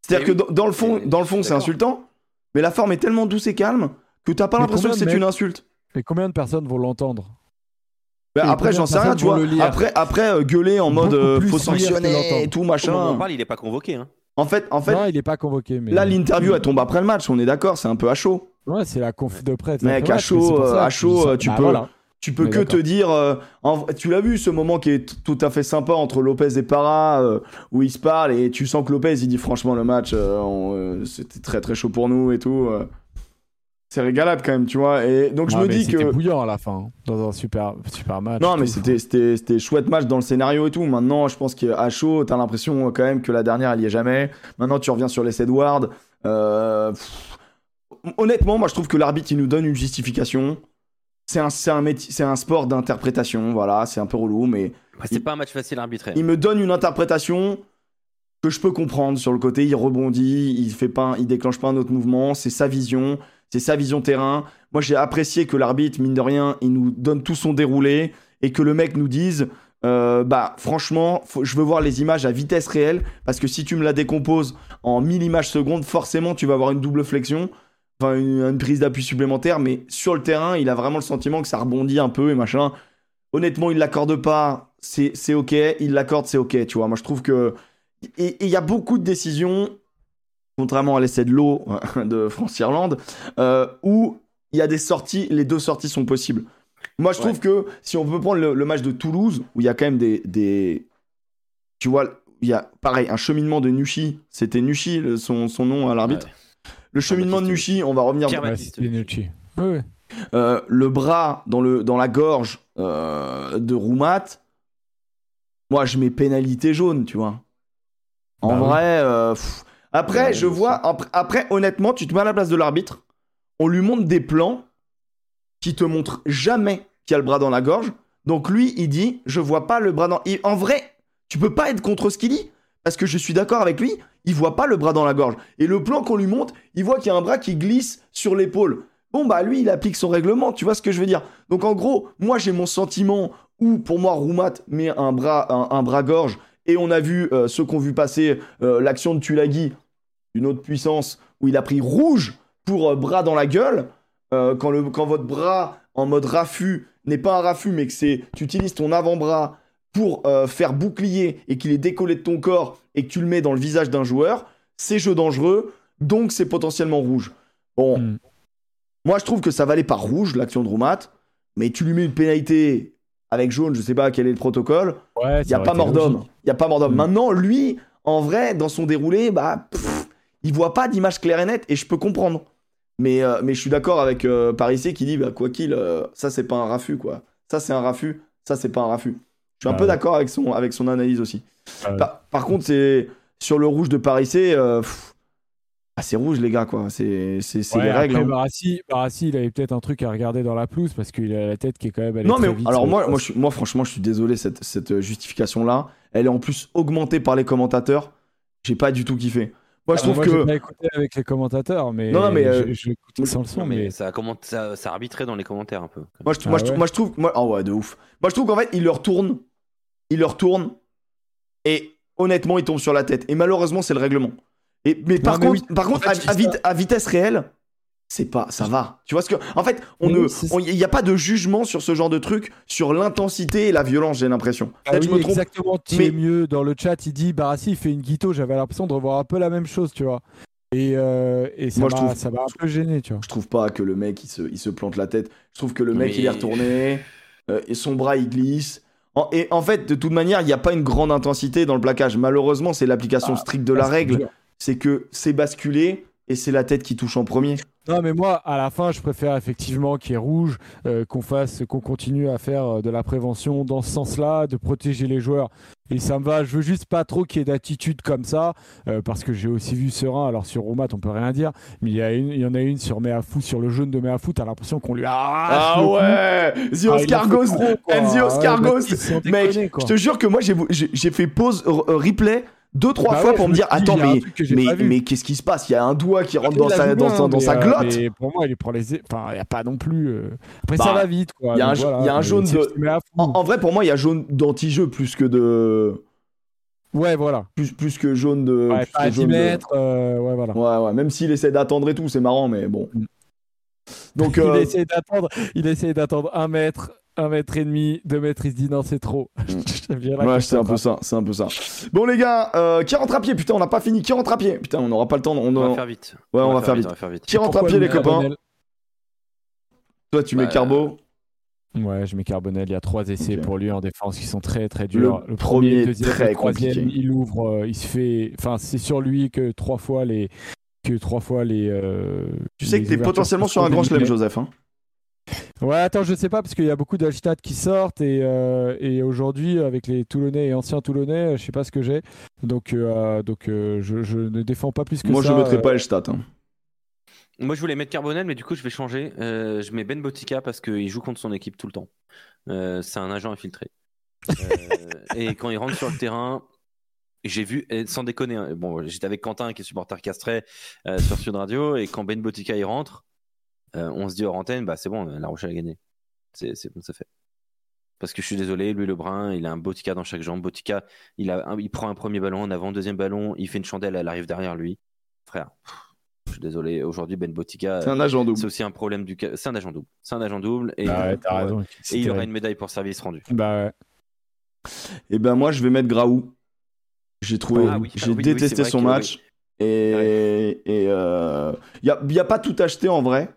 C'est-à-dire que oui. dans, dans le fond, dans le fond, c'est insultant, mais la forme est tellement douce et calme que t'as pas l'impression que c'est une insulte. Et combien de personnes vont l'entendre Bah, après, j'en sais rien, tu vois. Après, après euh, gueuler en mode euh, faut sanctionner et tout machin. on parle, il est pas convoqué. Hein. En fait, en fait, Non, il est pas convoqué. Mais... là, l'interview elle tombe après le match. On est d'accord, c'est un peu à chaud. Ouais, c'est la conf de presse. Mec, à chaud, euh, à chaud, euh, tu Bah, peux- voilà. Tu peux Mais que te dire. euh, en- tu l'as vu ce moment qui est tout à fait sympa entre Lopez et Para, euh, où ils se parlent et tu sens que Lopez il dit franchement le match, euh, c'était très très chaud pour nous et tout. c'est régalade quand même, tu vois. Et donc je me dis c'était que. bouillant à la fin, hein, dans un super, super match. Non, mais c'était, c'était, c'était chouette match dans le scénario et tout. Maintenant, je pense qu'à chaud, t'as l'impression quand même que la dernière, elle y est jamais. Maintenant, tu reviens sur les Edward. Euh, pff, honnêtement, moi, je trouve que l'arbitre, il nous donne une justification. C'est un, un, métier, un sport d'interprétation, voilà, c'est un peu relou, mais c'est pas un match facile à arbitrer. il me donne une interprétation que je peux comprendre sur le côté. Il rebondit, il fait pas, il déclenche pas un autre mouvement. C'est sa vision, c'est sa vision terrain. Moi, j'ai apprécié que l'arbitre, mine de rien, il nous donne tout son déroulé et que le mec nous dise. euh, bah franchement, faut- je veux voir les images à vitesse réelle parce que si tu me la décomposes en 1000 images secondes, forcément tu vas avoir une double flexion, enfin une, une prise d'appui supplémentaire, mais sur le terrain, il a vraiment le sentiment que ça rebondit un peu et machin. Honnêtement, il l'accorde pas, c'est ok, il l'accorde, c'est ok, tu vois. Moi je trouve que et il y a beaucoup de décisions, contrairement à l'essai de l'eau [LAUGHS] de France-Irlande, euh, où il y a des sorties, les deux sorties sont possibles. Moi, je trouve que si on peut prendre le, le match de Toulouse, où il y a quand même des, des- Tu vois, il y a pareil, un cheminement de Nushi. C'était Nushi, son, son nom à l'arbitre. Le cheminement de Nushi, on va revenir. Pierre Baptiste. Euh, le bras dans, le, dans la gorge euh, de Roumat, moi je mets pénalité jaune, tu vois. En Bah oui. vrai, euh, pff. après, Ouais, je vois, après, après, honnêtement, tu te mets à la place de l'arbitre, on lui montre des plans qui te montrent jamais qu'il y a le bras dans la gorge. Donc lui, il dit, je vois pas le bras dans. il- En vrai, tu peux pas être contre ce qu'il dit, parce que je suis d'accord avec lui, il voit pas le bras dans la gorge. Et le plan qu'on lui montre, il voit qu'il y a un bras qui glisse sur l'épaule. Bon, bah lui, il applique son règlement, tu vois ce que je veux dire. Donc en gros, moi j'ai mon sentiment où pour moi Roumat met un bras, un, un bras-gorge, et on a vu euh, ceux qui ont vu passer euh, l'action de Tulagi, d'une autre puissance, où il a pris rouge pour euh, bras dans la gueule. Quand, le, quand votre bras en mode raffut n'est pas un raffut, mais que c'est tu utilises ton avant-bras pour euh, faire bouclier et qu'il est décollé de ton corps et que tu le mets dans le visage d'un joueur, c'est jeu dangereux, donc c'est potentiellement rouge. Bon, Mm. moi je trouve que ça valait pas rouge l'action de Roumat, mais tu lui mets une pénalité avec jaune, je sais pas quel est le protocole, Ouais, il y a ça pas mort d'homme. Il y a pas mort d'homme. Maintenant, lui, en vrai, dans son déroulé, bah, pff, il voit pas d'image claire et nette, et je peux comprendre. Mais, euh, mais je suis d'accord avec euh, Parissé qui dit, bah, quoi qu'il, euh, ça, c'est pas un raffut, quoi. Ça, c'est un raffut, ça, c'est pas un raffut. Je suis un Ah peu d'accord avec son, avec son analyse aussi. Ah ouais. Par, par contre, c'est sur le rouge de Parissé, euh, pff, ah, c'est rouge, les gars, quoi. C'est c'est- c'est Ouais, les règles. après, hein. Barassi, Barassi, il avait peut-être un truc à regarder dans la pelouse parce qu'il a la tête qui est quand même allée Non, très mais vite alors moi, moi, je franchement, je suis désolé, cette, cette justification-là, elle est en plus augmentée par les commentateurs. J'ai pas du tout kiffé. Moi, je Ah, trouve moi, que. j'ai pas écouté avec les commentateurs, mais, Non, non, mais, euh, je, je sans le son. Mais, mais ça, commente, ça, ça arbitrait dans les commentaires un peu. Moi, je, Ah moi, je, moi, je trouve. Moi, ah ouais, de ouf. Moi, je trouve qu'en fait, il leur tourne. Il leur tourne. Et honnêtement, il tombe sur la tête. Et malheureusement, c'est le règlement. Et, mais par mais contre, oui. par contre En à, fait, à c'est vit- à vitesse réelle, c'est pas. Ça va. Tu vois ce que. En fait, on Oui, ne. c'est- on- Il n'y a pas de jugement sur ce genre de truc, sur l'intensité et la violence, j'ai l'impression. Ah oui, je exactement. Tu mais- mieux dans le chat. Il dit Barassi, il fait une guito. J'avais l'impression de revoir un peu la même chose, tu vois. Et, euh, et ça Moi, je m'a trouve- ça m'a un peu gêné, tu vois. Je trouve pas que le mec il se, il se plante la tête. Je trouve que le mec Mais- il est retourné euh, et son bras il glisse. En- et en fait, de toute manière, il n'y a pas une grande intensité dans le plaquage. Malheureusement, c'est l'application stricte de la Ah, c'est règle. C'est que c'est basculé et c'est la tête qui touche en premier. Non, mais moi, à la fin, je préfère effectivement qu'il y ait rouge, euh, qu'on fasse, qu'on continue à faire euh, de la prévention dans ce sens-là, de protéger les joueurs. Et ça me va. Je veux juste pas trop qu'il y ait d'attitude comme ça, euh, parce que j'ai aussi vu Serein. Alors sur Romat, on peut rien dire, mais il y, a une- il y en a une sur sur le jaune de Meafou. T'as l'impression qu'on lui arrache. le cou. ouais The Ah, Oscargos. And the Oscargos Mec, je te jure que moi j'ai fait pause replay deux trois Bah fois ouais, pour me dire attends y mais mais, qu'est-ce qui se passe? Il y a un doigt qui rentre Il dans sa, dans bien, sa, dans mais, sa euh, glotte. pour moi, il prend les. Enfin, il n'y a pas non plus. euh, Après, Bah, ça va vite, quoi. il y a un voilà, y a jaune de-. En, en vrai, pour moi, il y a jaune d'anti-jeu plus que de Ouais, voilà. plus, plus que jaune de. Ouais, plus que à 10 jaune de- mètres. euh, ouais, voilà. Ouais, ouais, même s'il essaie d'attendre et tout, c'est marrant, mais bon. Mm. Donc, [LAUGHS] Il essaie d'attendre, il essaie d'attendre un mètre, un mètre et demi, deux mètres. Il se dit non, c'est trop. [LAUGHS] La ouais, c'est un peu ça, c'est un peu ça. Bon, les gars, euh, qui rentre à pied? Putain, on n'a pas fini. Qui rentre à pied? Putain, on n'aura pas le temps. On, On va faire vite. Ouais, on va faire vite. On va faire vite. Qui rentre à pied, le les copains? Toi, tu mets Bah, Carbo? Ouais, je mets Carbonel. Il y a trois essais pour lui en défense qui sont très très durs. Le premier, très le troisième, compliqué. il ouvre, euh, il se fait. Enfin, c'est sur lui que trois fois les que trois fois les. euh, Tu sais les que t'es potentiellement sur un grand chelem. Joseph. Hein. Ouais, attends, je sais pas parce qu'il y a beaucoup d'Alstat qui sortent et, euh, et aujourd'hui avec les Toulonnais et anciens Toulonnais, je sais pas ce que j'ai. Donc euh, donc euh, je, je ne défends pas plus que Moi, ça. je mettrai euh, pas Elstad. Hein. Moi, je voulais mettre Carbonel, mais du coup, je vais changer. Euh, je mets Ben Botica parce qu'il joue contre son équipe tout le temps. Euh, c'est un agent infiltré. Euh, et quand il rentre sur le terrain, j'ai vu, sans déconner, hein, bon, j'étais avec Quentin qui est supporter castré euh, sur Sud Radio, et quand Ben Botica il rentre, euh, on se dit hors antenne, bah c'est bon, La Rochelle a gagné. C'est c'est bon, c'est fait. Parce que je suis désolé, lui Lebrun, il a un Botica dans chaque jambe. Botica, il, a un- il prend un premier ballon en avant, deuxième ballon, il fait une chandelle, elle arrive derrière lui. Frère, je suis désolé, aujourd'hui Ben Botica, C'est un agent double. c'est aussi un problème du. C'est un agent double. C'est un agent double. Et, Bah ouais, t'as ouais. raison. Et c'est il aura une médaille pour service rendu. Bah ouais. Et ben, moi, je vais mettre Graou. J'ai trouvé. Ah oui, ah J'ai oui, détesté son match. Et il y, a, y a pas tout acheté en vrai,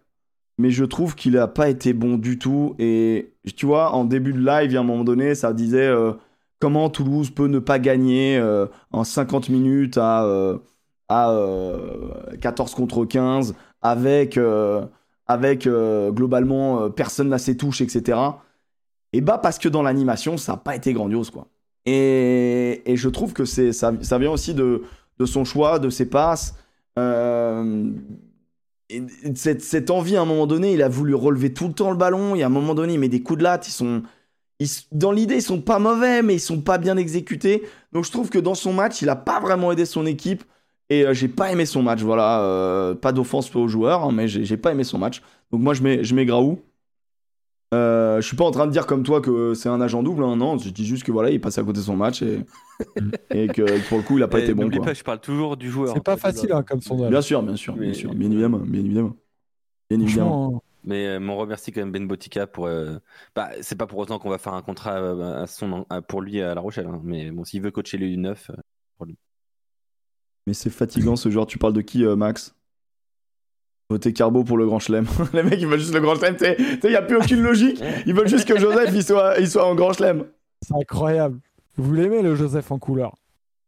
mais je trouve qu'il a pas été bon du tout. Et tu vois, en début de live, il y a un moment donné, ça disait euh, comment Toulouse peut ne pas gagner euh, en 50 minutes à, euh, à euh, 14 contre 15 avec, avec globalement personne n'a ses touches, etc. Et bah parce que dans l'animation, ça n'a pas été grandiose, quoi. Et, et je trouve que ça, vient aussi de, de son choix, de ses passes. Cette, cette envie, à un moment donné, il a voulu relever tout le temps le ballon. Et à un moment donné, il met des coups de latte. Ils sont, dans l'idée, ils sont pas mauvais, mais ils sont pas bien exécutés. Donc je trouve que dans son match, il a pas vraiment aidé son équipe. Et euh, j'ai pas aimé son match. Voilà, Euh, pas d'offense aux joueurs, hein, mais j'ai j'ai pas aimé son match. Donc moi, je mets, je mets Graou. Euh, je suis pas en train de dire comme toi que c'est un agent double, hein, non. Je dis juste que voilà, il passe à côté de son match et, [LAUGHS] et que pour le coup, il a pas Et été bon. N'oublie quoi. pas, je parle toujours du joueur. C'est pas facile hein, comme sondage. Bien sûr, bien sûr, bien Mais- sûr, bien évidemment, bien évidemment. Bien évidemment. Franchement, Mais euh, on remercie quand même Ben Botica pour. euh, Bah, c'est pas pour autant qu'on va faire un contrat euh, à son, à- pour lui à La Rochelle. hein. Mais bon, s'il veut coacher les U9, euh, Mais c'est fatigant ce genre. Tu parles de qui, euh, Max? Voter Carbo pour le Grand Chelem. [LAUGHS] Les mecs, ils veulent juste le Grand Chelem. Il n'y a plus aucune logique. Ils veulent juste que Joseph il soit, il soit en Grand Chelem. c'est incroyable. Vous l'aimez le Joseph en couleur?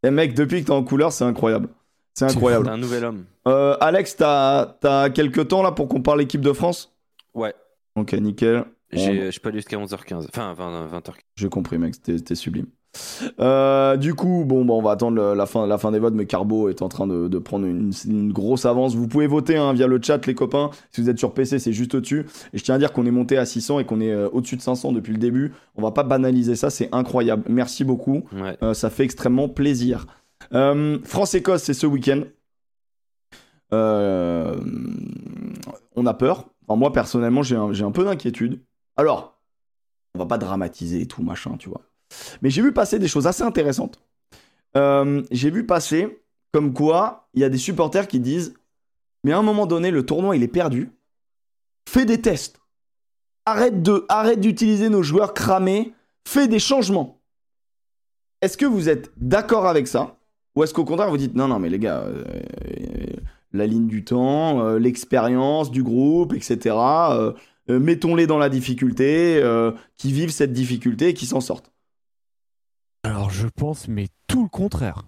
Et mec, depuis que t'es en couleur, c'est incroyable. C'est T'es incroyable. un nouvel homme. Euh, Alex, t'as as quelques temps là pour qu'on parle équipe de France? Ouais. Ok, nickel. J'ai- Je peux aller jusqu'à 11h15. Enfin, 20, 20h15. J'ai compris, mec, c'était sublime. Euh, du coup, bon, bah, on va attendre le- la, fin, la fin des votes, mais Carbo est en train de, de prendre une, une grosse avance. Vous pouvez voter hein, via le chat, les copains. Si vous êtes sur PC, c'est juste au-dessus. Et je tiens à dire qu'on est monté à 600 et qu'on est euh, au-dessus de 500 depuis le début. On va pas banaliser ça, c'est incroyable. Merci beaucoup. Ouais. Euh, ça fait extrêmement plaisir. France-Écosse, c'est ce week-end. On a peur. Enfin, moi, personnellement, j'ai un, j'ai un peu d'inquiétude. Alors, on va pas dramatiser et tout, machin, tu vois. Mais j'ai vu passer des choses assez intéressantes. Euh, j'ai vu passer comme quoi il y a des supporters qui disent Mais à un moment donné, le tournoi, il est perdu. Fais des tests. Arrête de, arrête d'utiliser nos joueurs cramés. Fais des changements. Est-ce que vous êtes d'accord avec ça? Ou est-ce qu'au contraire, vous dites Non, non, mais les gars, euh, la ligne du temps, euh, l'expérience du groupe, etc. Mettons-les dans la difficulté, qui vivent cette difficulté et qui s'en sortent. Alors je pense, mais tout le contraire.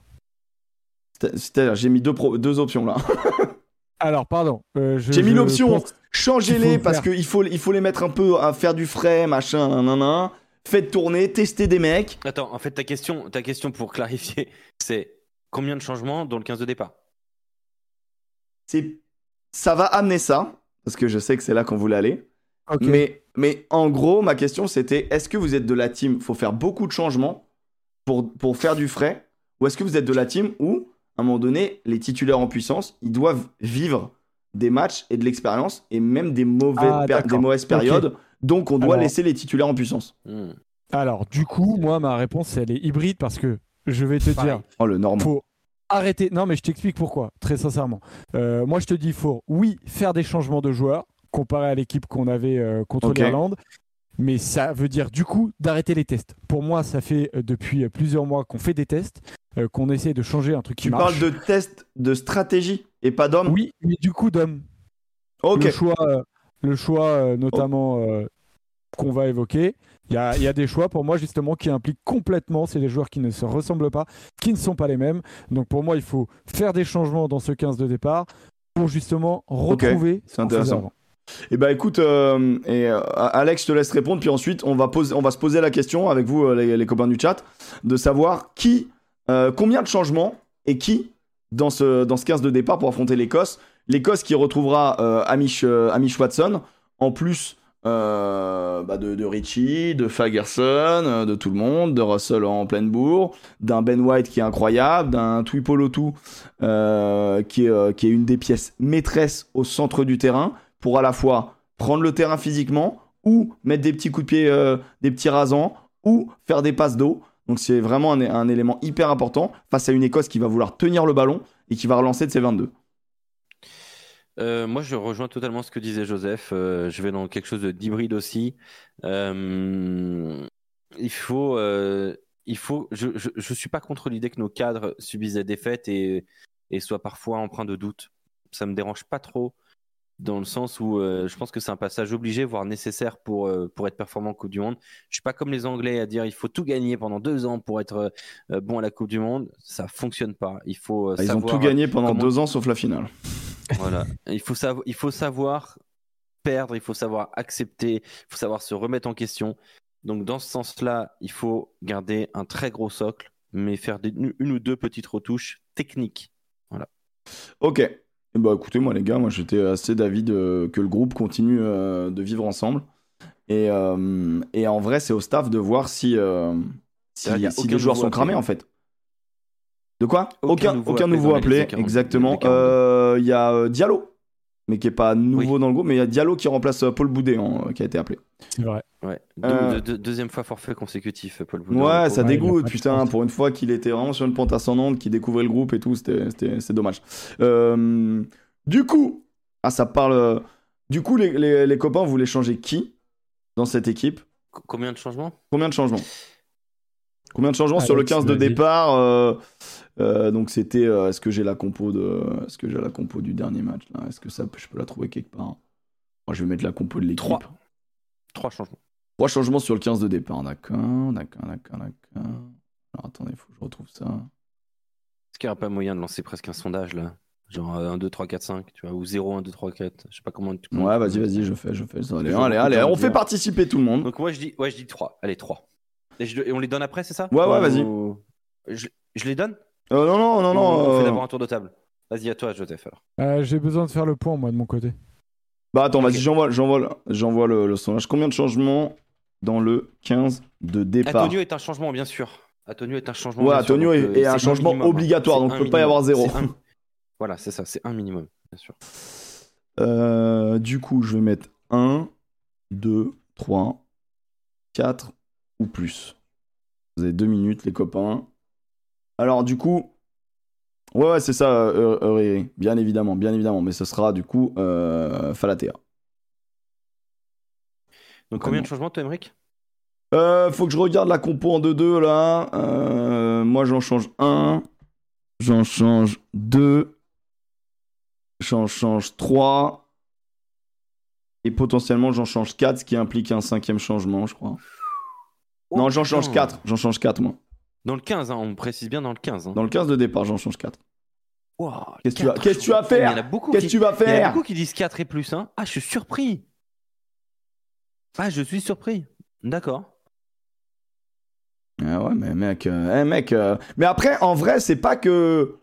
C'est- C'est-à-dire, j'ai mis deux, pro- deux options là. [LAUGHS] Alors, pardon. euh, je- J'ai mis je l'option changez-les parce qu'il faut, il faut les mettre un peu à faire du frais, machin, nanana. Faites tourner, testez des mecs. Attends, en fait, ta question, ta question pour clarifier, [LAUGHS] c'est combien de changements dans le 15 de départ? C'est, ça va amener ça parce que je sais que c'est là qu'on voulait aller. Mais, mais en gros, ma question c'était est-ce que vous êtes de la team? Faut faire beaucoup de changements pour, pour faire du frais Ou est-ce que vous êtes de la team où, à un moment donné, les titulaires en puissance, ils doivent vivre des matchs et de l'expérience et même des, mauvais Ah, des mauvaises périodes Donc on doit Alors- laisser les titulaires en puissance. Hmm. Alors, du coup, moi, ma réponse, elle est hybride parce que je vais te Pareil. dire, Oh le normand. faut arrêter. Non, mais je t'explique pourquoi, très sincèrement. Euh, moi, je te dis, faut, oui, faire des changements de joueurs comparé à l'équipe qu'on avait euh, contre l'Irlande. Mais ça veut dire, du coup, d'arrêter les tests. Pour moi, ça fait euh, depuis euh, plusieurs mois qu'on fait des tests, euh, qu'on essaie de changer un truc qui Tu marche. parles de test de stratégie et pas d'homme Oui, mais du coup, d'homme. Ok. Le choix, le choix notamment euh, qu'on va évoquer, il y a, il y a des choix pour moi justement qui impliquent complètement, c'est des joueurs qui ne se ressemblent pas, qui ne sont pas les mêmes. Donc pour moi, il faut faire des changements dans ce 15 de départ pour justement retrouver. c'est intéressant. Eh ben écoute, euh, et, euh, Alex, je te laisse répondre, puis ensuite on va, poser, on va se poser la question avec vous, euh, les, copains du chat, de savoir qui, combien de changements et qui dans ce, dans ce 15 de départ pour affronter l'Écosse. L'Écosse qui retrouvera Amish, Amish Watson, en plus bah, de, Richie, de Fagerson, de tout le monde, de Russell en pleine bourre, d'un Ben White qui est incroyable, d'un Tuipolotu euh, qui, qui est une des pièces maîtresses au centre du terrain pour à la fois prendre le terrain physiquement ou mettre des petits coups de pied, euh, des petits rasants ou faire des passes d'eau. Donc c'est vraiment un, élément hyper important face à une Écosse qui va vouloir tenir le ballon et qui va relancer de ses 22. Euh, moi, je rejoins totalement ce que disait Joseph. Euh, je vais dans quelque chose de- d'hybride aussi. Euh, il faut, il faut. Je, je, je suis pas contre l'idée que nos cadres subissent des défaites et, et soient parfois empreints de doute. Ça me dérange pas trop, dans le sens où euh, je pense que c'est un passage obligé, voire nécessaire pour euh, pour être performant en Coupe du Monde. Je suis pas comme les Anglais à dire il faut tout gagner pendant deux ans pour être euh, bon à la Coupe du Monde. Ça fonctionne pas. Il faut. euh, Ils ont tout gagné pendant comment- deux ans sauf la finale. voilà. Il faut, savoir, il faut savoir perdre, il faut savoir accepter, il faut savoir se remettre en question. Donc, dans ce sens-là, il faut garder un très gros socle, mais faire des- une ou deux petites retouches techniques. Ok. Bah écoutez, moi les gars, moi j'étais assez d'avis de- que le groupe continue euh, de vivre ensemble. Et, euh, et en vrai, c'est au staff de voir si, euh, si, vrai les joueurs sont appelé. cramés en fait. De quoi? Aucun Aucun, nouveau aucun appelé nouveau appelé, 40, exactement. les 42. Euh, Il y a euh, Diallo, mais qui est pas nouveau dans le groupe, mais il y a Diallo qui remplace euh, Paul Boudet hein, qui a été appelé. C'est vrai. Ouais. Deux- Euh. deux- deux- deuxième fois forfait consécutif, Paul Boudin. Ouais, ça. Ouais, dégoûte, putain, pour une fois qu'il était vraiment sur une pente ascendante, qu'il découvrait le groupe et tout, c'était, c'était- c'est dommage. Euh, du coup, ah, ça parle. euh, Du coup, les, les, les copains voulaient changer qui dans cette équipe? C- Combien de changements? Combien de changements? Combien de changements sur le Alex, 15 de départ euh, euh, Donc c'était. euh, est-ce que j'ai la compo de. Est-ce que j'ai la compo du dernier match là? Est-ce que ça, je peux la trouver quelque part? Moi, je vais mettre la compo de l'équipe. Trois. Trois changements. Trois changements sur le 15 de départ, d'accord, d'accord, d'accord, d'accord. Alors attendez, il faut que je retrouve ça. Est-ce qu'il n'y a pas moyen de lancer presque un sondage là? Genre euh, 1, 2, 3, 4, 5, tu vois, ou 0, 1, 2, 3, 4. Je sais pas comment. tu- Ouais, vas-y, vas-y, je fais, je fais. Allez, allez, allez, on fait participer tout le monde. Donc moi je dis, ouais, je dis 3. Allez, 3. Et, je- et on les donne après, c'est ça? Ouais, ouais, vas-y. Ou- Je, je les donne? Euh, non, non, non, non. On euh, fait d'abord un tour de table. Vas-y, à toi, Joseph. Alors. Euh, J'ai besoin de faire le point, moi, de mon côté. Bah attends, vas-y, j'envoie, j'envoie, le- j'envoie le, le sondage. Combien de changements dans le 15 de départ Antonio est un changement, bien sûr. Antonio est un changement. Ouais, sûr, Antonio est- euh, est un changement minimum, obligatoire, donc un on peut pas y avoir zéro. C'est un- Voilà, c'est ça, c'est un minimum, bien sûr. Euh, du coup, je vais mettre 1, 2, 3, 4 ou plus. Vous avez deux minutes, les copains. Alors, du coup. Ouais, ouais, c'est ça, euh, euh, Riri. bien évidemment, bien évidemment. Mais ce sera, du coup, euh, Falatea. Donc combien de changements, toi, Emmerich Euh, faut que je regarde la compo en 2-2 là. Euh, moi j'en change 1. J'en change 2. J'en change 3. Et potentiellement j'en change 4, ce qui implique un cinquième changement, je crois. non, j'en change. 4. J'en change 4 moi. Dans le 15, hein, on précise bien dans le 15. Hein. Dans le 15 de départ, j'en change 4. Wow, Qu'est-ce que tu vas- tu vas faire Il y en a beaucoup Qu'est-ce que qui- tu vas Il y en a faire beaucoup qui disent 4 et plus. Hein. Ah, je suis surpris. Ah, je suis surpris. D'accord. Ah ouais, mais mec, euh, eh, mec. euh, Mais après, en vrai, c'est pas que.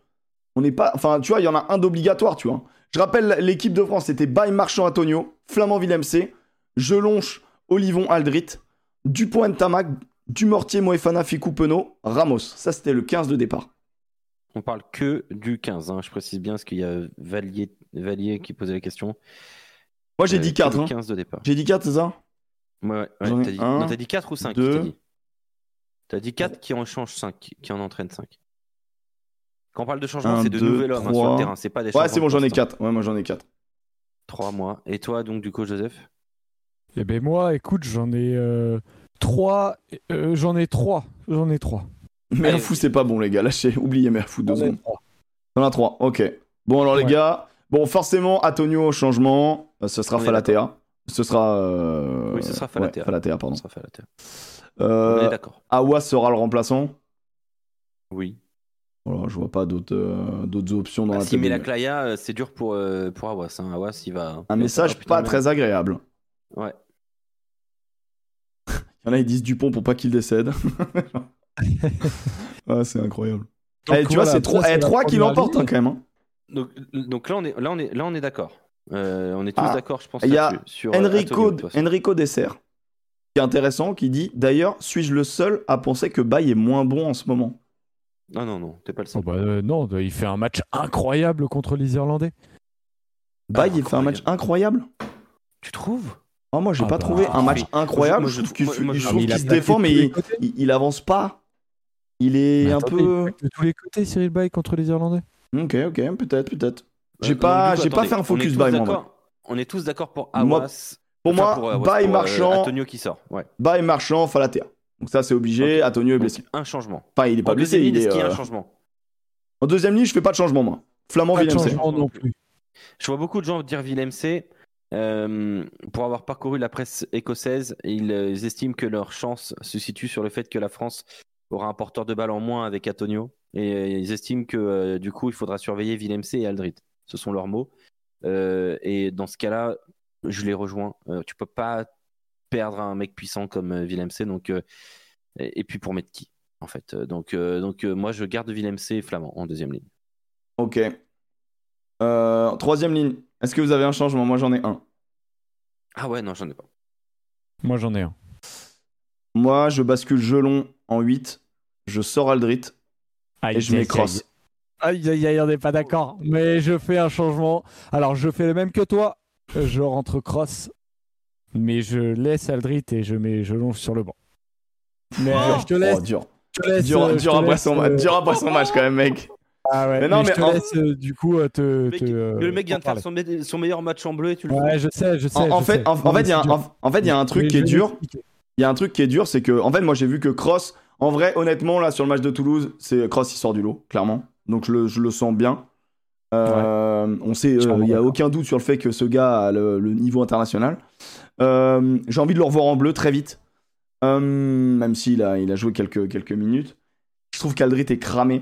On n'est pas. Enfin, tu vois, il y en a un d'obligatoire, tu vois. Je rappelle, l'équipe de France, c'était Baye Marchand Antonio, Flamand Villemc, Gelonche, Olivon Aldrit, Dupont Tamac, Dumortier Moefana Ficou Penaud, Ramos. Ça, c'était le 15 de départ. On parle que du 15. hein. Je précise bien parce qu'il y a Valier, Valier qui posait la question. Moi, j'ai Euh, dit que 4. le Hein. 15 de départ. J'ai dit 4, c'est ça? Ouais, ouais, t'as dit... un, non, t'as dit 4 ou 5 deux. T'as dit, T'as dit 4 qui en change 5, qui en entraîne 5. Quand on parle de changement, c'est de nouvel homme hein, sur le terrain, c'est pas des Ouais, c'est bon, j'en ai 4. Ouais, moi, j'en ai 4. 3 mois. Et toi, donc, du coup, Joseph? Eh ben moi, écoute, j'en ai euh, trois. euh, j'en ai trois. J'en ai trois. Mais Allez. fou, c'est pas bon, les gars. Lâchez, oubliez Merfou deux J'en ai secondes. trois. T'en as 3, ok. Bon, alors, les gars. Bon, forcément, Antonio au changement. Ce sera On Falatea. Ce sera. euh, Oui, ce sera ouais, Falatea. Falatea, pardon. On est d'accord. Awas sera le remplaçant. Oui. Voilà, je vois pas d'autres euh, d'autres options dans Bah, la met de- la Claya, euh, c'est dur pour, euh, pour Awas. Hein. Awas, il va. Un message pas très agréable. Ouais. Il y en a, ils disent Dupont pour pas qu'il décède. [LAUGHS] ah, c'est incroyable. Donc, Eh, tu vois, voilà, c'est trois, eh, qui l'emportent hein, quand même. hein. Donc, donc là, on est, là, on est, là, on est d'accord. Euh, on est tous Ah. d'accord, je pense. Il y a sur, euh, Enrico, Antonio, de toute façon. Enrico Dessert, qui est intéressant, qui dit D'ailleurs, suis-je le seul à penser que Baye est moins bon en ce moment? Non, non, non, t'es pas le Oh seul. bah, euh, non, il fait un match incroyable contre les Irlandais. Baye, il fait un match incroyable Tu trouves? Oh, moi, j'ai Ah pas bah, trouvé un match incroyable. Moi, je trouve qu'il moi- se- Ah, défend, mais il, il- il avance pas. Il est Mais un attendez, peu. De tous les côtés, Cyril Bay contre les Irlandais. Ok, ok, peut-être, peut-être. J'ai Euh, pas, j'ai pas fait un on est focus moi. d'accord- On est tous d'accord pour Moi, Awas. Pour enfin, moi, Baye pour, euh, marchand, Antonio qui sort. Ouais. Baye marchand, Falatea. Donc ça, c'est obligé. Antonio est Donc, blessé. un changement. Enfin, il est pas En blessé. deuxième Il ligne, est, est-ce qu'il y a euh, un changement? En deuxième ligne, je fais pas de changement, moi. Flamand Pas de changement non plus. Je vois beaucoup de gens dire Villemc. Euh, pour avoir parcouru la presse écossaise, ils, euh, ils estiment que leur chance se situe sur le fait que la France aura un porteur de balle en moins avec Antonio. Et euh, ils estiment que du coup, il faudra surveiller Villemc et Aldrit. Ce sont leurs mots. Et dans ce cas-là, je les rejoins. Tu peux pas perdre un mec puissant comme Villemc. Donc, et, puis pour mettre qui en fait. Donc, donc moi, je garde Villemc et Flamand en deuxième ligne. Ok. Troisième ligne. Est-ce que vous avez un changement? Moi, j'en ai un. Ah ouais, non, j'en ai pas. Moi, j'en ai un. Moi, je bascule Gelon en 8. Je sors Aldrit Aïe, et je mets aïe, Cross. Aïe, aïe, aïe, on n'est pas d'accord. Mais je fais un changement. Alors, je fais le même que toi. Je rentre Cross. Mais je laisse Aldrit et je mets je longe sur le banc. Mais euh, je te laisse. Oh, dur. je te laisse, Dur, euh, je dur te après laisse, son, euh, dur après son match, quand même, mec. Ah ouais, Mais non, mais, mais je te en- laisse euh, du coup euh, te. Le mec, te, euh, le mec vient de faire son, me- son meilleur match en bleu et tu le. Ouais, je sais, je sais. En, en je fait, sais. en, fait, il y a un- c'est dur. en- en fait, il y a un truc qui est dur. Il y a un truc qui est dur, c'est que, en fait, moi, j'ai vu que Cross, en vrai, honnêtement, là, sur le match de Toulouse, c'est Cross, il sort du lot, clairement. Donc, je le, je le sens bien. Euh, On sait, euh, il y a aucun doute sur le fait que ce gars a le, le niveau international. Euh, j'ai envie de le revoir en bleu très vite, Euh, même s'il a, il a joué quelques, quelques minutes. Je trouve qu'Aldrit est cramé.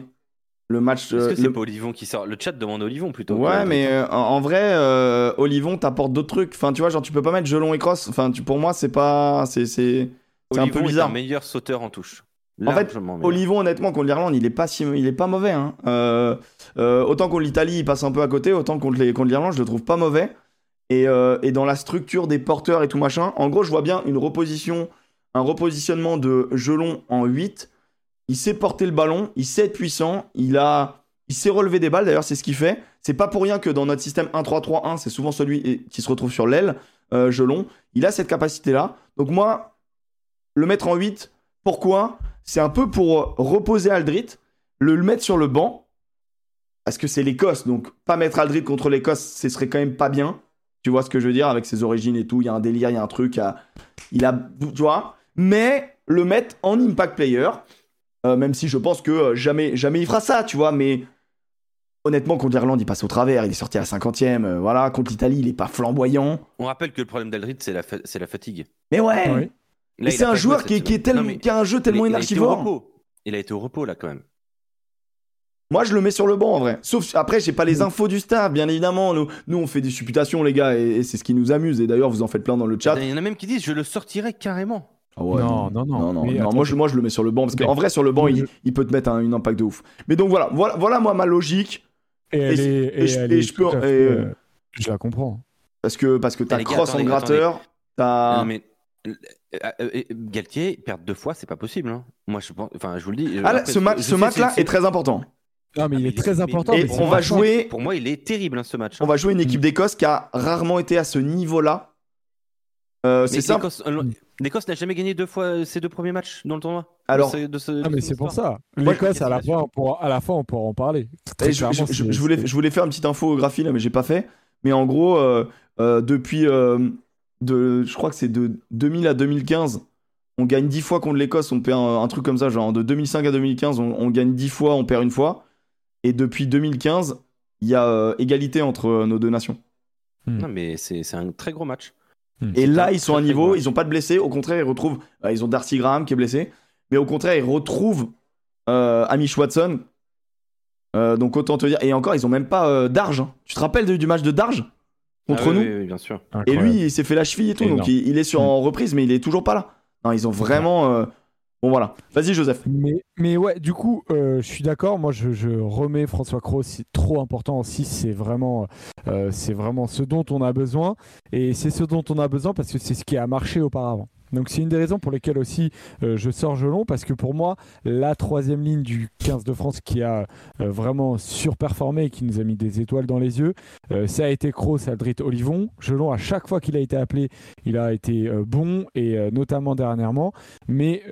Le match. Est-ce euh, que c'est le- pas Olivon qui sort Le chat demande Olivon plutôt. Ouais, mais euh, en, vrai, euh, Olivon t'apporte d'autres trucs. Enfin, tu vois, genre, tu peux pas mettre Gelon et Cross. Enfin, tu, pour moi, c'est pas. C'est c'est- c'est un Olivon peu est bizarre. un meilleur sauteur en touche. En fait. Olivon, honnêtement, contre l'Irlande, il est pas si, il est pas mauvais. Hein. Autant contre l'Italie, il passe un peu à côté. Autant contre les, contre l'Irlande, je le trouve pas mauvais. Et, et dans la structure des porteurs et tout machin, en gros, je vois bien une reposition, un repositionnement de Gelon en 8. Il sait porter le ballon, il sait être puissant, il a, il sait relever des balles. D'ailleurs, c'est ce qu'il fait. C'est pas pour rien que dans notre système 1-3-3-1, c'est souvent celui qui se retrouve sur l'aile, euh, Gelon. Il a cette capacité-là. Donc moi, le mettre en 8, pourquoi? C'est un peu pour reposer Aldrit, le, mettre sur le banc, parce que c'est l'Écosse, donc pas mettre Aldrit contre l'Écosse, ce serait quand même pas bien. Tu vois ce que je veux dire avec ses origines et tout, il y a un délire, il y a un truc, a, il a, tu vois? Mais le mettre en impact player, euh, même si je pense que euh, jamais, jamais il fera ça, tu vois, mais honnêtement contre l'Irlande il passe au travers, il est sorti à la 50e, euh, voilà, contre l'Italie il est pas flamboyant. On rappelle que le problème d'Aldrit, c'est la, fa- c'est la fatigue. Mais ouais, Oui. Là, mais il c'est un joueur qui, est- qui, tellement- Non, mais qui a un jeu tellement il a- il a été au énergivore. repos. Il a été au repos là quand même. Moi, je le mets sur le banc en vrai. Sauf après, j'ai pas les infos du staff, bien évidemment. Nous, nous on fait des supputations, les gars, et, et c'est ce qui nous amuse. Et d'ailleurs, vous en faites plein dans le chat. Il y en a même qui disent je le sortirai carrément. Ah ouais, Non, non, non. non, non, Mais non, attends, moi, je, moi, je le mets sur le banc parce qu'en vrai, sur le banc, il, Je- il peut te mettre un, une impact de ouf. Mais donc voilà, voilà, voilà moi ma logique. Et elle et- est, et je- elle et est je peux- euh, euh, je la comprends. Parce que, parce que t'as Cross en attendez, gratteur, t'as. Non, mais euh, Galtier perdre deux fois, c'est pas possible. hein. Moi, je pense. Enfin, je vous le dis. Ah, après, ce, ma- ce match-là c'est- est très important. Non, mais Ah, il est très mais- important. et on va jouer, Pour moi, il est terrible hein, ce match. on va jouer une équipe d'Écosse qui a rarement été à ce niveau-là. Euh, c'est simple. l'Écosse- euh, n'a jamais gagné deux fois ses deux premiers matchs dans le tournoi. Alors- De ce- de ce- Ah, mais c'est pour ça. L'Écosse, à la fin, on pourra, à la fin, on pourra en parler. Et je, voulais, je voulais faire une petite infographie là, mais j'ai pas fait. Mais en gros, euh, euh, depuis, euh, de, je crois que c'est de 2000 à 2015, on gagne 10 fois contre l'Écosse, on perd un, un truc comme ça, genre de 2005 à 2015, on, on gagne 10 fois, on perd une fois. Et depuis 2015, il y a euh, égalité entre euh, nos deux nations. Non, mais c'est c'est un très gros match. Et C'est là, ils sont à niveau, ils ont pas de blessés. Au contraire, ils retrouvent. euh, ils ont Darcy Graham qui est blessé. Mais au contraire, ils retrouvent euh, Amish Watson. Euh, donc autant te dire. Et encore, ils ont même pas euh, Darge. hein. Tu te rappelles du match de Darge contre Ah oui, nous? oui, oui, bien sûr. Et Incroyable. lui, il s'est fait la cheville et tout. Donc il, il est sur Mm. en reprise, mais il est toujours pas là. Non, ils ont vraiment. Bon, voilà. Vas-y, Joseph. Mais, mais ouais, du coup, euh, je suis d'accord. Moi, je, remets François Cross. C'est trop important aussi. C'est vraiment, euh, c'est vraiment ce dont on a besoin. Et c'est ce dont on a besoin parce que c'est ce qui a marché auparavant. Donc, c'est une des raisons pour lesquelles aussi euh, je sors Gelon parce que pour moi, la troisième ligne du 15 de France qui a euh, vraiment surperformé et qui nous a mis des étoiles dans les yeux, euh, ça a été Kroos, Aldrit, Olivon. Gelon, à chaque fois qu'il a été appelé, il a été bon et notamment dernièrement. Mais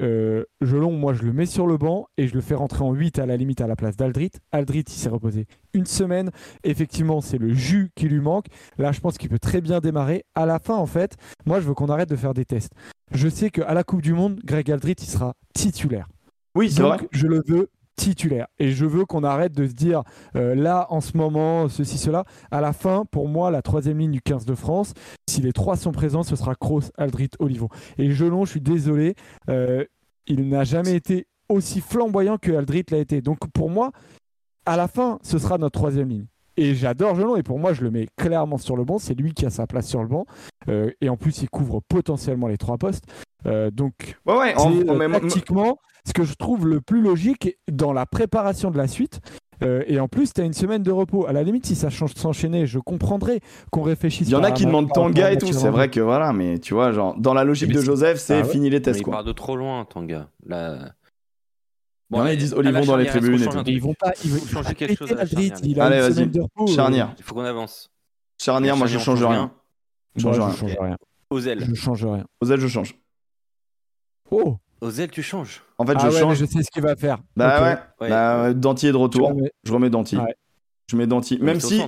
Gelon, moi, je le mets sur le banc et je le fais rentrer en 8 à la limite à la place d'Aldrit. Aldrit, il s'est reposé une semaine. Effectivement, c'est le jus qui lui manque. Là, je pense qu'il peut très bien démarrer. À la fin, en fait, moi, je veux qu'on arrête de faire des tests. Je sais qu'à la Coupe du Monde, Greg Aldrit, il sera titulaire. Oui, c'est vrai. Donc, je le veux titulaire. Et je veux qu'on arrête de se dire, euh, là, en ce moment, ceci, cela. À la fin, pour moi, la troisième ligne du 15 de France, si les trois sont présents, ce sera Kroos, Aldrit, Olivon. Et Gelon, je suis désolé, euh, il n'a jamais été aussi flamboyant que Aldrit l'a été. Donc, pour moi, à la fin, ce sera notre troisième ligne. Et j'adore Gelon, et pour moi, je le mets clairement sur le banc. C'est lui qui a sa place sur le banc. Euh, et en plus, il couvre potentiellement les trois postes. Euh, donc, Ouais, ouais. en- euh, même- tactiquement ce que je trouve le plus logique dans la préparation de la suite. Euh, et en plus, tu as une semaine de repos. À la limite, si ça change de s'enchaîner, je comprendrais qu'on réfléchisse. Il y en a qui demandent Tanga et tout. C'est vrai que voilà, mais tu vois, genre, dans la logique Mais de Joseph, c'est Ah ouais. fini les Mais tests, il quoi. part de trop loin, Tanga. Là... Il en a, ils disent Olivon dans les tribunes et ils vont pas. Ils Il vont faut changer quelque chose à la Aldrit, charnière. il a Allez, vas-y. euh, Charnière. Il faut qu'on avance. Charnière, moi je change rien. Je change je rien. change rien. Ozel. Je change rien. Ozel, je change. Oh Ozel, tu changes. En fait, Ah je ouais, mais change. je sais ce qu'il va faire. Bah ouais. Ouais. Bah, euh, Danty est de retour. Je remets- Je remets Danty. Ouais. Je mets Danty. Même si,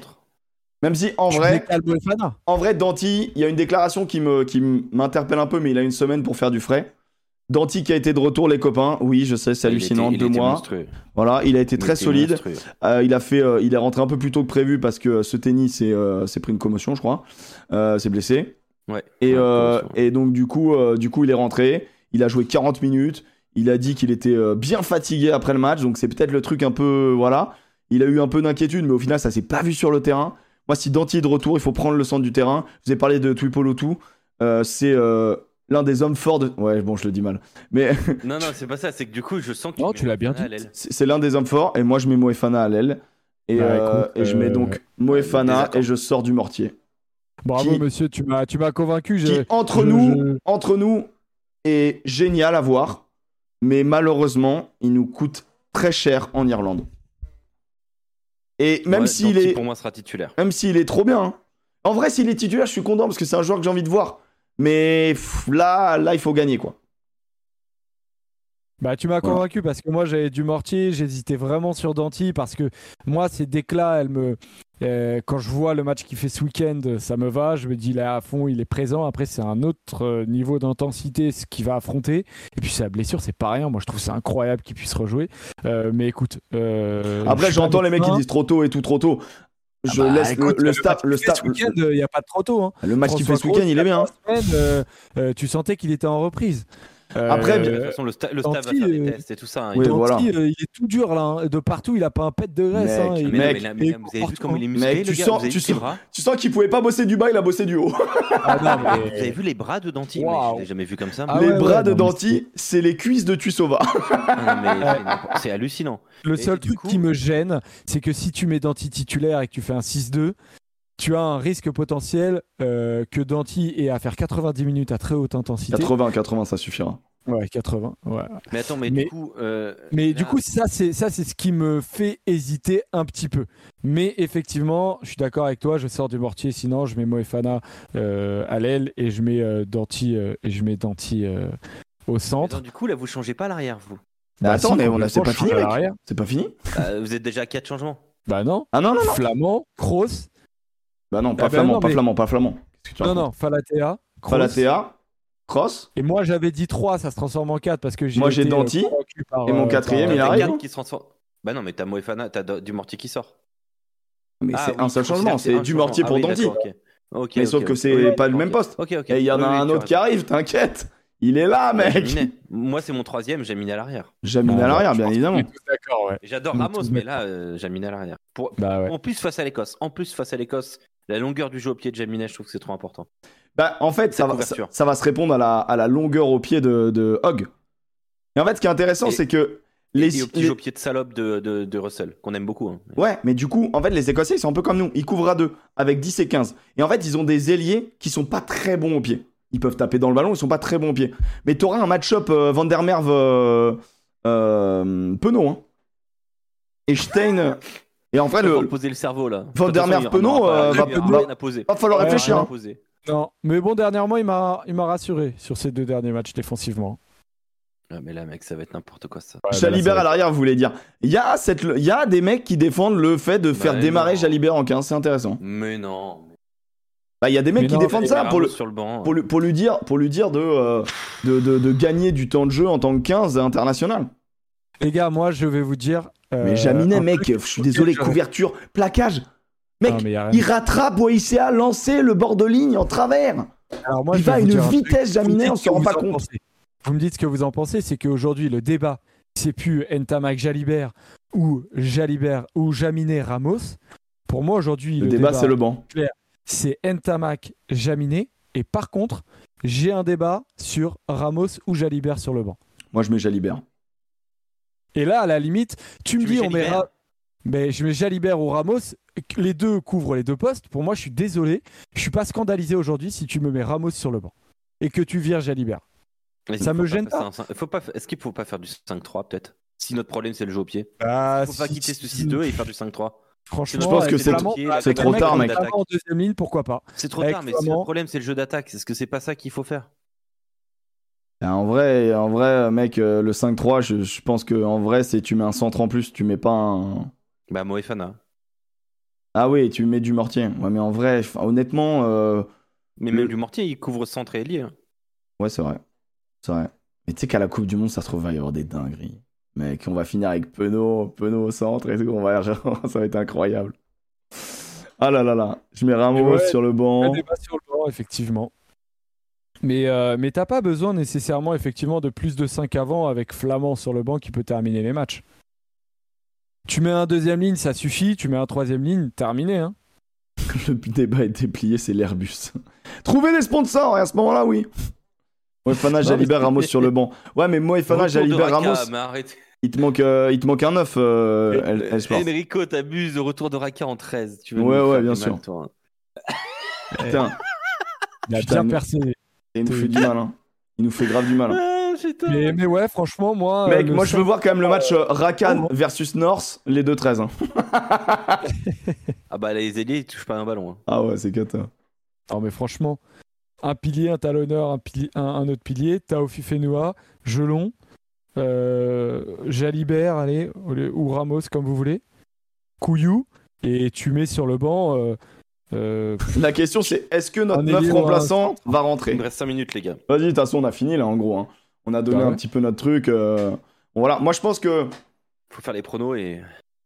même si en Je vrai, en vrai, Danty, il y a une déclaration qui me, qui m'interpelle un peu, mais il a une semaine pour faire du frais. Danty qui a été de retour, les copains. Oui, je sais, c'est Il hallucinant. était- Deux mois. monstrueux. Voilà, il a été Il très solide. Euh, il a fait, euh, il est rentré un peu plus tôt que prévu parce que euh, ce tennis s'est euh, pris une commotion, je crois. S'est blessé. Ouais. Et, Ouais, et donc du coup, du coup, il est rentré. Il a joué 40 minutes. Il a dit qu'il était bien fatigué après le match. Donc c'est peut-être le truc un peu, voilà. il a eu un peu d'inquiétude, mais au final, ça s'est pas vu sur le terrain. Moi, si Danti est de retour, il faut prendre le centre du terrain. Vous avez parlé de Twipolotu. C'est l'un des hommes forts de. Ouais, bon, je le dis mal. Mais [LAUGHS] Non, non, c'est pas ça. C'est que du coup, je sens que Non, tu l'as bien dit. c'est l'un des hommes forts. Et moi, je mets Moefana à l'aile. Et, Bah, euh, écoute, et je mets euh, donc Moefana désaccord. et je sors du mortier. Bravo, Qui- monsieur, tu m'as, tu m'as convaincu. Qui, entre je- nous, je- entre nous, est génial à voir. Mais malheureusement, il nous coûte très cher en Irlande. Et même s'il est. Pour moi, sera titulaire. Même s'il est trop bien. hein. En vrai, s'il est titulaire, je suis content parce que c'est un joueur que j'ai envie de voir. Mais pff, là, là, il faut gagner quoi. Bah, tu m'as convaincu parce que moi j'avais du mortier, j'hésitais vraiment sur Danti parce que moi ces déclats, elle me, euh, quand je vois le match qu'il fait ce week-end, ça me va. Je me dis là à fond, il est présent. Après c'est un autre euh, niveau d'intensité ce qu'il va affronter. Et puis sa blessure, c'est pas rien. Moi je trouve c'est incroyable qu'il puisse rejouer. Euh, mais écoute, euh, je Après, j'entends les mecs qui disent trop tôt et tout trop tôt. Je Ah bah, laisse écoute, le, le match staff. Le staff. week-end, il n'y a pas de trop tôt. hein. Le match qu'il fait ce week-end, il est bien. hein. Semaine, euh, euh, tu sentais qu'il était en reprise. Euh, Après, De toute façon, le, sta- le staff va faire des euh, tests et tout ça. hein. Oui, voilà. Euh, il est tout dur là. hein. De partout, il a pas un pet de graisse. Mec, hein. Il- Mec, mais là, mais là, vous avez vu comment il est musclé, Mec, tu gars sens- tu sens- Tu sens qu'il pouvait pas bosser du bas, il a bossé du haut. Ah, non, mais- [LAUGHS] [LAUGHS] Vous avez vu les bras de Danti Mais Waouh. Je l'ai jamais vu comme ça. Ah les ouais, bras ouais, de Danti, c'est les cuisses de Tussova. Ah, [LAUGHS] c'est hallucinant. Le Et seul truc coup- qui me gêne, c'est que si tu mets Danti titulaire et que tu fais un 6-2, tu as un risque potentiel euh, que Danti ait à faire 90 minutes à très haute intensité. 80, 80, ça suffira. Ouais, 80. Ouais. Mais attends, mais, Mais- du coup. euh, Mais là- du coup, ça c'est ça c'est ce qui me fait hésiter un petit peu. Mais effectivement, je suis d'accord avec toi. Je sors du mortier, sinon je mets Moefana euh, à l'aile et je mets euh, Danti euh, et je mets Danti euh, au mais centre. attends, du coup, là, vous changez pas l'arrière, vous. Mais Bah, attends, si, mais on a- c'est pas fini. C'est pas fini Euh, vous êtes déjà à 4 changements. Bah non. Ah non, non, non. Flamand, Kroos. Bah non, pas Ah bah flamand, non, pas mais- flamand, pas flamand. Que Non, non, Falatea. Kroos. Falatea, Cross. Et moi j'avais dit 3, ça se transforme en 4 parce que j'ai Moi, j'ai euh, Danti, par, et mon euh, quatrième, par- il arrive, qui se transforment. Bah non, mais t'as Moefana, t'as do- du mortier qui sort. Mais Ah c'est oui, un seul changement, c'est un du changement. mortier Ah pour oui, Danti. Mais sauf que c'est pas le même poste. Ok, ok. Et il y en a oui, un autre qui arrive, t'inquiète. Il est là, mec. Jaminet. Moi, c'est mon troisième, Jaminet à l'arrière. Jamine Ah, à l'arrière, bien qu'on évidemment. D'accord, ouais. J'adore Ramos, mais là, euh, Jaminet à l'arrière. Pour... Bah ouais. En plus, face à l'Écosse. En plus, face à l'Écosse, la longueur du jeu au pied de Jaminet, je trouve que c'est trop important. Bah, en fait, ça va, ça, couverture. ça va se répondre à la, à la longueur au pied de, de Hogg. Et en fait, ce qui est intéressant, c'est que les, Et au petit les- jeu au pied de salope de, de, de Russell, qu'on aime beaucoup. hein. Ouais, mais du coup, en fait, les Écossais, ils sont un peu comme nous. Ils couvrent à deux, avec 10 et 15. Et en fait, ils ont des ailiers qui sont pas très bons au pied. Ils peuvent taper dans le ballon, ils sont pas très bons au pied. Mais t'auras un match-up euh, Van der euh, euh, Penaud. Hein. Et Stein. [LAUGHS] Et en vrai, Il faut le, poser le cerveau là. Van der y va- falloir réfléchir. Hein. Non, mais bon, dernièrement, il m'a, il m'a rassuré sur ces deux derniers matchs défensivement. Ah, mais là, mec, ça va être n'importe quoi ça. Ouais, Jalibert à l'arrière, vous voulez dire. Il y, a cette- il y a des mecs qui défendent le fait de faire Bah, démarrer non. Jalibert en 15, c'est intéressant. Mais non. Bah, il y a des mecs Mais qui non, défendent ça Ramos pour le, sur le banc. pour, lui, pour lui dire, pour lui dire de, euh, de, de, de gagner du temps de jeu en tant que 15 international. Les gars, moi, je vais vous dire. Euh, Mais Jaminet, un mec, truc je suis désolé, couverture, plaquage. Mec, Non, il rattrape Boïcea lancé le bord de ligne en travers. Alors moi, il va à vous une vitesse, Jaminet, dites on ce se que rend vous pas en compte. pensez. Vous me dites ce que vous en pensez, c'est qu'aujourd'hui, le débat, c'est plus Ntamak Jalibert ou Jalibert ou Jaminet Ramos. Pour moi, aujourd'hui, Le débat, c'est le banc. c'est Ntamak Jaminet. Et par contre, j'ai un débat sur Ramos ou Jalibert sur le banc. Moi, je mets Jalibert. Et là, à la limite, tu me dis, on met Jalibert Ra- mais je mets Jalibert ou Ramos. Les deux couvrent les deux postes. Pour moi, je suis désolé. Je suis pas scandalisé aujourd'hui si tu me mets Ramos sur le banc et que tu vires Jalibert. Mais ça me gêne pas. faut pas. Est-ce qu'il faut pas faire du 5-3 peut-être? Si notre problème c'est le jeu au pied. Ah, faut pas si- quitter ce si- 6-2 et faire du 5-3. Franchement, Je pense que c'est trop- tard, mec. En deuxième ligne, pourquoi pas C'est trop Avec tard, mais si le problème c'est le jeu d'attaque, est-ce que c'est pas ça qu'il faut faire En vrai, en vrai, mec, euh, le 5-3, je, je pense que en vrai, c'est tu mets un centre en plus, tu mets pas un. Bah Moefana. Ah oui, tu mets du mortier. Ouais, mais en vrai, honnêtement, euh, Mais Le- même du mortier, il couvre centre et ailier. hein. ouais, c'est vrai. C'est vrai. Mais tu sais qu'à la Coupe du Monde, ça se trouve, il va y avoir des dingueries. Mec, on va finir avec Penaud, Penaud au centre et tout. On va... [LAUGHS] ça va être incroyable. Ah là là là. Je mets Ramos Ouais, sur le banc. débat sur le banc, effectivement. Mais, euh, mais t'as pas besoin nécessairement effectivement de plus de 5 avant avec Flamand sur le banc qui peut terminer les matchs. Tu mets un deuxième ligne, ça suffit. Tu mets un troisième ligne, terminé. Hein. [LAUGHS] Le débat est déplié, c'est l'Airbus. [LAUGHS] Trouver des sponsors, et à ce moment-là, oui. Moefana, Jalibert, Ramos sur le banc. Ouais, mais Moefana, Jalibert, Ramos, mais arrête. il te manque, euh, il te manque un 9, euh, El- El. Enrico, t'abuses. Retour de Raka en 13. Tu veux Ouais, ouais, bien sûr. mal, toi, hein. Putain, Il a bien percé. Il nous fait du mal, hein. Il nous fait grave du mal. hein. Ah. Mais, mais ouais, franchement, moi. Mec, euh, le moi je veux voir quand même le match euh, Rakan Oh. versus North, les deux 13. hein. Ah bah les ailiers, ils touchent pas un ballon. hein. Ah ouais, c'est cata. Non, mais franchement, un pilier, un talonneur, un, pilier, un, un autre pilier, Taofi Fenua, Gelon, euh, Jalibert, allez, ou Ramos, comme vous voulez, Couillou, et tu mets sur le banc. euh, euh, La question c'est est-ce que notre Un 9 ailier ou un remplaçant va Il rentrer me reste 5 minutes, les gars. Vas-y, de toute façon, on a fini là en gros. hein. On a donné Bah un petit peu notre truc. euh, bon, voilà, moi je pense que Faut faire les pronos et.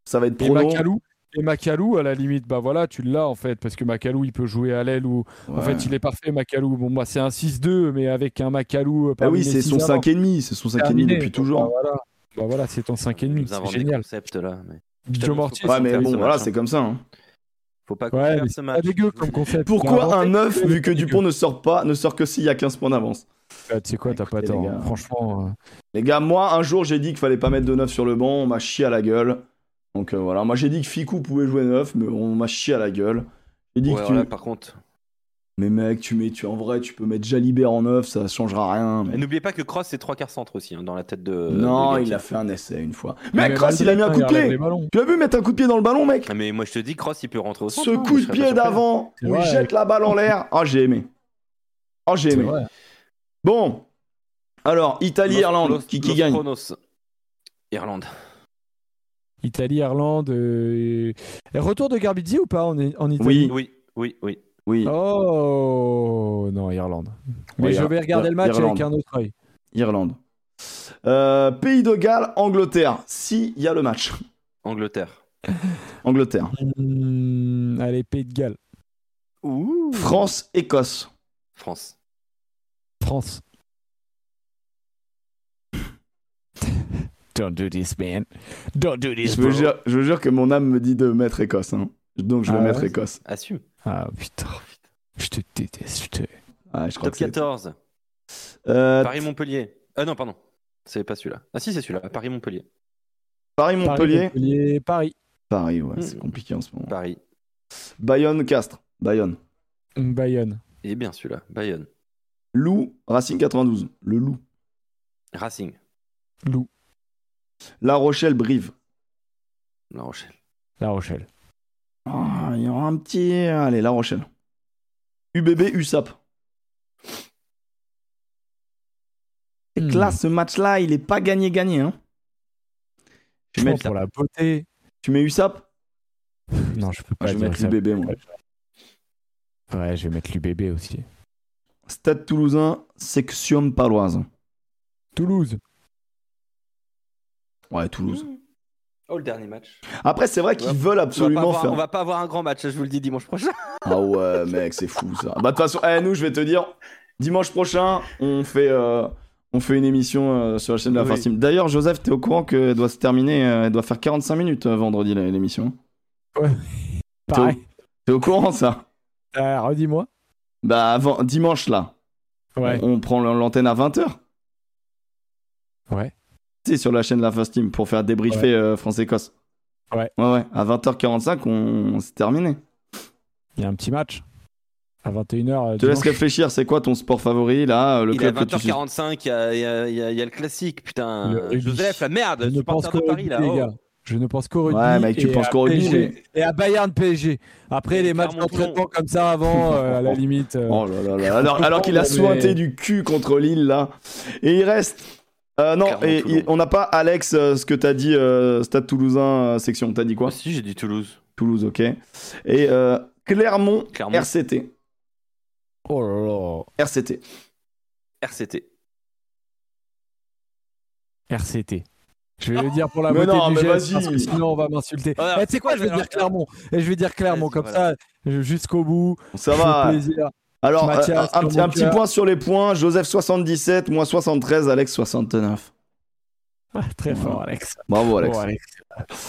ça va être et prono. Macalou. Et Macalou, à la limite, bah voilà, tu l'as en fait, parce que Macalou, il peut jouer à l'aile ou. En Ouais. fait, il est parfait, Macalou. Bon, bah, c'est un 6-2, mais avec un Macalou. Ah oui, c'est son avant. 5,5, c'est son 5,5 Terminé. depuis Bah, toujours. voilà. Bah voilà, c'est ton 5,5, Vous c'est génial. concepts là. Mais... Joe Mortier, Ouais, mais bon, voilà, c'est hein. comme ça. hein. Faut pas Ouais, faire mais ce match. pas dégueu comme concept. Pourquoi a un inventé 9 que vu que Dupont ne sort pas, ne sort que s'il y a 15 points d'avance Ah, tu sais quoi, t'as pas tort. les hein. gars. Franchement, euh, Les gars, moi, un jour, j'ai dit qu'il fallait pas mettre de 9 sur le banc, on m'a chié à la gueule. Donc euh, voilà, moi j'ai dit que Fikou pouvait jouer 9, mais on m'a chié à la gueule. J'ai dit Ouais, que tu... par contre. Mais mec, tu mets, tu en vrai, tu peux mettre Jalibert en 9, ça changera rien. mais- Et N'oubliez pas que Cross c'est trois quarts centre aussi hein, dans la tête de. non, de il a fait un essai une fois. mais Mec, Cross, il a mis un coup de pied. Tu l'as vu mettre un coup de pied dans le ballon, mec Ah, Mais moi je te dis, Cross il peut rentrer au centre. Ce hein, coup de pied d'avant, où il jette la balle en l'air. Oh, j'ai aimé. Oh, j'ai aimé. vrai. Bon. Alors, Italie-Irlande, Los- qui, qui Los gagne. Irlande. Italie, Irlande. euh, et retour de Garbizzi ou pas en, en. Italie? Oui, oui, oui. Oui, Oh non, Irlande. Mais Ouais, je vais regarder Ir- le match Irlande. avec un autre œil. Irlande. Euh, Pays de Galles, Angleterre. Si, il y a le match. Angleterre. [LAUGHS] Angleterre. Hmm, allez, Pays de Galles. Ouh. France, Écosse. France. France. Don't do this, man. Don't do this, Je bro. jure, je jure que mon âme me dit de mettre Écosse. hein. Donc je vais Ah mettre ouais Écosse. Assume. Ah putain, je te déteste. Je te... Ah, je crois Top que c'est- 14. Euh, Paris-Montpellier. Ah non, pardon. C'est pas celui-là. Ah si, c'est celui-là. Paris-Montpellier. Paris-Montpellier. Paris, Montpellier, Paris. Paris, ouais, c'est Hmm. compliqué en ce moment. Paris. Bayonne-Castres. Bayonne. Bayonne. Il est bien celui-là. Bayonne. Loup, Racing 92. Le Loup. Racing. Loup. La Rochelle, Brive. La Rochelle. La Rochelle. Ah, il y aura un petit. Allez, La Rochelle. UBB, USAP. Hmm. classe, ce match-là, il est pas gagné-gagné. Hein. Tu, mets, Franchement, pour la beauté. tu mets USAP Non, je peux Ah, pas Je vais mettre l'UBB, moi. Ouais, je vais mettre l'UBB aussi. Stade Toulousain, section paloise. Toulouse. Ouais, Toulouse. Oh, le dernier match. Après, c'est vrai qu'ils Ouais. veulent On absolument avoir, faire. on va pas avoir un grand match, je vous le dis dimanche prochain. [LAUGHS] Ah ouais, mec, c'est fou ça. Bah, de toute façon, eh, nous, je vais te dire, dimanche prochain, on fait, euh, on fait une émission euh, sur la chaîne de la Oui. Team. D'ailleurs, Joseph, t'es au courant qu'elle doit se terminer, euh, elle doit faire 45 minutes euh, vendredi, l'émission Pareil. T'es au courant, ça? Euh, Redis-moi. Bah, avant, dimanche, là, Ouais. on, on prend l'antenne à 20h. Ouais. Sais, sur la chaîne de la First Team pour faire débriefer euh, France-Écosse. Ouais. Ouais, ouais. À 20h45, on... c'est terminé. Il y a un petit match. À 21h. Je te laisse réfléchir, c'est quoi ton sport favori, là, le Il est à club que tu suis? 20h45, il y a, y y y le classique, putain. Le. Joseph, la merde, Je ne pense qu'au rugby, là. les oh. Je ne pense qu'au rugby. Ouais, mec, tu et penses à qu'au rugby, PSG, Et à Bayern PSG. Après, les matchs d'entraînement comme ça avant, [LAUGHS] euh, à la limite. euh, Oh là là là. Alors, alors qu'il a [LAUGHS] Mais- sointé du cul contre Lille, là. Et il reste. Euh, non, et, on n'a pas, Alex, euh, ce que t'as dit, euh, Stade Toulousain, euh, section. T'as dit quoi? Ah, si, j'ai dit Toulouse. Toulouse, ok. Et euh, Clermont, Clermont. RCT. Oh là RCT. RCT. là. RCT. Je vais le dire pour la Mais beauté non, du mais geste, parce que sinon on va m'insulter. Voilà, Eh, tu sais quoi, je vais dire Clermont. Et je vais dire Clermont, comme voilà. ça, jusqu'au bout. Ça va. plaisir. Alors, Mathias, euh, un, petit- un point sur les points. Joseph 77, moi 73, Alex 69. Très Voilà. fort, Alex. Bravo Alex. Oh, Alex.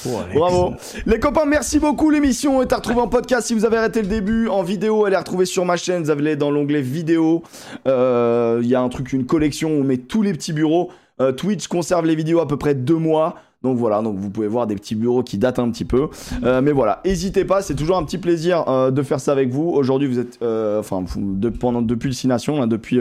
Oh, Alex. Bravo. Les copains, merci beaucoup. L'émission est à retrouver en podcast. Si vous avez arrêté le début, en vidéo, elle est retrouvée sur ma chaîne. Vous avez dans l'onglet vidéo. Euh, Il y a un truc, une collection où on met tous les petits bureaux. Euh, Twitch conserve les vidéos à peu près deux mois. Donc voilà, donc vous pouvez voir des petits bureaux qui datent un petit peu. Euh, mais voilà, n'hésitez pas, c'est toujours un petit plaisir euh, de faire ça avec vous. Aujourd'hui, vous êtes, euh, enfin, depuis le 6 Nations, là, depuis,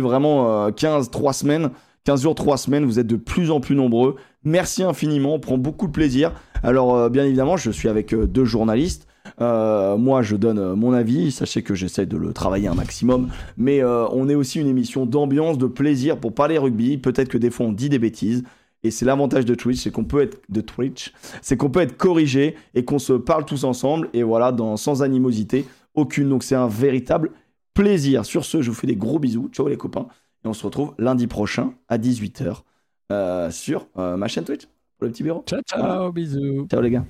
vraiment euh, 15, 3 semaines, 15 jours, 3 semaines, vous êtes de plus en plus nombreux. Merci infiniment, on prend beaucoup de plaisir. Alors, bien évidemment, je suis avec deux journalistes. Moi, je donne mon avis. Sachez que j'essaie de le travailler un maximum. Mais on est aussi une émission d'ambiance, de plaisir pour parler rugby. Peut-être que des fois, on dit des bêtises. Et c'est l'avantage de Twitch, c'est qu'on peut être de Twitch, c'est qu'on peut être corrigé et qu'on se parle tous ensemble. Et voilà, dans, sans animosité aucune. Donc c'est un véritable plaisir. Sur ce, je vous fais des gros bisous. Ciao les copains. Et on se retrouve lundi prochain à 18h sur euh, ma chaîne Twitch pour le petit bureau. Ciao, ciao, bisous. Ciao les gars.